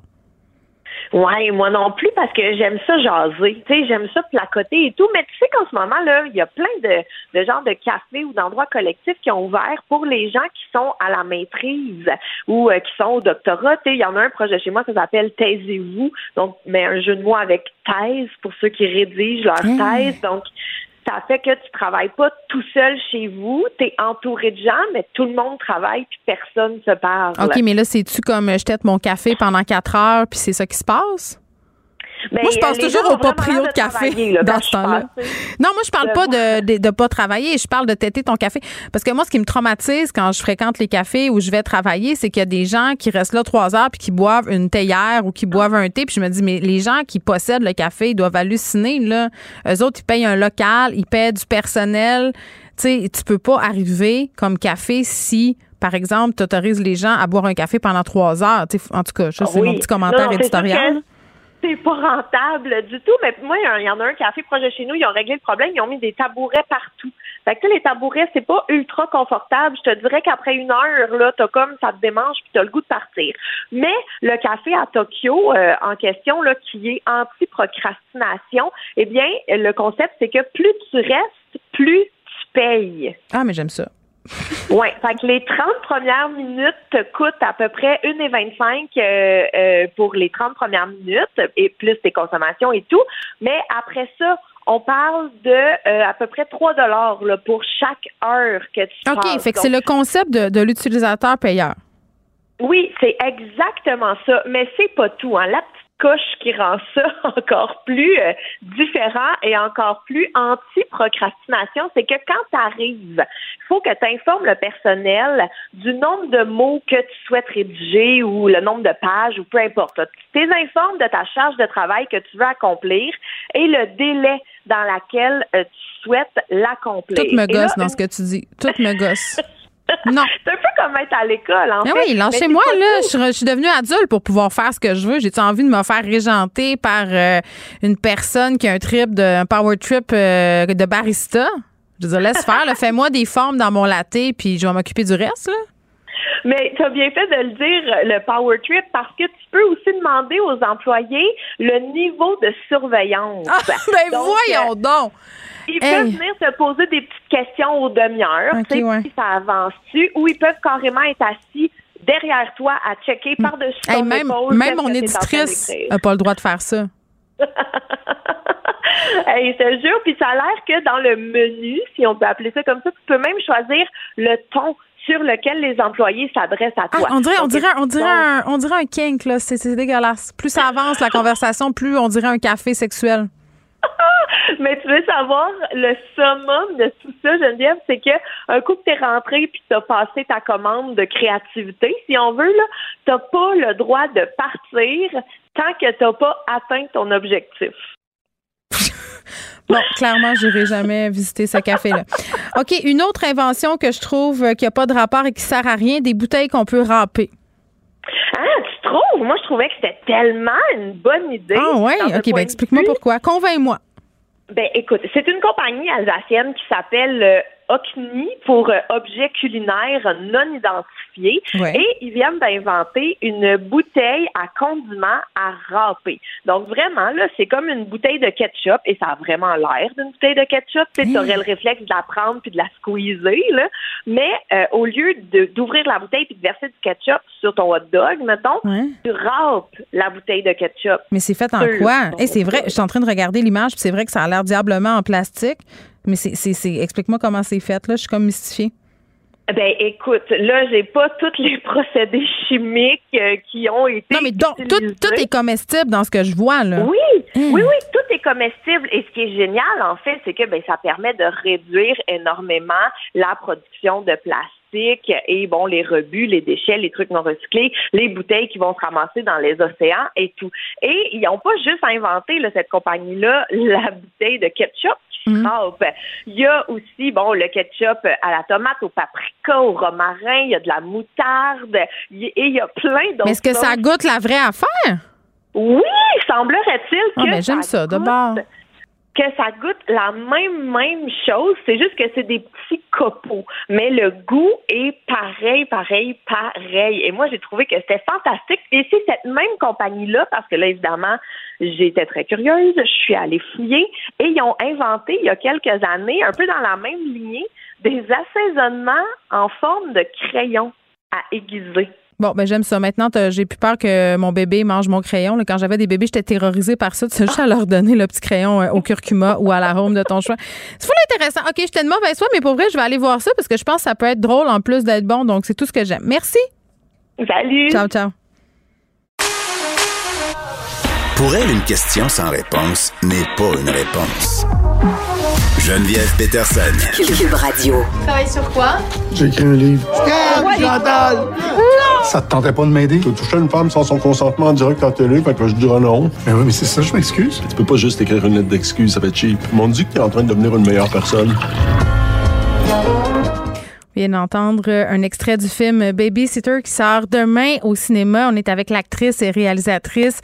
Ouais, moi non plus parce que j'aime ça jaser. Tu sais, j'aime ça placoter et tout. Mais tu sais qu'en ce moment là, il y a plein de, de genres de cafés ou d'endroits collectifs qui ont ouvert pour les gens qui sont à la maîtrise ou euh, qui sont au doctorat. Tu sais, il y en a un proche de chez moi, ça s'appelle Taisez-vous. Donc, mais un jeu de mots avec thèse pour ceux qui rédigent leur Mmh. thèse. Donc, ça fait que tu travailles pas tout seul chez vous, tu es entouré de gens, mais tout le monde travaille puis personne se parle. OK, mais là, c'est-tu comme euh, je tête mon café pendant quatre heures puis c'est ça qui se passe? Moi, je pense euh, les toujours au l'air de café là, dans ce temps-là. Non, moi, je parle pas de, de, de pas travailler. Je parle de têter ton café. Parce que moi, ce qui me traumatise quand je fréquente les cafés où je vais travailler, c'est qu'il y a des gens qui restent là trois heures puis qui boivent une théière ou qui boivent un thé. Puis je me dis, mais les gens qui possèdent le café, ils doivent halluciner, là. Eux autres, ils payent un local, ils payent du personnel. Tu sais, tu peux pas arriver comme café si, par exemple, tu autorises les gens à boire un café pendant trois heures. En tout cas, ça, c'est Oui. mon petit commentaire Non, c'est éditorial. C'est pas rentable du tout, mais moi, il y en a un café proche de chez nous, ils ont réglé le problème, ils ont mis des tabourets partout. Fait que les tabourets, c'est pas ultra confortable. Je te dirais qu'après une heure, là, t'as comme ça te démange puis t'as le goût de partir. Mais le café à Tokyo, euh, en question, là, qui est anti-procrastination, eh bien, le concept, c'est que plus tu restes, plus tu payes. Ah, mais j'aime ça. Oui, fait que les 30 premières minutes te coûtent à peu près 1,25 euh, euh, pour les 30 premières minutes et plus tes consommations et tout. Mais après ça, on parle de euh, à peu près 3 dollars pour chaque heure que tu OK, passes. fait que c'est le concept de, de l'utilisateur payeur. oui, c'est exactement ça. Mais c'est pas tout. Hein. La petite coche qui rend ça encore plus euh, différent et encore plus anti-procrastination, c'est que quand tu arrives, il faut que tu informes le personnel du nombre de mots que tu souhaites rédiger ou le nombre de pages ou peu importe. Tu t'informes de ta charge de travail que tu veux accomplir et le délai dans lequel euh, tu souhaites l'accomplir. Tout me là, gosse dans ce que tu dis. Tout me gosse. Non. C'est un peu comme être à l'école, en fait. oui, lâchez-moi, pas là. Je, suis- je suis devenue adulte pour pouvoir faire ce que je veux. J'ai-tu envie de me faire régenter par euh, une personne qui a un trip, de, un power trip euh, de barista? Je veux dire, laisse faire. Fais-moi des formes dans mon latte, puis je vais m'occuper du reste, là. Mais tu as bien fait de le dire, le power trip, parce que tu peux aussi demander aux employés le niveau de surveillance. ben Donc, voyons euh, donc! Ils Hey. peuvent venir se poser des petites questions aux demi-heures, Ok, tu sais, ouais. si ça avance-tu, ou ils peuvent carrément être assis derrière toi à checker par-dessus Hey, ton même épaule même mon éditrice n'a pas le droit de faire ça. Hey, je te jure, puis ça a l'air que dans le menu, si on peut appeler ça comme ça, tu peux même choisir le ton sur lequel les employés s'adressent à Ah, toi. on dirait, on dirait, on dirait, un, on dirait un kink, là. C'est c'est dégueulasse. Plus ça avance, la conversation, plus on dirait un café sexuel. Mais tu veux savoir, le summum de tout ça, Geneviève, c'est que un coup que t'es rentré puis t'as passé ta commande de créativité, si on veut, là, t'as pas le droit de partir tant que t'as pas atteint ton objectif. Bon, clairement, j'irai jamais visiter ce café-là. OK, une autre invention que je trouve euh, qui n'a pas de rapport et qui sert à rien, des bouteilles qu'on peut râper. Ah, tu trouves? Moi, je trouvais que c'était tellement une bonne idée. Ah un OK, ben explique-moi pourquoi. Convainc-moi. Ben, écoute, c'est une compagnie alsacienne qui s'appelle euh, OCNI pour euh, objets culinaires non identifiés. Ouais. Et ils viennent d'inventer une bouteille à condiments à râper. Donc, vraiment, là, c'est comme une bouteille de ketchup et ça a vraiment l'air d'une bouteille de ketchup. Tu sais, aurais le réflexe de la prendre puis de la squeezer, là. Mais euh, au lieu d'ouvrir la bouteille puis de verser du ketchup sur ton hot dog, mettons, Ouais. tu râpes la bouteille de ketchup. Mais c'est fait en quoi? ton Hey, c'est vrai, je suis en train de regarder l'image, puis c'est vrai que ça a l'air diablement en plastique. Mais c'est, explique-moi comment c'est fait, là. Je suis comme mystifiée. Ben écoute, là j'ai pas tous les procédés chimiques euh, qui ont été Non, mais donc, tout, est comestible dans ce que je vois, là. Oui, Hein. oui, oui, tout est comestible et ce qui est génial, en fait, c'est que ben, ça permet de réduire énormément la production de plastique et bon les rebuts, les déchets, les trucs non recyclés, les bouteilles qui vont se ramasser dans les océans et tout. Et ils n'ont pas juste inventé là, cette compagnie-là la bouteille de ketchup qui frappe. Il y a aussi bon le ketchup à la tomate, au paprika, au romarin, il y a de la moutarde et il y a plein d'autres. Mais est-ce que ça goûte la vraie affaire? Oui, semblerait-il Ah, que ben, j'aime ça, de bord. Que ça goûte la même même chose, c'est juste que c'est des petits copeaux, mais le goût est pareil, pareil, pareil. Et moi, j'ai trouvé que c'était fantastique. Et c'est cette même compagnie-là, parce que là, évidemment, j'étais très curieuse, je suis allée fouiller, et ils ont inventé il y a quelques années, un peu dans la même lignée, des assaisonnements en forme de crayon à aiguiser. Bon, ben j'aime ça. Maintenant, j'ai plus peur que mon bébé mange mon crayon. là. Quand j'avais des bébés, j'étais terrorisée par ça. Tu sais juste à leur donner le petit crayon euh, au curcuma ou à l'arôme de ton choix. C'est fou intéressant. OK, j'étais de mauvaise foi, mais pour vrai, je vais aller voir ça parce que je pense que ça peut être drôle en plus d'être bon. Donc, c'est tout ce que j'aime. Merci. Salut. Ciao, ciao. Pour elle, une question sans réponse n'est pas une réponse. Geneviève Peterson. Cube Radio. Travaille sur quoi? J'ai écrit un livre. Ouais. Chantal! Ça te tentait pas de m'aider? Tu as touché une femme sans son consentement en direct à la télé, fait que je dirais non. Mais oui, mais c'est ça, je m'excuse. Tu peux pas juste écrire une lettre d'excuse, ça fait cheap. Ils m'ont dit que t'es en train de devenir une meilleure personne. On vient d'entendre euh, un extrait du film Babysitter qui sort demain au cinéma. On est avec l'actrice et réalisatrice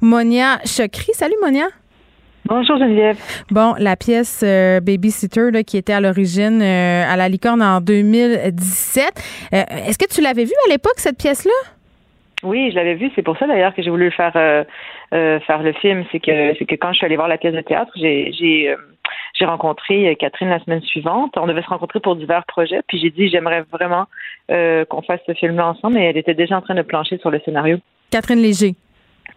Monia Chokri. Salut Monia. Bonjour Geneviève. Bon, la pièce euh, Babysitter là, qui était à l'origine euh, à la licorne en 2017. Euh, Est-ce que tu l'avais vue à l'époque, cette pièce-là? Oui, je l'avais vu. C'est pour ça d'ailleurs que j'ai voulu faire faire le film. C'est que c'est que quand je suis allée voir la pièce de théâtre, j'ai j'ai j'ai rencontré Catherine la semaine suivante. On devait se rencontrer pour divers projets. Puis j'ai dit j'aimerais vraiment qu'on fasse ce film-là ensemble. Et elle était déjà en train de plancher sur le scénario. Catherine Léger.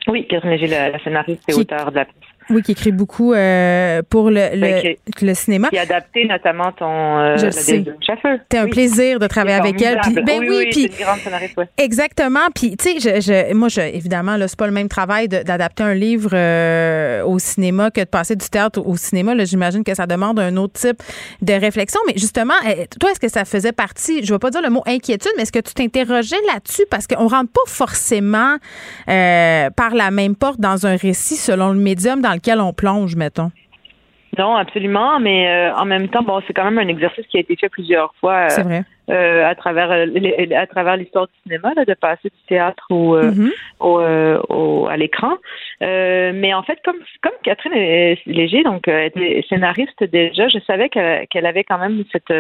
Oui, Catherine Léger, la, la scénariste et Qui- auteure de la pièce. Oui, qui écrit beaucoup euh, pour le, le, Ben, le cinéma. Qui a adapté notamment ton euh, Je sais. C'était un Oui. plaisir de travailler avec elle. Puis, ben oui, oui, oui, puis c'est une grande scénariste, ouais. Exactement. Puis, tu sais, je, je- moi, je, évidemment, là, c'est pas le même travail d'adapter un livre euh, au cinéma que de passer du théâtre au, au cinéma. Là, j'imagine que ça demande un autre type de réflexion. Mais justement, euh, toi, est-ce que ça faisait partie, je vais pas dire le mot inquiétude, mais est-ce que tu t'interrogeais là-dessus? Parce qu'on rentre pas forcément euh, par la même porte dans un récit selon le médium dans lequel on plonge, mettons. Non, absolument, mais euh, en même temps, bon, c'est quand même un exercice qui a été fait plusieurs fois. euh, vrai. euh, à travers euh, à travers l'histoire du cinéma, là, de passer du théâtre au, euh, Mhm. au, au- à l'écran. Euh, mais en fait, comme comme Catherine est- Léger, donc euh, était scénariste déjà, je savais qu'elle qu'elle avait quand même cette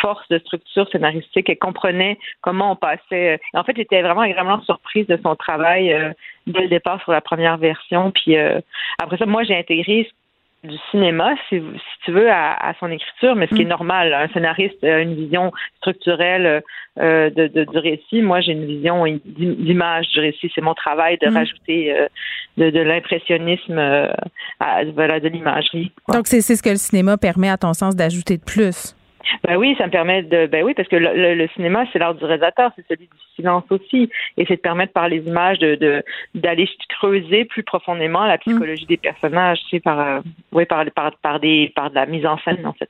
force de structure scénaristique. Elle comprenait comment on passait. en fait, j'étais vraiment agréablement surprise de son travail euh, dès le départ sur la première version. Puis euh, après ça, moi, j'ai intégré du cinéma, si, si tu veux, à, à son écriture, mais ce qui est normal. Un scénariste a une vision structurelle euh, de, de- du récit. Moi, j'ai une vision d'im- d'image du récit. C'est mon travail de Mm. rajouter euh, de, de l'impressionnisme euh, à voilà, de l'imagerie. Donc, c'est c'est ce que le cinéma permet, à ton sens, d'ajouter de plus? Ben oui, ça me permet de. Ben oui, parce que le, cinéma, c'est l'art du réalisateur, c'est celui du silence aussi, et c'est de permettre par les images d'aller creuser plus profondément la psychologie des personnages, tu par euh, oui, par par par des par de la mise en scène en fait.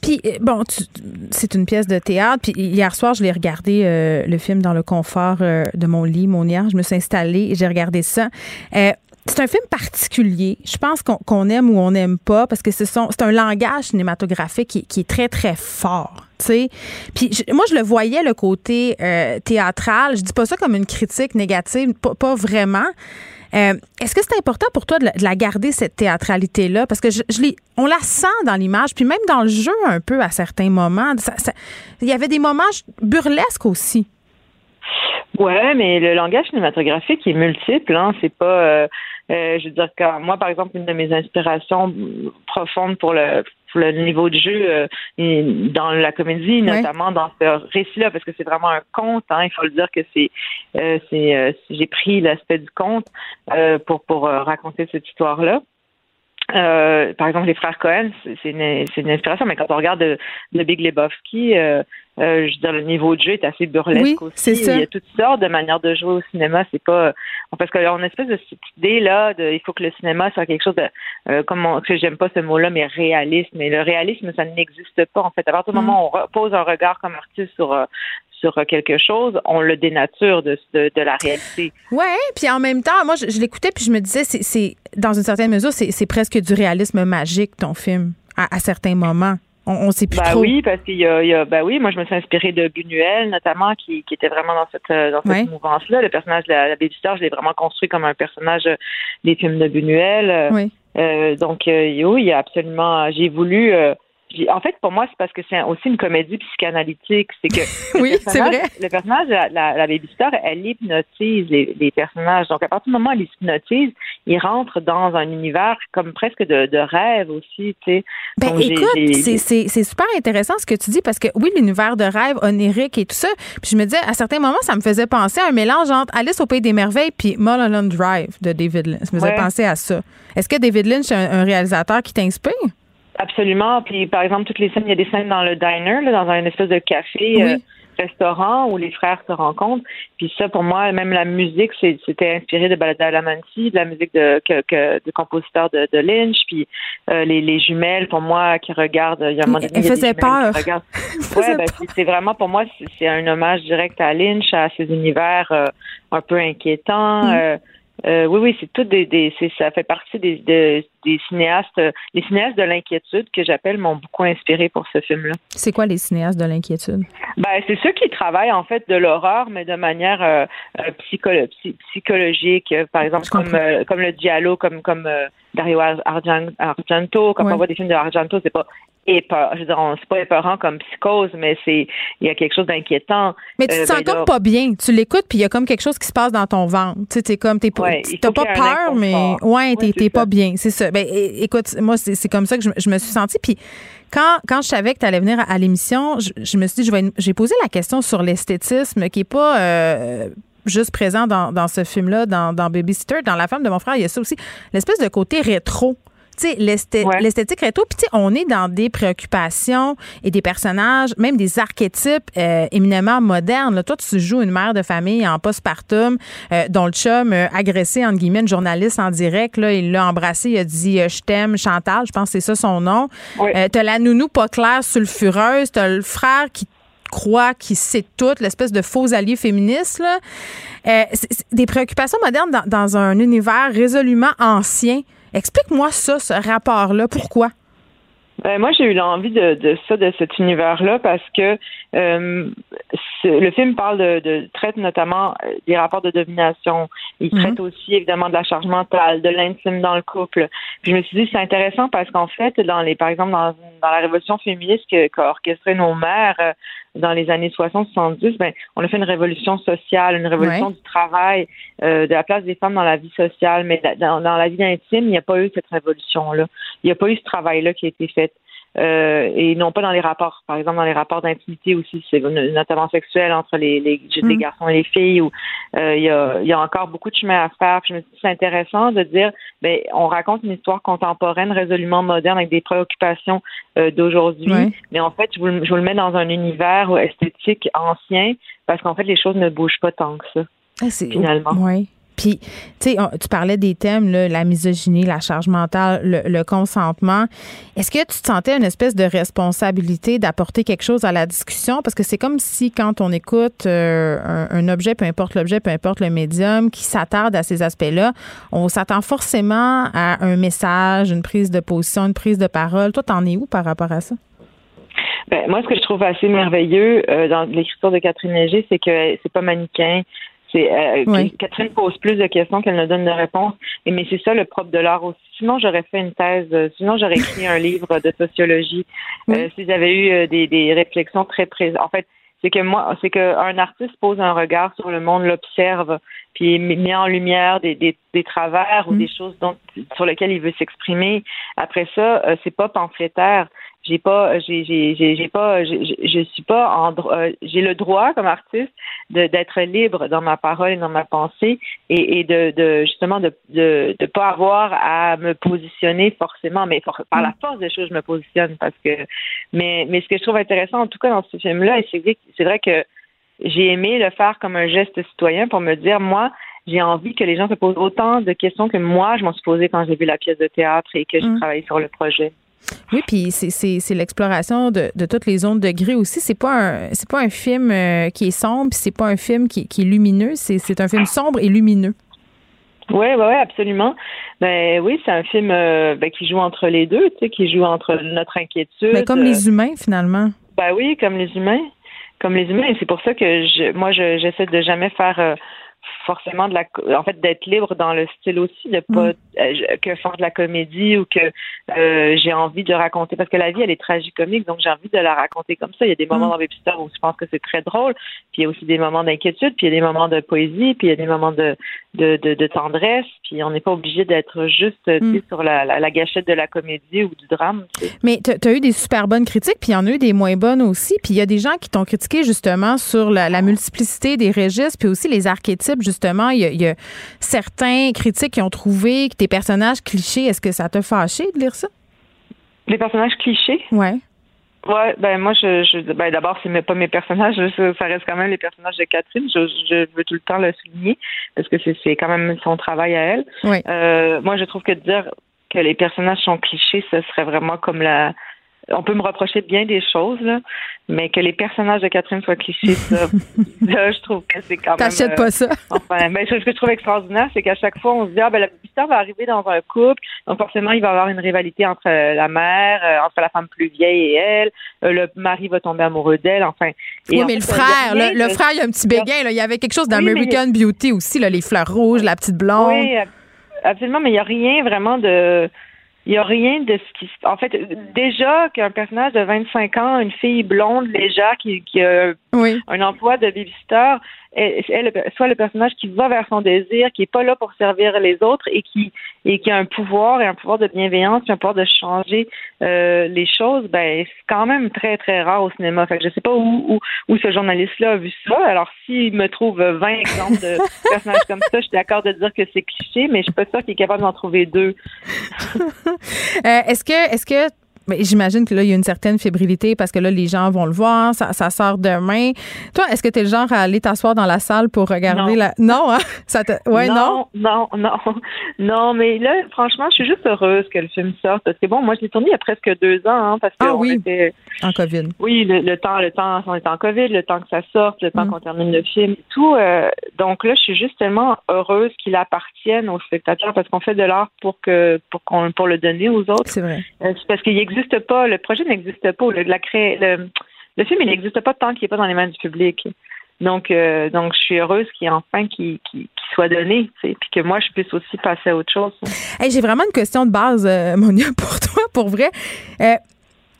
Puis, euh, bon, c'est une pièce de théâtre. Puis, hier soir, je l'ai regardé, euh, le film, dans le confort de mon lit, mon lit. Je me suis installée et j'ai regardé ça. C'est un film particulier. Je pense qu'on qu'on aime ou on n'aime pas parce que c'est un langage cinématographique qui, est très, très fort. tu sais. Puis je- moi, je le voyais, le côté euh, théâtral. Je dis pas ça comme une critique négative, pas, vraiment. Euh, Est-ce que c'est important pour toi de la, de la garder, cette théâtralité-là? Parce que on la sent dans l'image, puis même dans le jeu un peu à certains moments. Il y avait des moments burlesques aussi. Ouais, mais le langage cinématographique est multiple. Hein. C'est pas, euh, euh, je veux dire, quand moi, par exemple, une de mes inspirations profondes pour le, pour le niveau de jeu euh, dans la comédie, notamment dans ce récit-là, parce que c'est vraiment un conte. Hein, il faut le dire que c'est, euh, c'est, euh, j'ai pris l'aspect du conte euh, pour pour raconter cette histoire-là. Euh, par exemple, les frères Cohen, c'est une, c'est une inspiration, mais quand on regarde de, de Big Lebowski, euh, euh, je veux dire, le niveau de jeu est assez burlesque Oui, aussi. c'est ça. Il y a toutes sortes de manières de jouer au cinéma. C'est pas, parce qu'on a une espèce de cette idée là de il faut que le cinéma soit quelque chose de euh, comme on, que j'aime pas ce mot là mais réaliste mais le réalisme ça n'existe pas en fait à partir du Mm. moment où on pose un regard comme artiste sur euh, sur quelque chose on le dénature de, de, de la réalité Ouais, puis en même temps, moi, je, je l'écoutais puis je me disais, c'est, dans une certaine mesure, c'est, c'est presque du réalisme magique ton film à, à certains moments. On, on sait plus bah trop. oui, parce qu'il y y a- bah oui, moi je me suis inspirée de Buñuel notamment, qui, qui était vraiment dans cette euh, dans cette Ouais. mouvance-là. Le personnage de la, la babysitter, je l'ai vraiment construit comme un personnage des films de Buñuel. Euh, donc euh, oui, il y a absolument. J'ai voulu. euh, en fait, pour moi, c'est parce que c'est aussi une comédie psychanalytique. C'est que Oui, c'est vrai. Le personnage, la, la, la babysitter, elle hypnotise les, les personnages. Donc, à partir du moment où elle les hypnotise, ils rentrent dans un univers comme presque de, de rêve aussi, tu sais. Ben, Donc, écoute, c'est, super intéressant ce que tu dis parce que oui, l'univers de rêve onirique et tout ça. Puis je me disais, à certains moments, ça me faisait penser à un mélange entre Alice au Pays des Merveilles puis Mulholland Drive de David Lynch. Ça me faisait Ouais. penser à ça. Est-ce que David Lynch est un, un réalisateur qui t'inspire? Absolument. Puis, par exemple, toutes les scènes, il y a des scènes dans le diner, là, dans un espèce de café, Oui. euh, restaurant où les frères se rencontrent. Puis ça, pour moi, même la musique, c'est- c'était inspiré de Badalamenti, de la musique de, que, que, du compositeur de, de Lynch. Puis euh, les, les jumelles, pour moi, qui regardent, il y a un Elle faisait peur. Ouais, ben, c'est- vraiment, pour moi, c'est- c'est un hommage direct à Lynch, à ses univers euh, un peu inquiétants. Mm. Euh, euh, oui, oui, c'est tout des, des ça fait partie des, des, des cinéastes, euh, les cinéastes de l'inquiétude que j'appelle m'ont beaucoup inspiré pour ce film-là. C'est quoi les cinéastes de l'inquiétude? Ben, c'est ceux qui travaillent en fait de l'horreur, mais de manière euh, psycholo- psy- psychologique, par exemple comme euh, comme le Diallo, comme comme Dario Ar- Argen- Argento. Quand Ouais. on voit des films de Argento, c'est pas épeurant, je veux dire, on- c'est pas épeurant comme psychose, mais c'est il y a quelque chose d'inquiétant. Mais tu te Euh, sens ben, comme là- pas bien. Tu l'écoutes, puis il y a comme quelque chose qui se passe dans ton ventre. Tu sais, t'es comme, t'es pas, Ouais, t'as pas peur, mais ouais, t'es, Ouais, pas bien. C'est ça. Ben, écoute, moi, c'est, comme ça que je, je me suis sentie. Puis quand, quand je savais que tu allais venir à, à l'émission, je, je me suis dit, je vais, j'ai posé la question sur l'esthétisme qui est pas euh, juste présent dans, dans ce film-là, dans, dans Babysitter. Dans La femme de mon frère, il y a ça aussi. L'espèce de côté rétro. L'esthétique rétro. Puis, tu sais, on est dans des préoccupations et des personnages, même des archétypes euh, éminemment modernes. Là, toi, tu joues une mère de famille en postpartum euh, dont le chum euh, agressé, entre guillemets, une journaliste en direct. Là, il l'a embrassé, il a dit Je t'aime, Chantal. Je pense que c'est ça son nom. T'as la nounou pas claire, sulfureuse. T'as le frère qui croit qu'il sait tout, l'espèce de faux allié féministe. Là. Euh, des préoccupations modernes dans, dans un univers résolument ancien. Explique-moi ça, ce rapport-là. Pourquoi? Ben, moi, j'ai eu l'envie de, de ça, de cet univers-là, parce que euh, le film parle de, de traite notamment euh, des rapports de domination. Il Mhm. traite aussi évidemment de la charge mentale, de l'intime dans le couple. Puis je me suis dit c'est intéressant parce qu'en fait, dans les, par exemple, dans, dans la révolution féministe qu'a orchestrée nos mères euh, dans les années 60-70, ben, on a fait une révolution sociale, une révolution Ouais. du travail, euh, de la place des femmes dans la vie sociale, mais dans, dans la vie intime, il n'y a pas eu cette révolution-là. Il n'y a pas eu ce travail-là qui a été fait. Euh, et non pas dans les rapports, par exemple dans les rapports d'intimité aussi, c'est notamment sexuel entre les, les, les Mm. garçons et les filles, où euh, il y, a, y a encore beaucoup de chemin à faire. Puis je me dit, c'est intéressant de dire, ben, on raconte une histoire contemporaine, résolument moderne, avec des préoccupations euh, d'aujourd'hui, mais en fait, je vous, le- je vous le mets dans un univers esthétique ancien, parce qu'en fait, les choses ne bougent pas tant que ça. Ah, Finalement. Oui. Puis, tu sais, tu parlais des thèmes, la misogynie, la charge mentale, le, consentement. Est-ce que tu te sentais une espèce de responsabilité d'apporter quelque chose à la discussion? Parce que c'est comme si quand on écoute euh, un, un objet, peu importe l'objet, peu importe le médium, qui s'attarde à ces aspects-là, on s'attend forcément à un message, une prise de position, une prise de parole. Toi, t'en es où par rapport à ça? Ben, moi, ce que je trouve assez merveilleux euh, dans l'écriture de Catherine Léger, c'est que c'est pas manichéen. C'est euh, Oui. Catherine pose plus de questions qu'elle ne donne de réponses. Et mais c'est ça le propre de l'art aussi. Sinon, j'aurais fait une thèse. euh, sinon, j'aurais écrit un livre de sociologie. Euh, si j'avais eu euh, des, des réflexions très présentes. En fait, c'est que moi, c'est qu'un artiste pose un regard sur le monde, l'observe, puis met en lumière des, des, des travers ou des choses dont, sur lesquelles il veut s'exprimer. Après ça, euh, c'est pas pamphlétaire. J'ai pas, j'ai, j'ai, j'ai pas, je suis pas en, euh, j'ai le droit comme artiste de, d'être libre dans ma parole et dans ma pensée et, et de, de justement de, de, de pas avoir à me positionner forcément, mais for- par la force des choses, je me positionne parce que, mais, mais ce que je trouve intéressant en tout cas dans ce film-là, et c'est vrai, c'est vrai que j'ai aimé le faire comme un geste citoyen pour me dire, moi, j'ai envie que les gens se posent autant de questions que moi, je m'en suis posée quand j'ai vu la pièce de théâtre et que j'ai Mm. travaillé sur le projet. Oui, puis c'est- l'exploration de, de toutes les zones de gris aussi. C'est pas un c'est pas un film euh, qui est sombre, puis c'est pas un film qui, qui est lumineux. C'est un film sombre et lumineux. Oui, ouais, ouais, absolument. Ben oui, c'est un film euh, ben, qui joue entre les deux, tu sais, qui joue entre notre inquiétude. Mais comme euh, les humains finalement. Ben oui, comme les humains. Comme les humains. C'est pour ça que je, moi, je, j'essaie de jamais faire euh, forcément de la. co- En fait, d'être libre dans le style aussi, de pas euh, je- que faire de la comédie ou que euh, j'ai envie de raconter. Parce que la vie, elle est tragicomique, donc j'ai envie de la raconter comme ça. Il y a des moments Mm. dans Babysitter où je pense que c'est très drôle, puis il y a aussi des moments d'inquiétude, puis il y a des moments de poésie, puis il y a des moments de, de, de, de tendresse, puis on n'est pas obligé d'être juste Mm. sur la, la, la gâchette de la comédie ou du drame. Mais tu as eu des super bonnes critiques, puis il y en a eu des moins bonnes aussi. Puis il y a des gens qui t'ont critiqué justement sur la, la multiplicité des registres, puis aussi les archétypes, justement. Il y, a, il y a certains critiques qui ont trouvé que tes personnages clichés, est-ce que ça t'a fâché de lire ça? Les personnages clichés? Ouais. Ouais, ben moi je, je ben d'abord c'est pas mes personnages, ça, ça reste quand même les personnages de Catherine. Je, je veux tout le temps le souligner parce que c'est c'est quand même son travail à elle. Oui. Euh, moi je trouve que de dire que les personnages sont clichés, ce serait vraiment comme la on peut me reprocher bien des choses, là, mais que les personnages de Catherine soient clichés, ça, là, je trouve que c'est quand même. T'achètes euh, pas ça. Enfin, ben, ce que je trouve extraordinaire, c'est qu'à chaque fois, on se dit, ah, ben, la histoire va arriver dans un couple, donc forcément, il va y avoir une rivalité entre euh, la mère, euh, entre la femme plus vieille et elle, euh, le mari va tomber amoureux d'elle, enfin. Et oui, mais le fait, frère, le, frère, il y a un petit béguin. Là. Il y avait quelque chose Oui, mais d'American Beauty aussi, là, les fleurs rouges, la petite blonde. Oui, ab- absolument, mais il n'y a rien vraiment de. Il n'y a rien de ce qui. se- En fait, déjà qu'un personnage de 25 ans, une fille blonde, légère, qui, qui a Oui. un emploi de babysitter, soit le personnage qui va vers son désir, qui est pas là pour servir les autres et qui et qui a un pouvoir et un pouvoir de bienveillance, puis un pouvoir de changer euh, les choses, ben c'est quand même très très rare au cinéma. Fait que je sais pas où où, où ce journaliste-là a vu ça. Alors s'il me trouve 20 exemples de personnages comme ça, je suis d'accord de dire que c'est cliché, mais je suis pas sûre qu'il est capable d'en trouver deux. Euh, est-ce que, est-ce que, ben, j'imagine que là, il y a une certaine fébrilité parce que là, les gens vont le voir, ça, ça sort demain. Toi, est-ce que tu es le genre à aller t'asseoir dans la salle pour regarder Non. la. Non, hein? Ça te... Ouais, non? non, non, non, non, mais là, franchement, je suis juste heureuse que le film sorte parce que bon, moi, je l'ai tourné il y a presque deux ans, hein, parce que Ah on oui. était- En COVID. oui, le, le temps, le temps, on est en COVID, le temps que ça sorte, le Mm. temps qu'on termine le film et tout. euh, donc là, je suis juste tellement heureuse qu'il appartienne aux spectateurs parce qu'on fait de l'art pour que pour qu'on pour le donner aux autres. C'est vrai. Euh, parce qu'il n'existe pas, le projet n'existe pas, le, la cré- le, le film il n'existe pas tant qu'il n'est pas dans les mains du public. Donc, euh, donc je suis heureuse qu'il enfin qu'il qu'il soit donné, puis que moi je puisse aussi passer à autre chose. J'ai vraiment une question de base, euh, Monia, pour toi, pour vrai. Euh,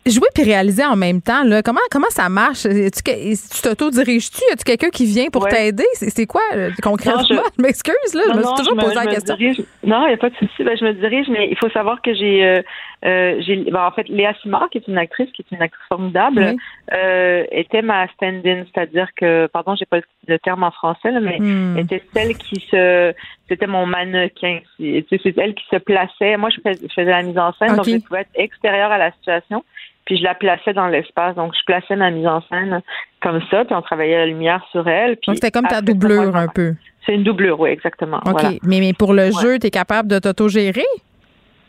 jouer puis réaliser en même temps, là, comment, comment ça marche? Tu, tu t'auto-diriges-tu? Y a-tu quelqu'un qui vient pour Ouais. t'aider? C'est quoi, euh, concrètement? Non, je- je m'excuse, là, je me suis non, toujours me- posé la question. dirige- non, il n'y a pas de souci. Ben, je me dirige, mais il faut savoir que j'ai, euh, euh, j'ai, ben, en fait, Léa Simard, qui est une actrice, qui est une actrice formidable, Oui. euh, était ma stand-in, c'est-à-dire que, pardon, j'ai pas le, terme en français, là, mais Hmm. était celle qui se, c'était mon mannequin. C'est, elle qui se plaçait. Moi, je fais- je faisais la mise en scène, donc je pouvais être extérieure à la situation. Puis je la plaçais dans l'espace, donc je plaçais ma mise en scène comme ça, puis on travaillait la lumière sur elle. Puis Donc, c'était comme ta doublure un peu. C'est une doublure, oui, exactement. OK. voilà. Mais, mais pour le Ouais. jeu, tu es capable de t'auto-gérer?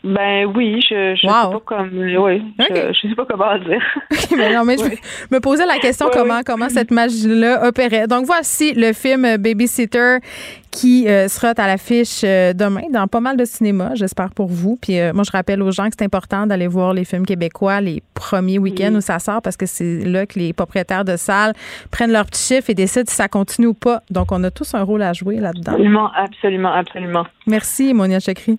Ben oui, je, je Wow. sais pas comme oui, Ok. je, je sais pas comment dire. Mais non, mais je me posais la question comment, comment cette magie-là opérait. Donc, voici le film Babysitter qui euh, sera à l'affiche euh, demain dans pas mal de cinémas, j'espère pour vous. Puis euh, moi, je rappelle aux gens que c'est important d'aller voir les films québécois les premiers week-ends Oui. où ça sort parce que c'est là que les propriétaires de salles prennent leur petit chiffre et décident si ça continue ou pas. Donc, on a tous un rôle à jouer là-dedans. Absolument, absolument, absolument. Merci, Monia Chakri.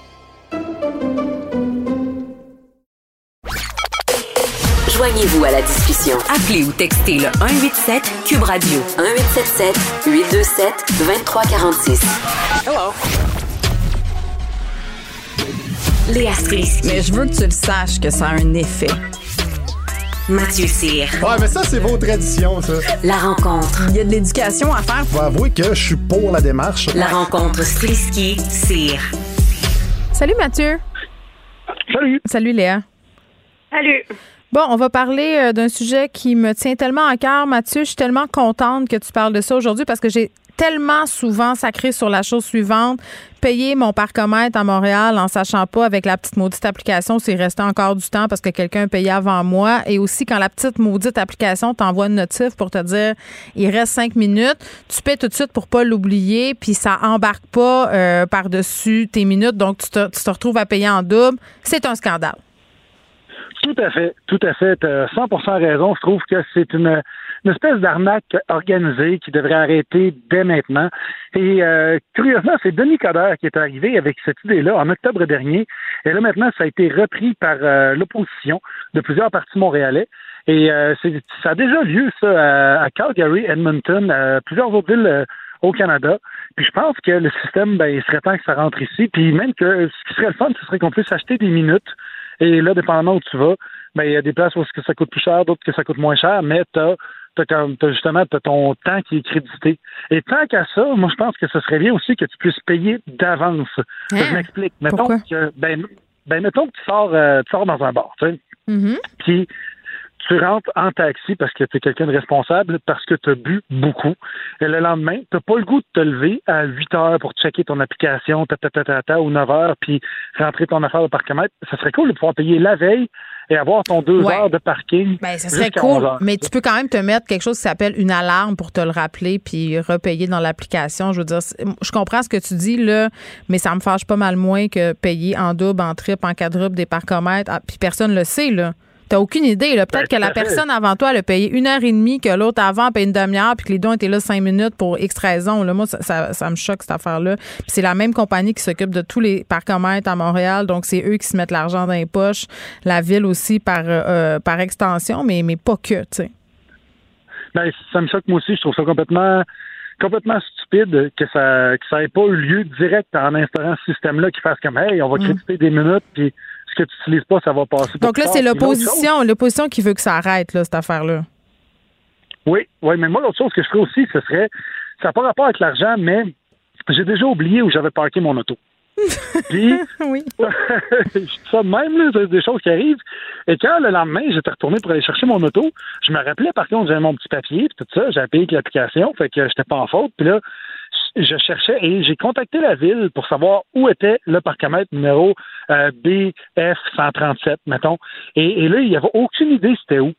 Joignez-vous à la discussion. Appelez ou textez le 187 Cube Radio 1877 827 2346. Hello. Léa Strisky. Mais je veux que tu le saches que ça a un effet. Mathieu Cyr. Ouais, mais ça, c'est vos traditions, ça. La rencontre. Il y a de l'éducation à faire. Faut avouer que je suis pour la démarche. La rencontre Strisky-Cyr. Salut Mathieu. Salut. Salut Léa. Salut. Bon, on va parler euh, d'un sujet qui me tient tellement à cœur, Mathieu. Je suis tellement contente que tu parles de ça aujourd'hui parce que j'ai tellement souvent sacré sur la chose suivante. Payer mon parcomètre à Montréal en sachant pas avec la petite maudite application s'il restait encore du temps parce que quelqu'un payait avant moi. Et aussi quand la petite maudite application t'envoie une notif pour te dire il reste cinq minutes, tu paies tout de suite pour pas l'oublier, puis ça embarque pas euh, par-dessus tes minutes, donc tu te, tu te retrouves à payer en double. C'est un scandale. Tout à fait, tout à fait. Tu as 100% raison. Je trouve que c'est une, une espèce d'arnaque organisée qui devrait arrêter dès maintenant. Et euh, curieusement, c'est Denis Coderre qui est arrivé avec cette idée-là en octobre dernier. Et là, maintenant, ça a été repris par euh, l'opposition de plusieurs partis montréalais. Et euh, ça a déjà lieu, ça, à, à Calgary, Edmonton, à plusieurs autres villes euh, au Canada. Puis je pense que le système, ben, il serait temps que ça rentre ici. Puis même que ce qui serait le fun, ce serait qu'on puisse acheter des minutes. Et là, dépendamment où tu vas, ben, il y a des places où ça coûte plus cher, d'autres que ça coûte moins cher, mais t'as T'as comme t'as justement t'as ton temps qui est crédité. Et tant qu'à ça, moi je pense que ce serait bien aussi que tu puisses payer d'avance. Je m'explique. Mettons Pourquoi? que ben, ben mettons que tu sors euh, tu sors dans un bar, tu sais. Puis tu rentres en taxi parce que tu es quelqu'un de responsable, parce que tu as bu beaucoup. Et le lendemain, tu pas le goût de te lever à 8 heures pour checker ton application, ta, ta, ta, ta, ta, ou 9 heures, puis rentrer ton affaire de parcomètre. Ça serait cool de pouvoir payer la veille et avoir ton 2 Ouais. heures de parking. Ben, ça serait cool, 11 heures. mais tu peux quand même te mettre quelque chose qui s'appelle une alarme pour te le rappeler puis repayer dans l'application. Je veux dire, je comprends ce que tu dis là, mais ça me fâche pas mal moins que payer en double, en triple, en quadruple des parcomètres. Ah, puis personne le sait là. T'as aucune idée. là. Peut-être Ben, que la personne avant toi elle a payé une heure et demie, que l'autre avant a payé une demi-heure, puis que les deux été là cinq minutes pour X raisons. Là. Moi, ça, ça- ça me choque cette affaire-là. Puis c'est la même compagnie qui s'occupe de tous les parcomètres à Montréal, donc c'est eux qui se mettent l'argent dans les poches. La ville aussi par, euh, euh, par extension, mais, mais pas que, tu sais. Ben, ça me choque moi aussi. Je trouve ça complètement complètement stupide que ça que ça n'ait pas eu lieu direct en instaurant ce système-là qui fasse comme Hey, on va Mm. créditer des minutes, puis ce que tu n'utilises pas, ça va passer. Donc là, c'est l'opposition, l'opposition qui veut que ça arrête, là, cette affaire-là. Oui, oui, mais moi, l'autre chose que je ferais aussi, ce serait, ça n'a pas rapport avec l'argent, mais j'ai déjà oublié où j'avais parqué mon auto. Puis, oui. ça même, là, c'est des choses qui arrivent. Et quand le lendemain, j'étais retourné pour aller chercher mon auto, je me rappelais par contre, j'avais mon petit papier, puis tout ça, j'avais payé avec l'application, fait que j'étais pas en faute. Puis là, je cherchais et j'ai contacté la ville pour savoir où était le parcomètre numéro euh, BF137, mettons. Et, et là, il n'y avait aucune idée c'était où.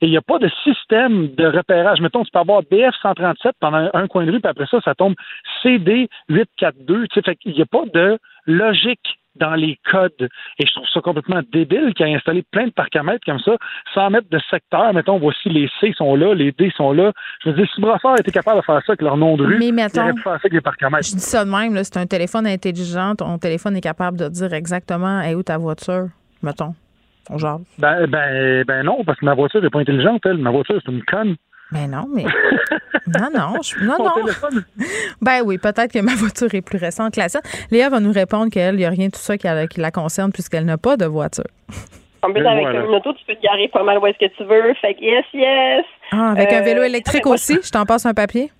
Et il n'y a pas de système de repérage. Mettons, tu peux avoir BF 137 pendant un, coin de rue, puis après ça, ça tombe CD 842. Tu sais, fait qu'il n'y a pas de logique dans les codes. Et je trouve ça complètement débile qu'il ait installé plein de parcomètres comme ça, sans mettre de secteur. Mettons, voici les C sont là, les D sont là. Je veux dire, si Brassard était capable de faire ça avec leur nom de rue, Mais il mettons- aurait pu faire ça avec les parcomètres. Je dis ça de même, c'est un téléphone intelligent. Ton téléphone est capable de dire exactement est où ta voiture, mettons. On jase. Ben, ben, ben non, parce que ma voiture n'est pas intelligente, elle. Ma voiture, c'est une conne. Ben non, mais. non, non, je- non, Mon non. téléphone. Ben oui, peut-être que ma voiture est plus récente que la sienne. Léa va nous répondre qu'elle, il n'y a rien de tout ça qui, la- qui la concerne puisqu'elle n'a pas de voiture. En plus, avec voilà. une auto, tu peux te garer pas mal où est-ce que tu veux. Fait que yes, yes. Ah, avec un Euh, vélo électrique ouais, moi, aussi, je t'en passe un papier?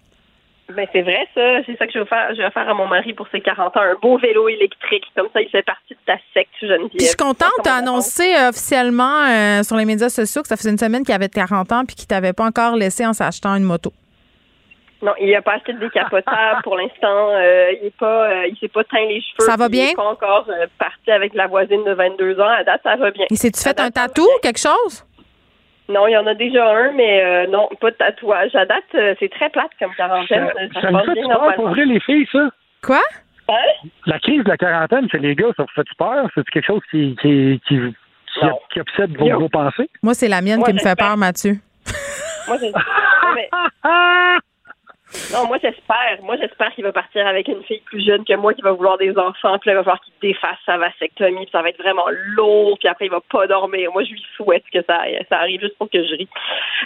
Ben, c'est vrai, ça. C'est ça que je vais faire. Je vais faire à mon mari pour ses 40 ans. Un beau vélo électrique. Comme ça, il fait partie de ta secte, Geneviève. Puis je suis contente, tu as annoncé euh, officiellement euh, sur les médias sociaux que ça faisait une semaine qu'il avait 40 ans puis qu'il t'avait pas encore laissé en s'achetant une moto. Non, il n'a pas acheté de décapotable pour l'instant. Euh, il est pas, euh, il s'est pas teint les cheveux. Ça va puis Il bien? est pas encore parti avec la voisine de 22 ans. À date, ça va bien. Il s'est-tu fait un tatou, quelque chose? Non, il y en a déjà un, mais euh, non, pas de tatouage. À date, euh, c'est très plate comme quarantaine. Ça, Ça se me fait bien peur pour normalement. vrai, les filles, ça? Quoi? Hein? La crise de la quarantaine, c'est les gars, ça vous fait peur? C'est quelque chose qui, qui, qui, qui, qui obsède vos, vos pensées? Moi, c'est la mienne Moi, qui me fait peur, Mathieu. Moi, j'ai- Non, moi j'espère. Moi j'espère qu'il va partir avec une fille plus jeune que moi qui va vouloir des enfants. Puis là, il va falloir qu'il défasse sa vasectomie. Puis ça va être vraiment lourd. Puis après, il va pas dormir. Moi, je lui souhaite que ça, ça arrive juste pour que je ris.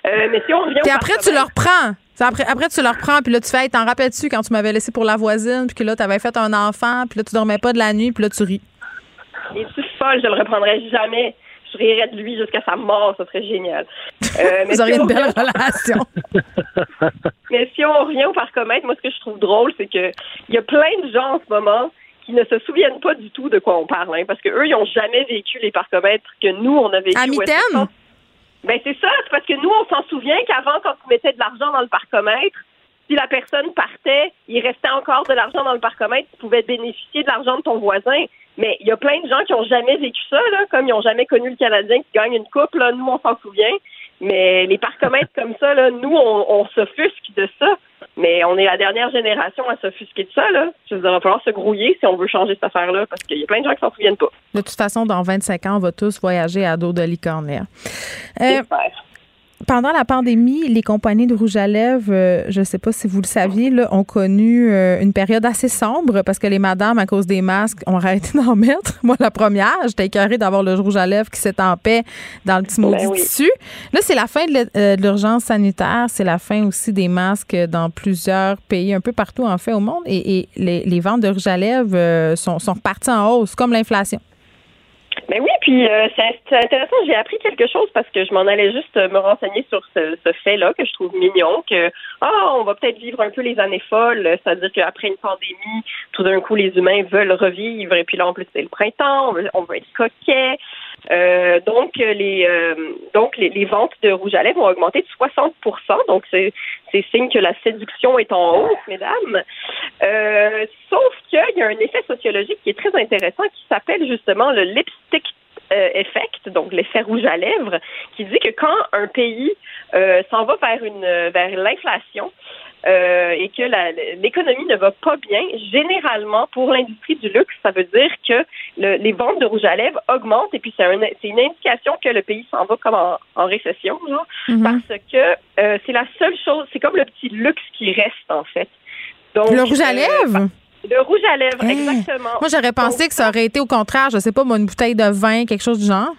Euh, mais si on revient Puis après, tu le reprends. Après, après, tu le reprends, puis là, tu fais, Hey, t'en rappelles-tu quand tu m'avais laissé pour la voisine, puis que là, t'avais fait un enfant, puis là, tu dormais pas de la nuit, puis là, tu ris. Es-tu folle? Je le reprendrai jamais. Je rirais de lui jusqu'à sa mort. Ça serait génial. Euh, mais Vous auriez si une on belle revient- relation. Mais si on revient au parcomètre, moi, ce que je trouve drôle, c'est que il y a plein de gens en ce moment qui ne se souviennent pas du tout de quoi on parle, hein, parce que eux, ils ont jamais vécu les parcomètres que nous, on a vécu. À ça- Ben, c'est ça. C'est parce que nous, on s'en souvient qu'avant, quand tu mettais de l'argent dans le parcomètre, si la personne partait, il restait encore de l'argent dans le parcomètre, tu pouvais bénéficier de l'argent de ton voisin. Mais il y a plein de gens qui ont jamais vécu ça, là, comme ils ont jamais connu le Canadien qui gagne une coupe, là, nous, on s'en souvient. Mais les parcomètres comme ça, là, nous, on, on s'offusque de ça. Mais on est la dernière génération à s'offusquer de ça, là. Je veux dire, il va falloir se grouiller si on veut changer cette affaire-là, parce qu'il y a plein de gens qui s'en souviennent pas. De toute façon, dans 25 ans, on va tous voyager à dos de licorne. Euh, pendant la pandémie, les compagnies de rouge à lèvres, euh, je ne sais pas si vous le saviez, là, ont connu euh, une période assez sombre parce que les madames, à cause des masques, ont arrêté d'en mettre. Moi, la première, j'étais écœurée d'avoir le rouge à lèvres qui s'étampait dans le petit maudit Ben oui. tissu. Là, c'est la fin de euh, de l'urgence sanitaire. C'est la fin aussi des masques dans plusieurs pays, un peu partout, en fait, au monde. Et, et les, les ventes de rouge à lèvres sont, sont reparties en hausse, comme l'inflation. Mais oui, puis euh, c'est c'est intéressant. J'ai appris quelque chose parce que je m'en allais juste euh, me renseigner sur ce, ce fait-là que je trouve mignon, que ah, on va peut-être vivre un peu les années folles, c'est-à-dire qu'après une pandémie, tout d'un coup, les humains veulent revivre, et puis là, en plus, c'est le printemps, on veut, on veut être coquet. Euh, donc euh, les euh, donc les, les ventes de rouge à lèvres ont augmenté de 60% donc c'est signe que la séduction est en hausse, mesdames. Euh, sauf qu'il y a un effet sociologique qui est très intéressant qui s'appelle justement le lipstick euh, effect, donc l'effet rouge à lèvres, qui dit que quand un pays euh, s'en va vers une vers l'inflation euh, et que l'économie ne va pas bien, généralement pour l'industrie du luxe, ça veut dire que le- les ventes de rouge à lèvres augmentent et puis c'est un- une indication que le pays s'en va comme en, en récession, genre, parce que euh, c'est la seule chose, c'est comme le petit luxe qui reste en fait. Donc, le rouge à euh, lèvres? le rouge à lèvres, exactement. Moi, j'aurais pensé que ça aurait été au contraire, je sais pas, moi, une bouteille de vin, quelque chose du genre.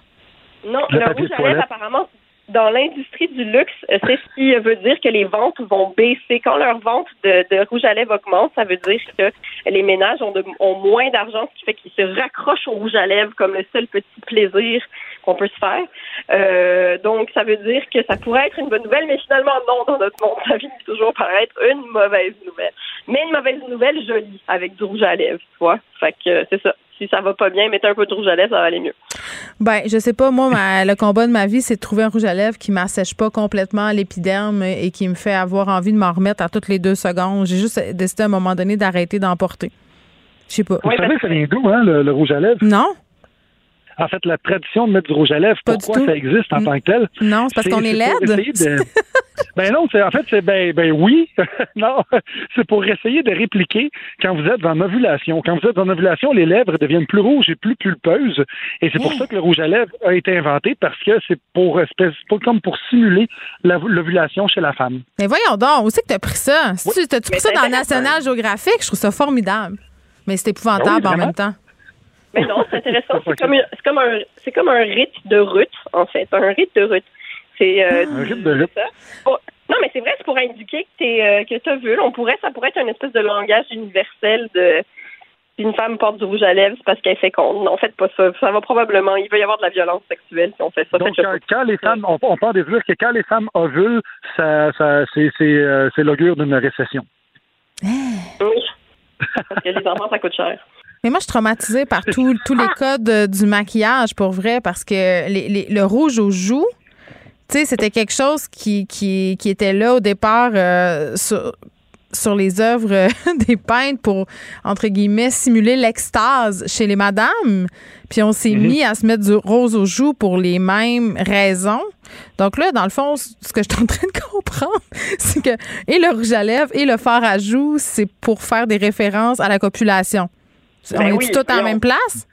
Non, Le rouge à lèvres, apparemment, dans l'industrie du luxe, euh, c'est ce qui veut dire que les ventes vont baisser. Quand leurs ventes de, rouge à lèvres augmentent, ça veut dire que les ménages ont, de- ont moins d'argent, ce qui fait qu'ils se raccrochent au rouge à lèvres comme le seul petit plaisir qu'on peut se faire. Euh, donc, ça veut dire que ça pourrait être une bonne nouvelle, mais finalement, non, dans notre monde, ça finit toujours par être une mauvaise nouvelle. Mais une mauvaise nouvelle jolie, avec du rouge à lèvres, tu vois. Fait que euh, c'est ça. Si ça va pas bien, mettez un peu de rouge à lèvres, ça va aller mieux. Ben, je sais pas, moi, ma- le combat de ma vie, c'est de trouver un rouge à lèvres qui m'assèche pas complètement l'épiderme et qui me fait avoir envie de m'en remettre à toutes les deux secondes. J'ai juste décidé à un moment donné d'arrêter d'en porter. Je sais pas. Vous savez, ça vient d'où, hein, le, le rouge à lèvres? Non. En fait, la tradition de mettre du rouge à lèvres, pourquoi ça existe en tant que tel? Non, c'est parce qu'on est pour laide. essayer de- ben non, c'est en fait, c'est ben, ben oui. non, c'est pour essayer de répliquer quand vous êtes en ovulation. Quand vous êtes en ovulation, les lèvres deviennent plus rouges et plus pulpeuses. Et c'est pour ça que le rouge à lèvres a été inventé parce que c'est pour espèce, pour, comme pour simuler la- l'ovulation chez la femme. Mais voyons donc, où c'est que t'as pris ça? Si tu t'as-tu pris ça dans. National Geographic? Je trouve ça formidable. Mais c'est épouvantable Ben oui, en même temps. Mais non, c'est intéressant. C'est comme, comme un, c'est comme un rite de Ruth, en fait. Un rite de Ruth. C'est euh, Un rite de. Pour- non, mais c'est vrai, c'est pour indiquer que t'es, euh, que t'as vu. On pourrait, ça pourrait être une espèce de langage universel de si une femme porte du rouge à lèvres, c'est parce qu'elle est féconde. Non, faites pas ça. Ça va probablement, il va y avoir de la violence sexuelle si on fait ça. Donc, quand, les femmes, on, on parle des dire que quand les femmes ovulent, ça, ça, c'est, c'est, euh, c'est l'augure d'une récession. Oui. Parce que les enfants, ça coûte cher. Mais moi, je suis traumatisée par tous tous les codes euh, du maquillage, pour vrai, parce que les- les- le rouge aux joues, tu sais, c'était quelque chose qui, qui, qui était là au départ euh, sur, sur les œuvres euh, des peintres pour, entre guillemets, simuler l'extase chez les madames. Puis on s'est mis à se mettre du rose aux joues pour les mêmes raisons. Donc là, dans le fond, ce que je suis en train de comprendre, c'est que et le rouge à lèvres et le fard à joues, c'est pour faire des références à la copulation. Ben on est oui, tout en même place?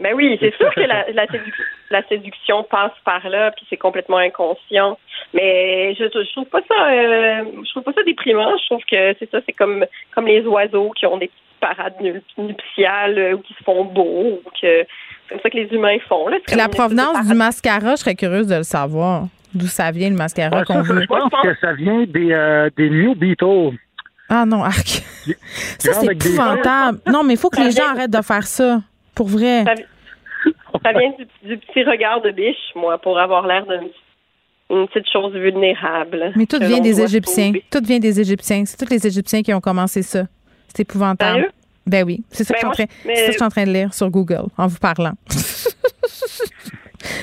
Ben oui, c'est sûr que la, la séduction. la séduction passe par là, puis c'est complètement inconscient. Mais je, je trouve pas ça, euh, je trouve pas ça déprimant. Je trouve que c'est ça, c'est comme comme les oiseaux qui ont des petites parades nu- nuptiales euh, ou qui se font beaux, ou que c'est comme ça que les humains font. Là. C'est Puis la provenance du mascara, je serais curieuse de le savoir. D'où ça vient, le mascara Ouais, qu'on veut? je pense que ça vient des, euh, des New Beatles. Ah non, arc. Ça, c'est épouvantable. Non, mais il faut que les gens arrêtent de faire ça. Pour vrai. Ça, ça vient du, du petit regard de biche, moi, pour avoir l'air d'une une petite chose vulnérable. Mais tout vient des Égyptiens. sauver. Tout vient des Égyptiens. C'est tous les Égyptiens qui ont commencé ça. C'est épouvantable. Sérieux? Ben oui, c'est ça, Ben que moi, c'est ça que je suis en train de lire sur Google en vous parlant.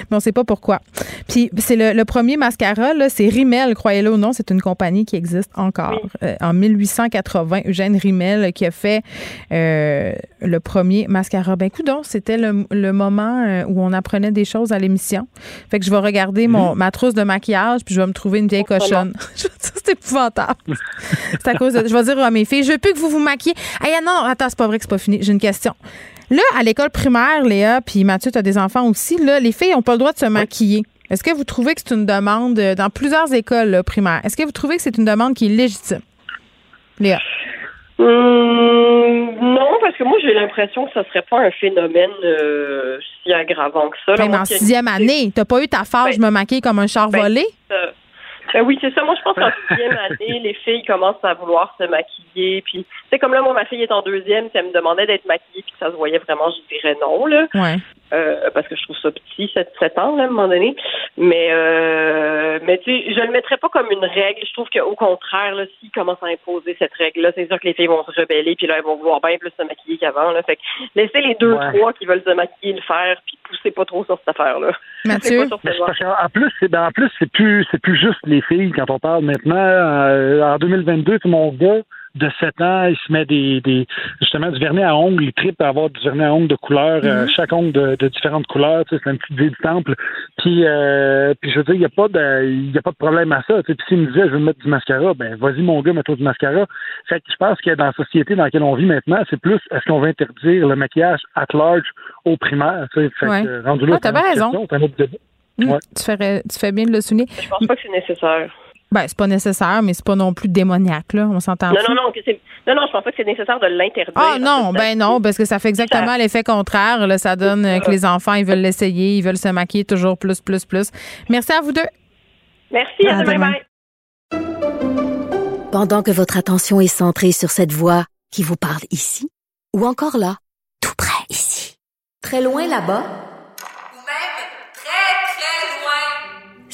Mais on sait pas pourquoi. Puis c'est le, le premier mascara, là, c'est Rimmel, croyez-le ou non, c'est une compagnie qui existe encore. Euh, en 1880, Eugène Rimmel qui a fait euh, le premier mascara. Ben coudonc, c'était le, le moment euh, où on apprenait des choses à l'émission. Fait que je vais regarder mon, ma trousse de maquillage puis je vais me trouver une vieille cochonne. Je veux dire, c'est épouvantable. c'est à cause de, je vais dire à mes filles, je veux plus que vous vous maquillez. Hey, non, non, attends, c'est pas vrai que c'est pas fini. J'ai une question. Là, à l'école primaire, Léa, puis Mathieu, tu as des enfants aussi, là, les filles n'ont pas le droit de se maquiller. Est-ce que vous trouvez que c'est une demande euh, dans plusieurs écoles là, primaires? Est-ce que vous trouvez que c'est une demande qui est légitime? Léa. Hum, non, parce que moi, j'ai l'impression que ça serait pas un phénomène euh, si aggravant que ça. là. Ben, mais Moi, en sixième année, t'as pas eu ta phase, je me maquille comme un char Ben, volé? Euh, ben oui, c'est ça. Moi, je pense qu'en sixième année, les filles commencent à vouloir se maquiller. Puis, c'est comme là, moi, ma fille est en deuxième. Si elle me demandait d'être maquillée puis ça se voyait vraiment, je dirais non, là. Ouais. Euh, parce que je trouve ça petit, 7, 7 ans, là, à un moment donné. Mais, euh, mais tu sais, je le mettrais pas comme une règle. Je trouve qu'au contraire, là, s'ils commencent à imposer cette règle-là, c'est sûr que les filles vont se rebeller, puis là, elles vont vouloir bien plus se maquiller qu'avant, là. Fait que laissez les deux, Ouais. trois qui veulent se maquiller le faire, puis poussez pas trop sur cette affaire-là. Mathieu? Pas sur cette c'est en plus, c'est ben, en plus c'est plus c'est plus juste les filles quand on parle maintenant. euh, en 2022, tout mon gars de 7 ans, il se met des, des justement du vernis à ongles, il tripe à avoir du vernis à ongles de couleur, euh, chaque ongle de, de différentes couleurs, tu sais, c'est un petit idée du temple. Puis euh, puis je veux dire, il n'y a pas de il y a pas de problème à ça. Tu sais, puis s'il me disait je veux mettre du mascara, ben vas-y mon gars, mets-toi du mascara. Fait que je pense que dans la société dans laquelle on vit maintenant, c'est plus est-ce qu'on va interdire le maquillage at large au primaire, tu sais? Fait Ouais. que, rendu là, Ah, t'as une bien raison. question, c'est un autre débat. Mm, Ouais. tu, ferais- tu fais bien de le souligner. Je pense pas que c'est nécessaire. Ben, c'est pas nécessaire, mais c'est pas non plus démoniaque, là. On s'entend. Non, non, non, que non, non, je pense pas que c'est nécessaire de l'interdire. Ah non, ben non, parce que ça fait exactement l'effet contraire. Là, ça donne euh, que les enfants, ils veulent l'essayer, ils veulent se maquiller toujours plus, plus, plus. Merci à vous deux. Merci, à À demain, demain. bye. Pendant que votre attention est centrée sur cette voix qui vous parle ici, ou encore là, tout près ici, très loin là-bas,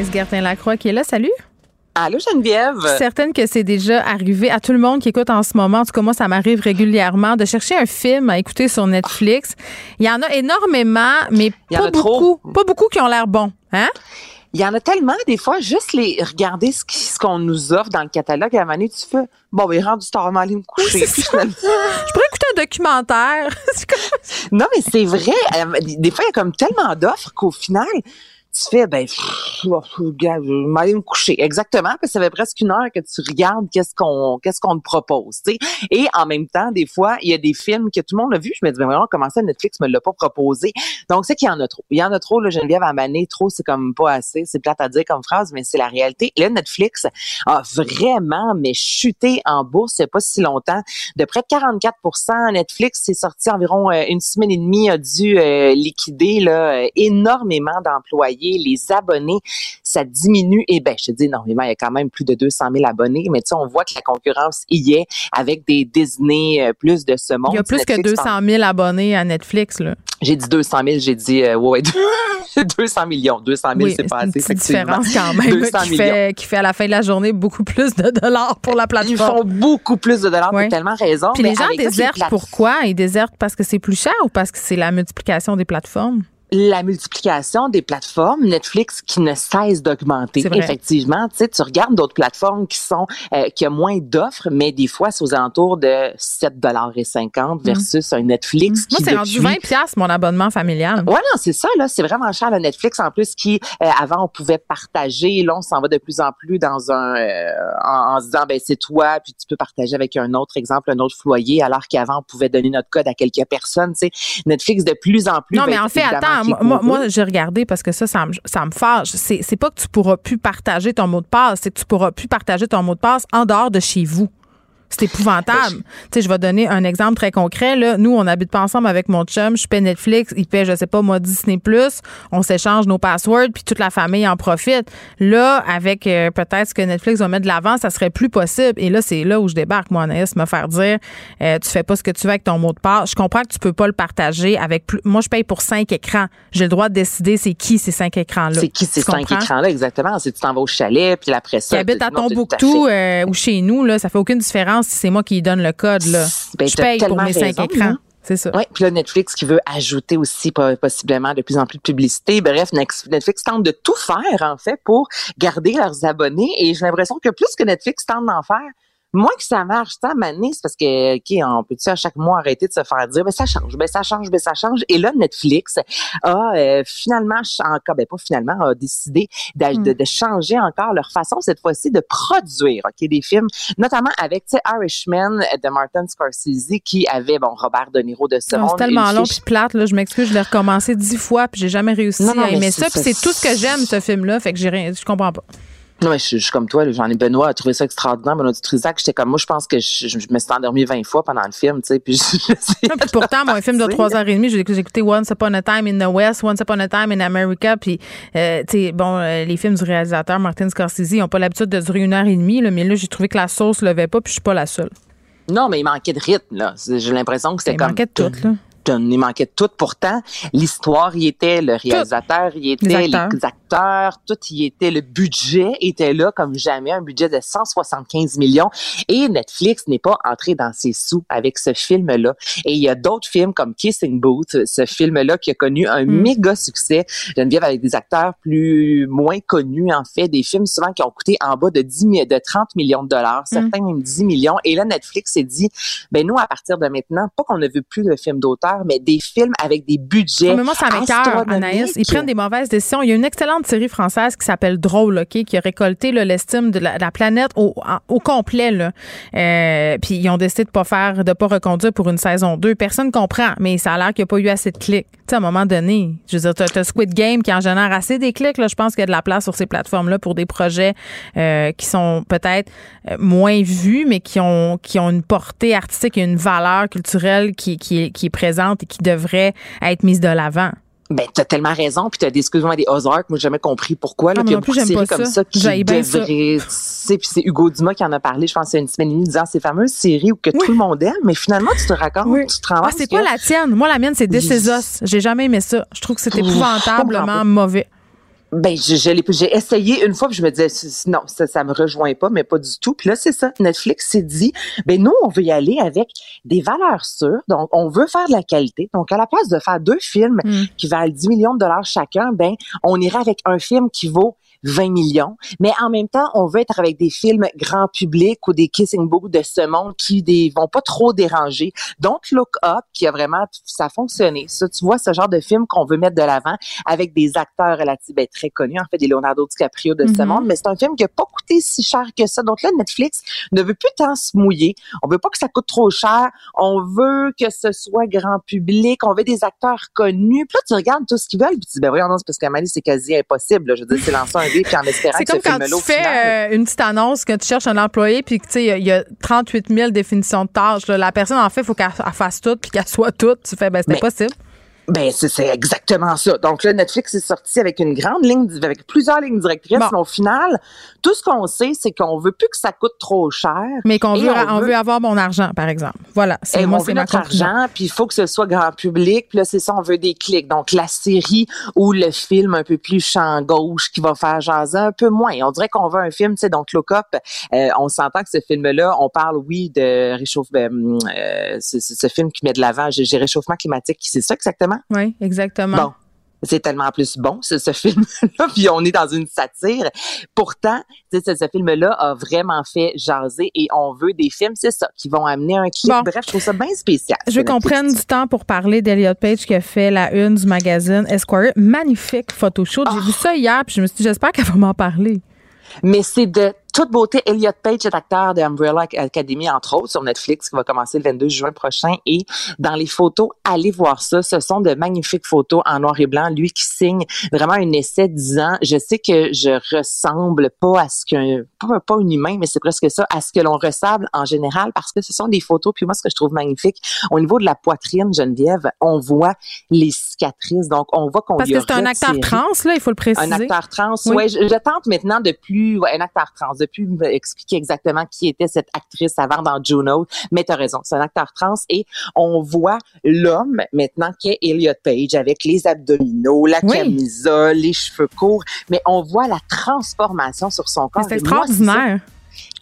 Anaïs Gertin-Lacroix qui est là. Salut. Allô, Geneviève. Je suis certaine que c'est déjà arrivé à tout le monde qui écoute en ce moment. En tout cas, moi, ça m'arrive régulièrement de chercher un film à écouter sur Netflix. Il y en a énormément, mais Il pas trop. beaucoup. Pas beaucoup qui ont l'air bons. Hein? Il y en a tellement, des fois, juste les regarder ce qu'on nous offre dans le catalogue, à un moment donné, tu fais, bon, ben, rendu tard, aller me coucher. Je pourrais écouter un documentaire. non, mais c'est vrai. euh, Des fois, il y a comme tellement d'offres qu'au final, tu fais, ben, pff, je vais me coucher. Exactement, parce que ça fait presque une heure que tu regardes qu'est-ce qu'on, qu'est-ce qu'on te propose, tu sais. Et en même temps, des fois, il y a des films que tout le monde a vu. Je me dis, ben, vraiment, comment ça, Netflix me l'a pas proposé? Donc, c'est qu'il y en a trop. Il y en a trop, là, Geneviève, à maner. Trop, c'est comme pas assez. C'est plate à dire comme phrase, mais c'est la réalité. Là, Netflix a vraiment, mais chuté en bourse il y a pas si longtemps. De près de 44% Netflix, c'est sorti environ euh, une semaine et demie, a dû euh, liquider, là, euh, énormément d'employés. Les abonnés, ça diminue. Et ben, je te dis, normalement, il y a quand même plus de 200 000 abonnés, mais tu sais, on voit que la concurrence y est avec des Disney, euh, plus de ce monde. Il y a plus que Netflix, 200 000 abonnés à Netflix, là. J'ai dit 200 000, j'ai dit, euh, ouais, 200 millions. 200 000, Oui, c'est pas une assez. effectivement. différence quand même 200 qui fait, qui fait à la fin de la journée beaucoup plus de dollars pour la plateforme. Ils font beaucoup plus de dollars, Ouais. t'as tellement raison. Puis mais les gens désertent pourquoi? Ils désertent parce que c'est plus cher ou parce que c'est la multiplication des plateformes? La multiplication des plateformes, Netflix qui ne cesse d'augmenter. Effectivement, tu sais, tu regardes d'autres plateformes qui sont euh, qui a moins d'offres, mais des fois c'est aux alentours de 7 dollars et 50 versus un Netflix Mm. Moi, qui c'est rendu depuis 20 piastres, mon abonnement familial. Ouais, non, c'est ça, là. C'est vraiment cher, le Netflix. En plus, qui, euh, avant, on pouvait partager. Là, on s'en va de plus en plus dans un, euh, en, en se disant, ben, c'est toi, puis tu peux partager avec un autre exemple, un autre foyer, alors qu'avant, on pouvait donner notre code à quelques personnes, tu sais. Netflix, de plus en plus. Non, mais ben, en fait, évidemment, attends, moi, j'ai regardé parce que ça, ça me, ça me fâche. C'est pas que tu pourras plus partager ton mot de passe, c'est que tu pourras plus partager ton mot de passe en dehors de chez vous. C'est épouvantable. Tu sais, je vais donner un exemple très concret. Là. Nous, on n'habite pas ensemble avec mon chum. Je paie Netflix, il paie, je sais pas, moi, Disney+. On s'échange nos passwords, puis toute la famille en profite. Là, avec euh, peut-être ce que Netflix va mettre de l'avant, ça serait plus possible. Et là, c'est là où je débarque, moi, Anaïs, me faire dire, euh, tu fais pas ce que tu veux avec ton mot de passe. Je comprends que tu peux pas le partager avec plus. Moi, je paye pour cinq écrans. J'ai le droit de décider c'est qui ces cinq écrans-là. C'est qui ces cinq écrans-là, exactement? C'est tu t'en vas au chalet, puis après ça. qui habite à Tombouctou euh, ou chez nous, là, ça fait aucune différence si c'est moi qui donne le code. Là. Ben, je paye pour mes cinq raison, écrans. hein. C'est ça. Oui, puis là, Netflix qui veut ajouter aussi po- possiblement de plus en plus de publicité. Bref, Netflix tente de tout faire, en fait, pour garder leurs abonnés. Et j'ai l'impression que plus que Netflix tente d'en faire, moins que ça marche. Ça, Mané, c'est parce que, OK, on peut-tu à chaque mois arrêter de se faire dire, ben ça change, ben ça change, ben ça change. Et là, Netflix a euh, finalement, encore, ben pas finalement, a décidé d'a- Hmm. de, de changer encore leur façon, cette fois-ci, de produire, OK, des films, notamment avec, tu sais, Irishman de Martin Scorsese, qui avait, bon, Robert De Niro de ce monde. c'est tellement long puis plate. Là, je m'excuse, je l'ai recommencé dix fois puis j'ai jamais réussi Non, non, à mais aimer c'est- ça. Puis c'est- c'est tout ce que j'aime, ce film-là. Fait que j'ai rien, je comprends pas. Non, mais je, je suis comme toi, j'en ai Benoît a trouvé ça extraordinaire. Benoît Dutrisac, j'étais comme moi, je pense que je, je- je me suis endormie 20 fois pendant le film, tu sais, puis je, puis pourtant, moi, un film de trois heures et demie, j'ai j'ai écouté Once Upon a Time in the West, Once Upon a Time in America, puis, euh, tu sais, bon, euh, les films du réalisateur Martin Scorsese, ils n'ont pas l'habitude de durer une heure et demie, là, mais là, j'ai trouvé que la sauce levait pas, puis je suis pas la seule. Non, mais il manquait de rythme, là. J'ai l'impression que c'était Il comme. manquait de tout, là. Il manquait de tout. Pourtant, l'histoire y était, le réalisateur y était, Les les acteurs. tout y était. Le budget était là comme jamais, un budget de 175 millions. Et Netflix n'est pas entré dans ses sous avec ce film-là. Et il y a d'autres films comme Kissing Booth, ce film-là qui a connu un Hmm. méga succès. Geneviève avec des acteurs plus moins connus, en fait, des films souvent qui ont coûté en bas de 10 mi- de 30 millions de dollars, Hmm. certains même 10 millions. Et là, Netflix s'est dit, ben nous, à partir de maintenant, pas qu'on ne veut plus de films d'auteur, mais des films avec des budgets Mais moi, ça m'écœure, Anaïs. Ils prennent des mauvaises décisions. Il y a une excellente série française qui s'appelle Drôle, OK, qui a récolté l'estime de la, de la planète au, complet. Là. Euh, puis ils ont décidé de pas faire, de pas reconduire pour une saison 2. Personne comprend, mais ça a l'air qu'il n'y a pas eu assez de clics. Tu sais, à un moment donné, je veux dire, t'as, t'as Squid Game qui en génère assez des clics. Là. Je pense qu'il y a de la place sur ces plateformes-là pour des projets euh, qui sont peut-être euh, moins vus, mais qui ont, qui ont une portée artistique et une valeur culturelle qui, qui, est, qui est présente et qui devrait être mise de l'avant. Ben, t'as tellement raison, puis t'as des, excuse-moi, des Ozark, moi, j'ai jamais compris pourquoi, là, Ah, puis il y a pas comme ça. qui tu sais, puis c'est Hugo Dumas qui en a parlé, je pense, il y a une semaine et demie, disant ces fameuses séries où que tout le monde aime, mais finalement, tu te racontes, tu te rends Ah, c'est quoi la tienne? Moi, la mienne, c'est This. J'ai jamais aimé ça. Je trouve que c'est épouvantablement pas. mauvais. Ben, je, je l'ai- j'ai essayé une fois, puis je me disais, non, ça, ça me rejoint pas, mais pas du tout. Puis là, c'est ça. Netflix s'est dit, ben, nous, on veut y aller avec des valeurs sûres. Donc, on veut faire de la qualité. Donc, à la place de faire deux films Mm. qui valent 10 millions de dollars chacun, ben, on irait avec un film qui vaut 20 millions. Mais en même temps, on veut être avec des films grand public ou des kissing books de ce monde qui des, vont pas trop déranger. Don't Look Up, qui a vraiment, ça a fonctionné. Ça, tu vois, ce genre de film qu'on veut mettre de l'avant avec des acteurs relativement ben, très connus, en fait, des Leonardo DiCaprio de ce Mhm. monde, mais c'est un film qui a pas coûté si cher que ça. Donc là, Netflix ne veut plus tant se mouiller. On veut pas que ça coûte trop cher. On veut que ce soit grand public. On veut des acteurs connus. Puis là, tu regardes tout ce qu'ils veulent, puis tu dis, ben voyons, non, c'est parce qu'à Mali, c'est quasi impossible. là. Je veux dire, c'est lancer un dé, puis en espérant C'est comme quand tu fais euh, une petite annonce, que tu cherches un employé, puis que, tu sais, il y a- il y a 38 000 définitions de tâches. là. La personne, en fait, il faut qu'elle elle fasse tout, puis qu'elle soit toute. Tu fais, ben, c'était Mais- possible. Ben, c'est exactement ça. Donc là, Netflix est sorti avec une grande ligne, avec plusieurs lignes directrices, mais au final, tout ce qu'on sait, c'est qu'on veut plus que ça coûte trop cher. Mais qu'on veut, on veut avoir mon argent, par exemple. Voilà. C'est moi, on c'est notre conclusion. argent, puis il faut que ce soit grand public. Puis là, c'est ça, on veut des clics. Donc, la série ou le film un peu plus champ gauche qui va faire jaser un peu moins. On dirait qu'on veut un film, tu sais, donc Look Up, euh, on s'entend que ce film-là, on parle, oui, de réchauffement, euh, ce, ce- ce film qui met de l'avant, j'ai réchauffement climatique, c'est ça exactement? Oui, exactement. Bon. C'est tellement plus bon, ce, ce film-là, puis on est dans une satire. Pourtant, ce, ce film-là a vraiment fait jaser et on veut des films, c'est ça, qui vont amener un. Bon. Bref, je trouve ça bien spécial. Je veux qu'on prenne du temps pour parler d'Eliot Page qui a fait la une du magazine Esquire. Magnifique photoshoot. J'ai vu ça hier, puis je me suis dit, j'espère qu'elle va m'en parler. Mais c'est de toute beauté. Elliot Page est acteur de Umbrella Academy, entre autres, sur Netflix, qui va commencer le 22 juin prochain. Et dans les photos, allez voir ça. Ce sont de magnifiques photos en noir et blanc. Lui qui signe vraiment un essai disant, je sais que je ressemble pas à ce qu'un, pas, pas un humain, mais c'est presque ça, à ce que l'on ressemble en général, parce que ce sont des photos. Puis moi, ce que je trouve magnifique, au niveau de la poitrine, Geneviève, on voit les cicatrices. Donc, on voit qu'on Parce que c'est un acteur trans, là, il faut le préciser. un acteur trans, Oui. ouais. Je, je tente maintenant de plus, ouais, un acteur trans, de plus me expliquer exactement qui était cette actrice avant dans Juno. Mais t'as raison, c'est un acteur trans et on voit l'homme maintenant qui est Elliot Page avec les abdominaux, la Oui. camisole, les cheveux courts. Mais on voit la transformation sur son corps. C'est moi, extraordinaire.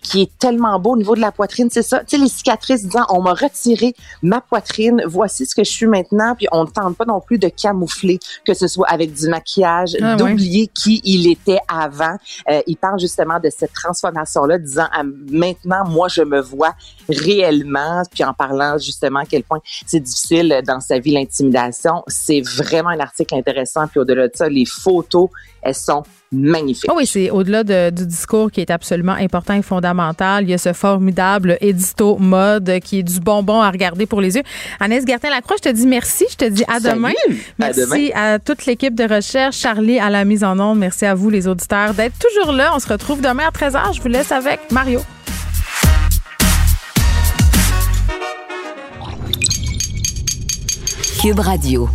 Qui est tellement beau au niveau de la poitrine, c'est ça. Tu sais, les cicatrices disant, on m'a retiré ma poitrine, voici ce que je suis maintenant, puis on ne tente pas non plus de camoufler, que ce soit avec du maquillage, Ah d'oublier qui il était avant. Euh, il parle justement de cette transformation-là, disant, Ah, maintenant, moi, je me vois réellement, puis en parlant justement à quel point c'est difficile dans sa vie, l'intimidation. C'est vraiment un article intéressant, puis au-delà de ça, les photos, elles sont magnifiques. Ah oui, c'est au-delà de- du discours qui est absolument important et fondamental. Il y a ce formidable édito mode qui est du bonbon à regarder pour les yeux. Agnès Gertin-Lacroix, je te dis merci. Je te dis à Salut. demain. À Merci demain. à toute l'équipe de recherche. Charlie à la mise en onde. Merci à vous, les auditeurs, d'être toujours là. On se retrouve demain à 13h. Je vous laisse avec Mario. Cube Radio.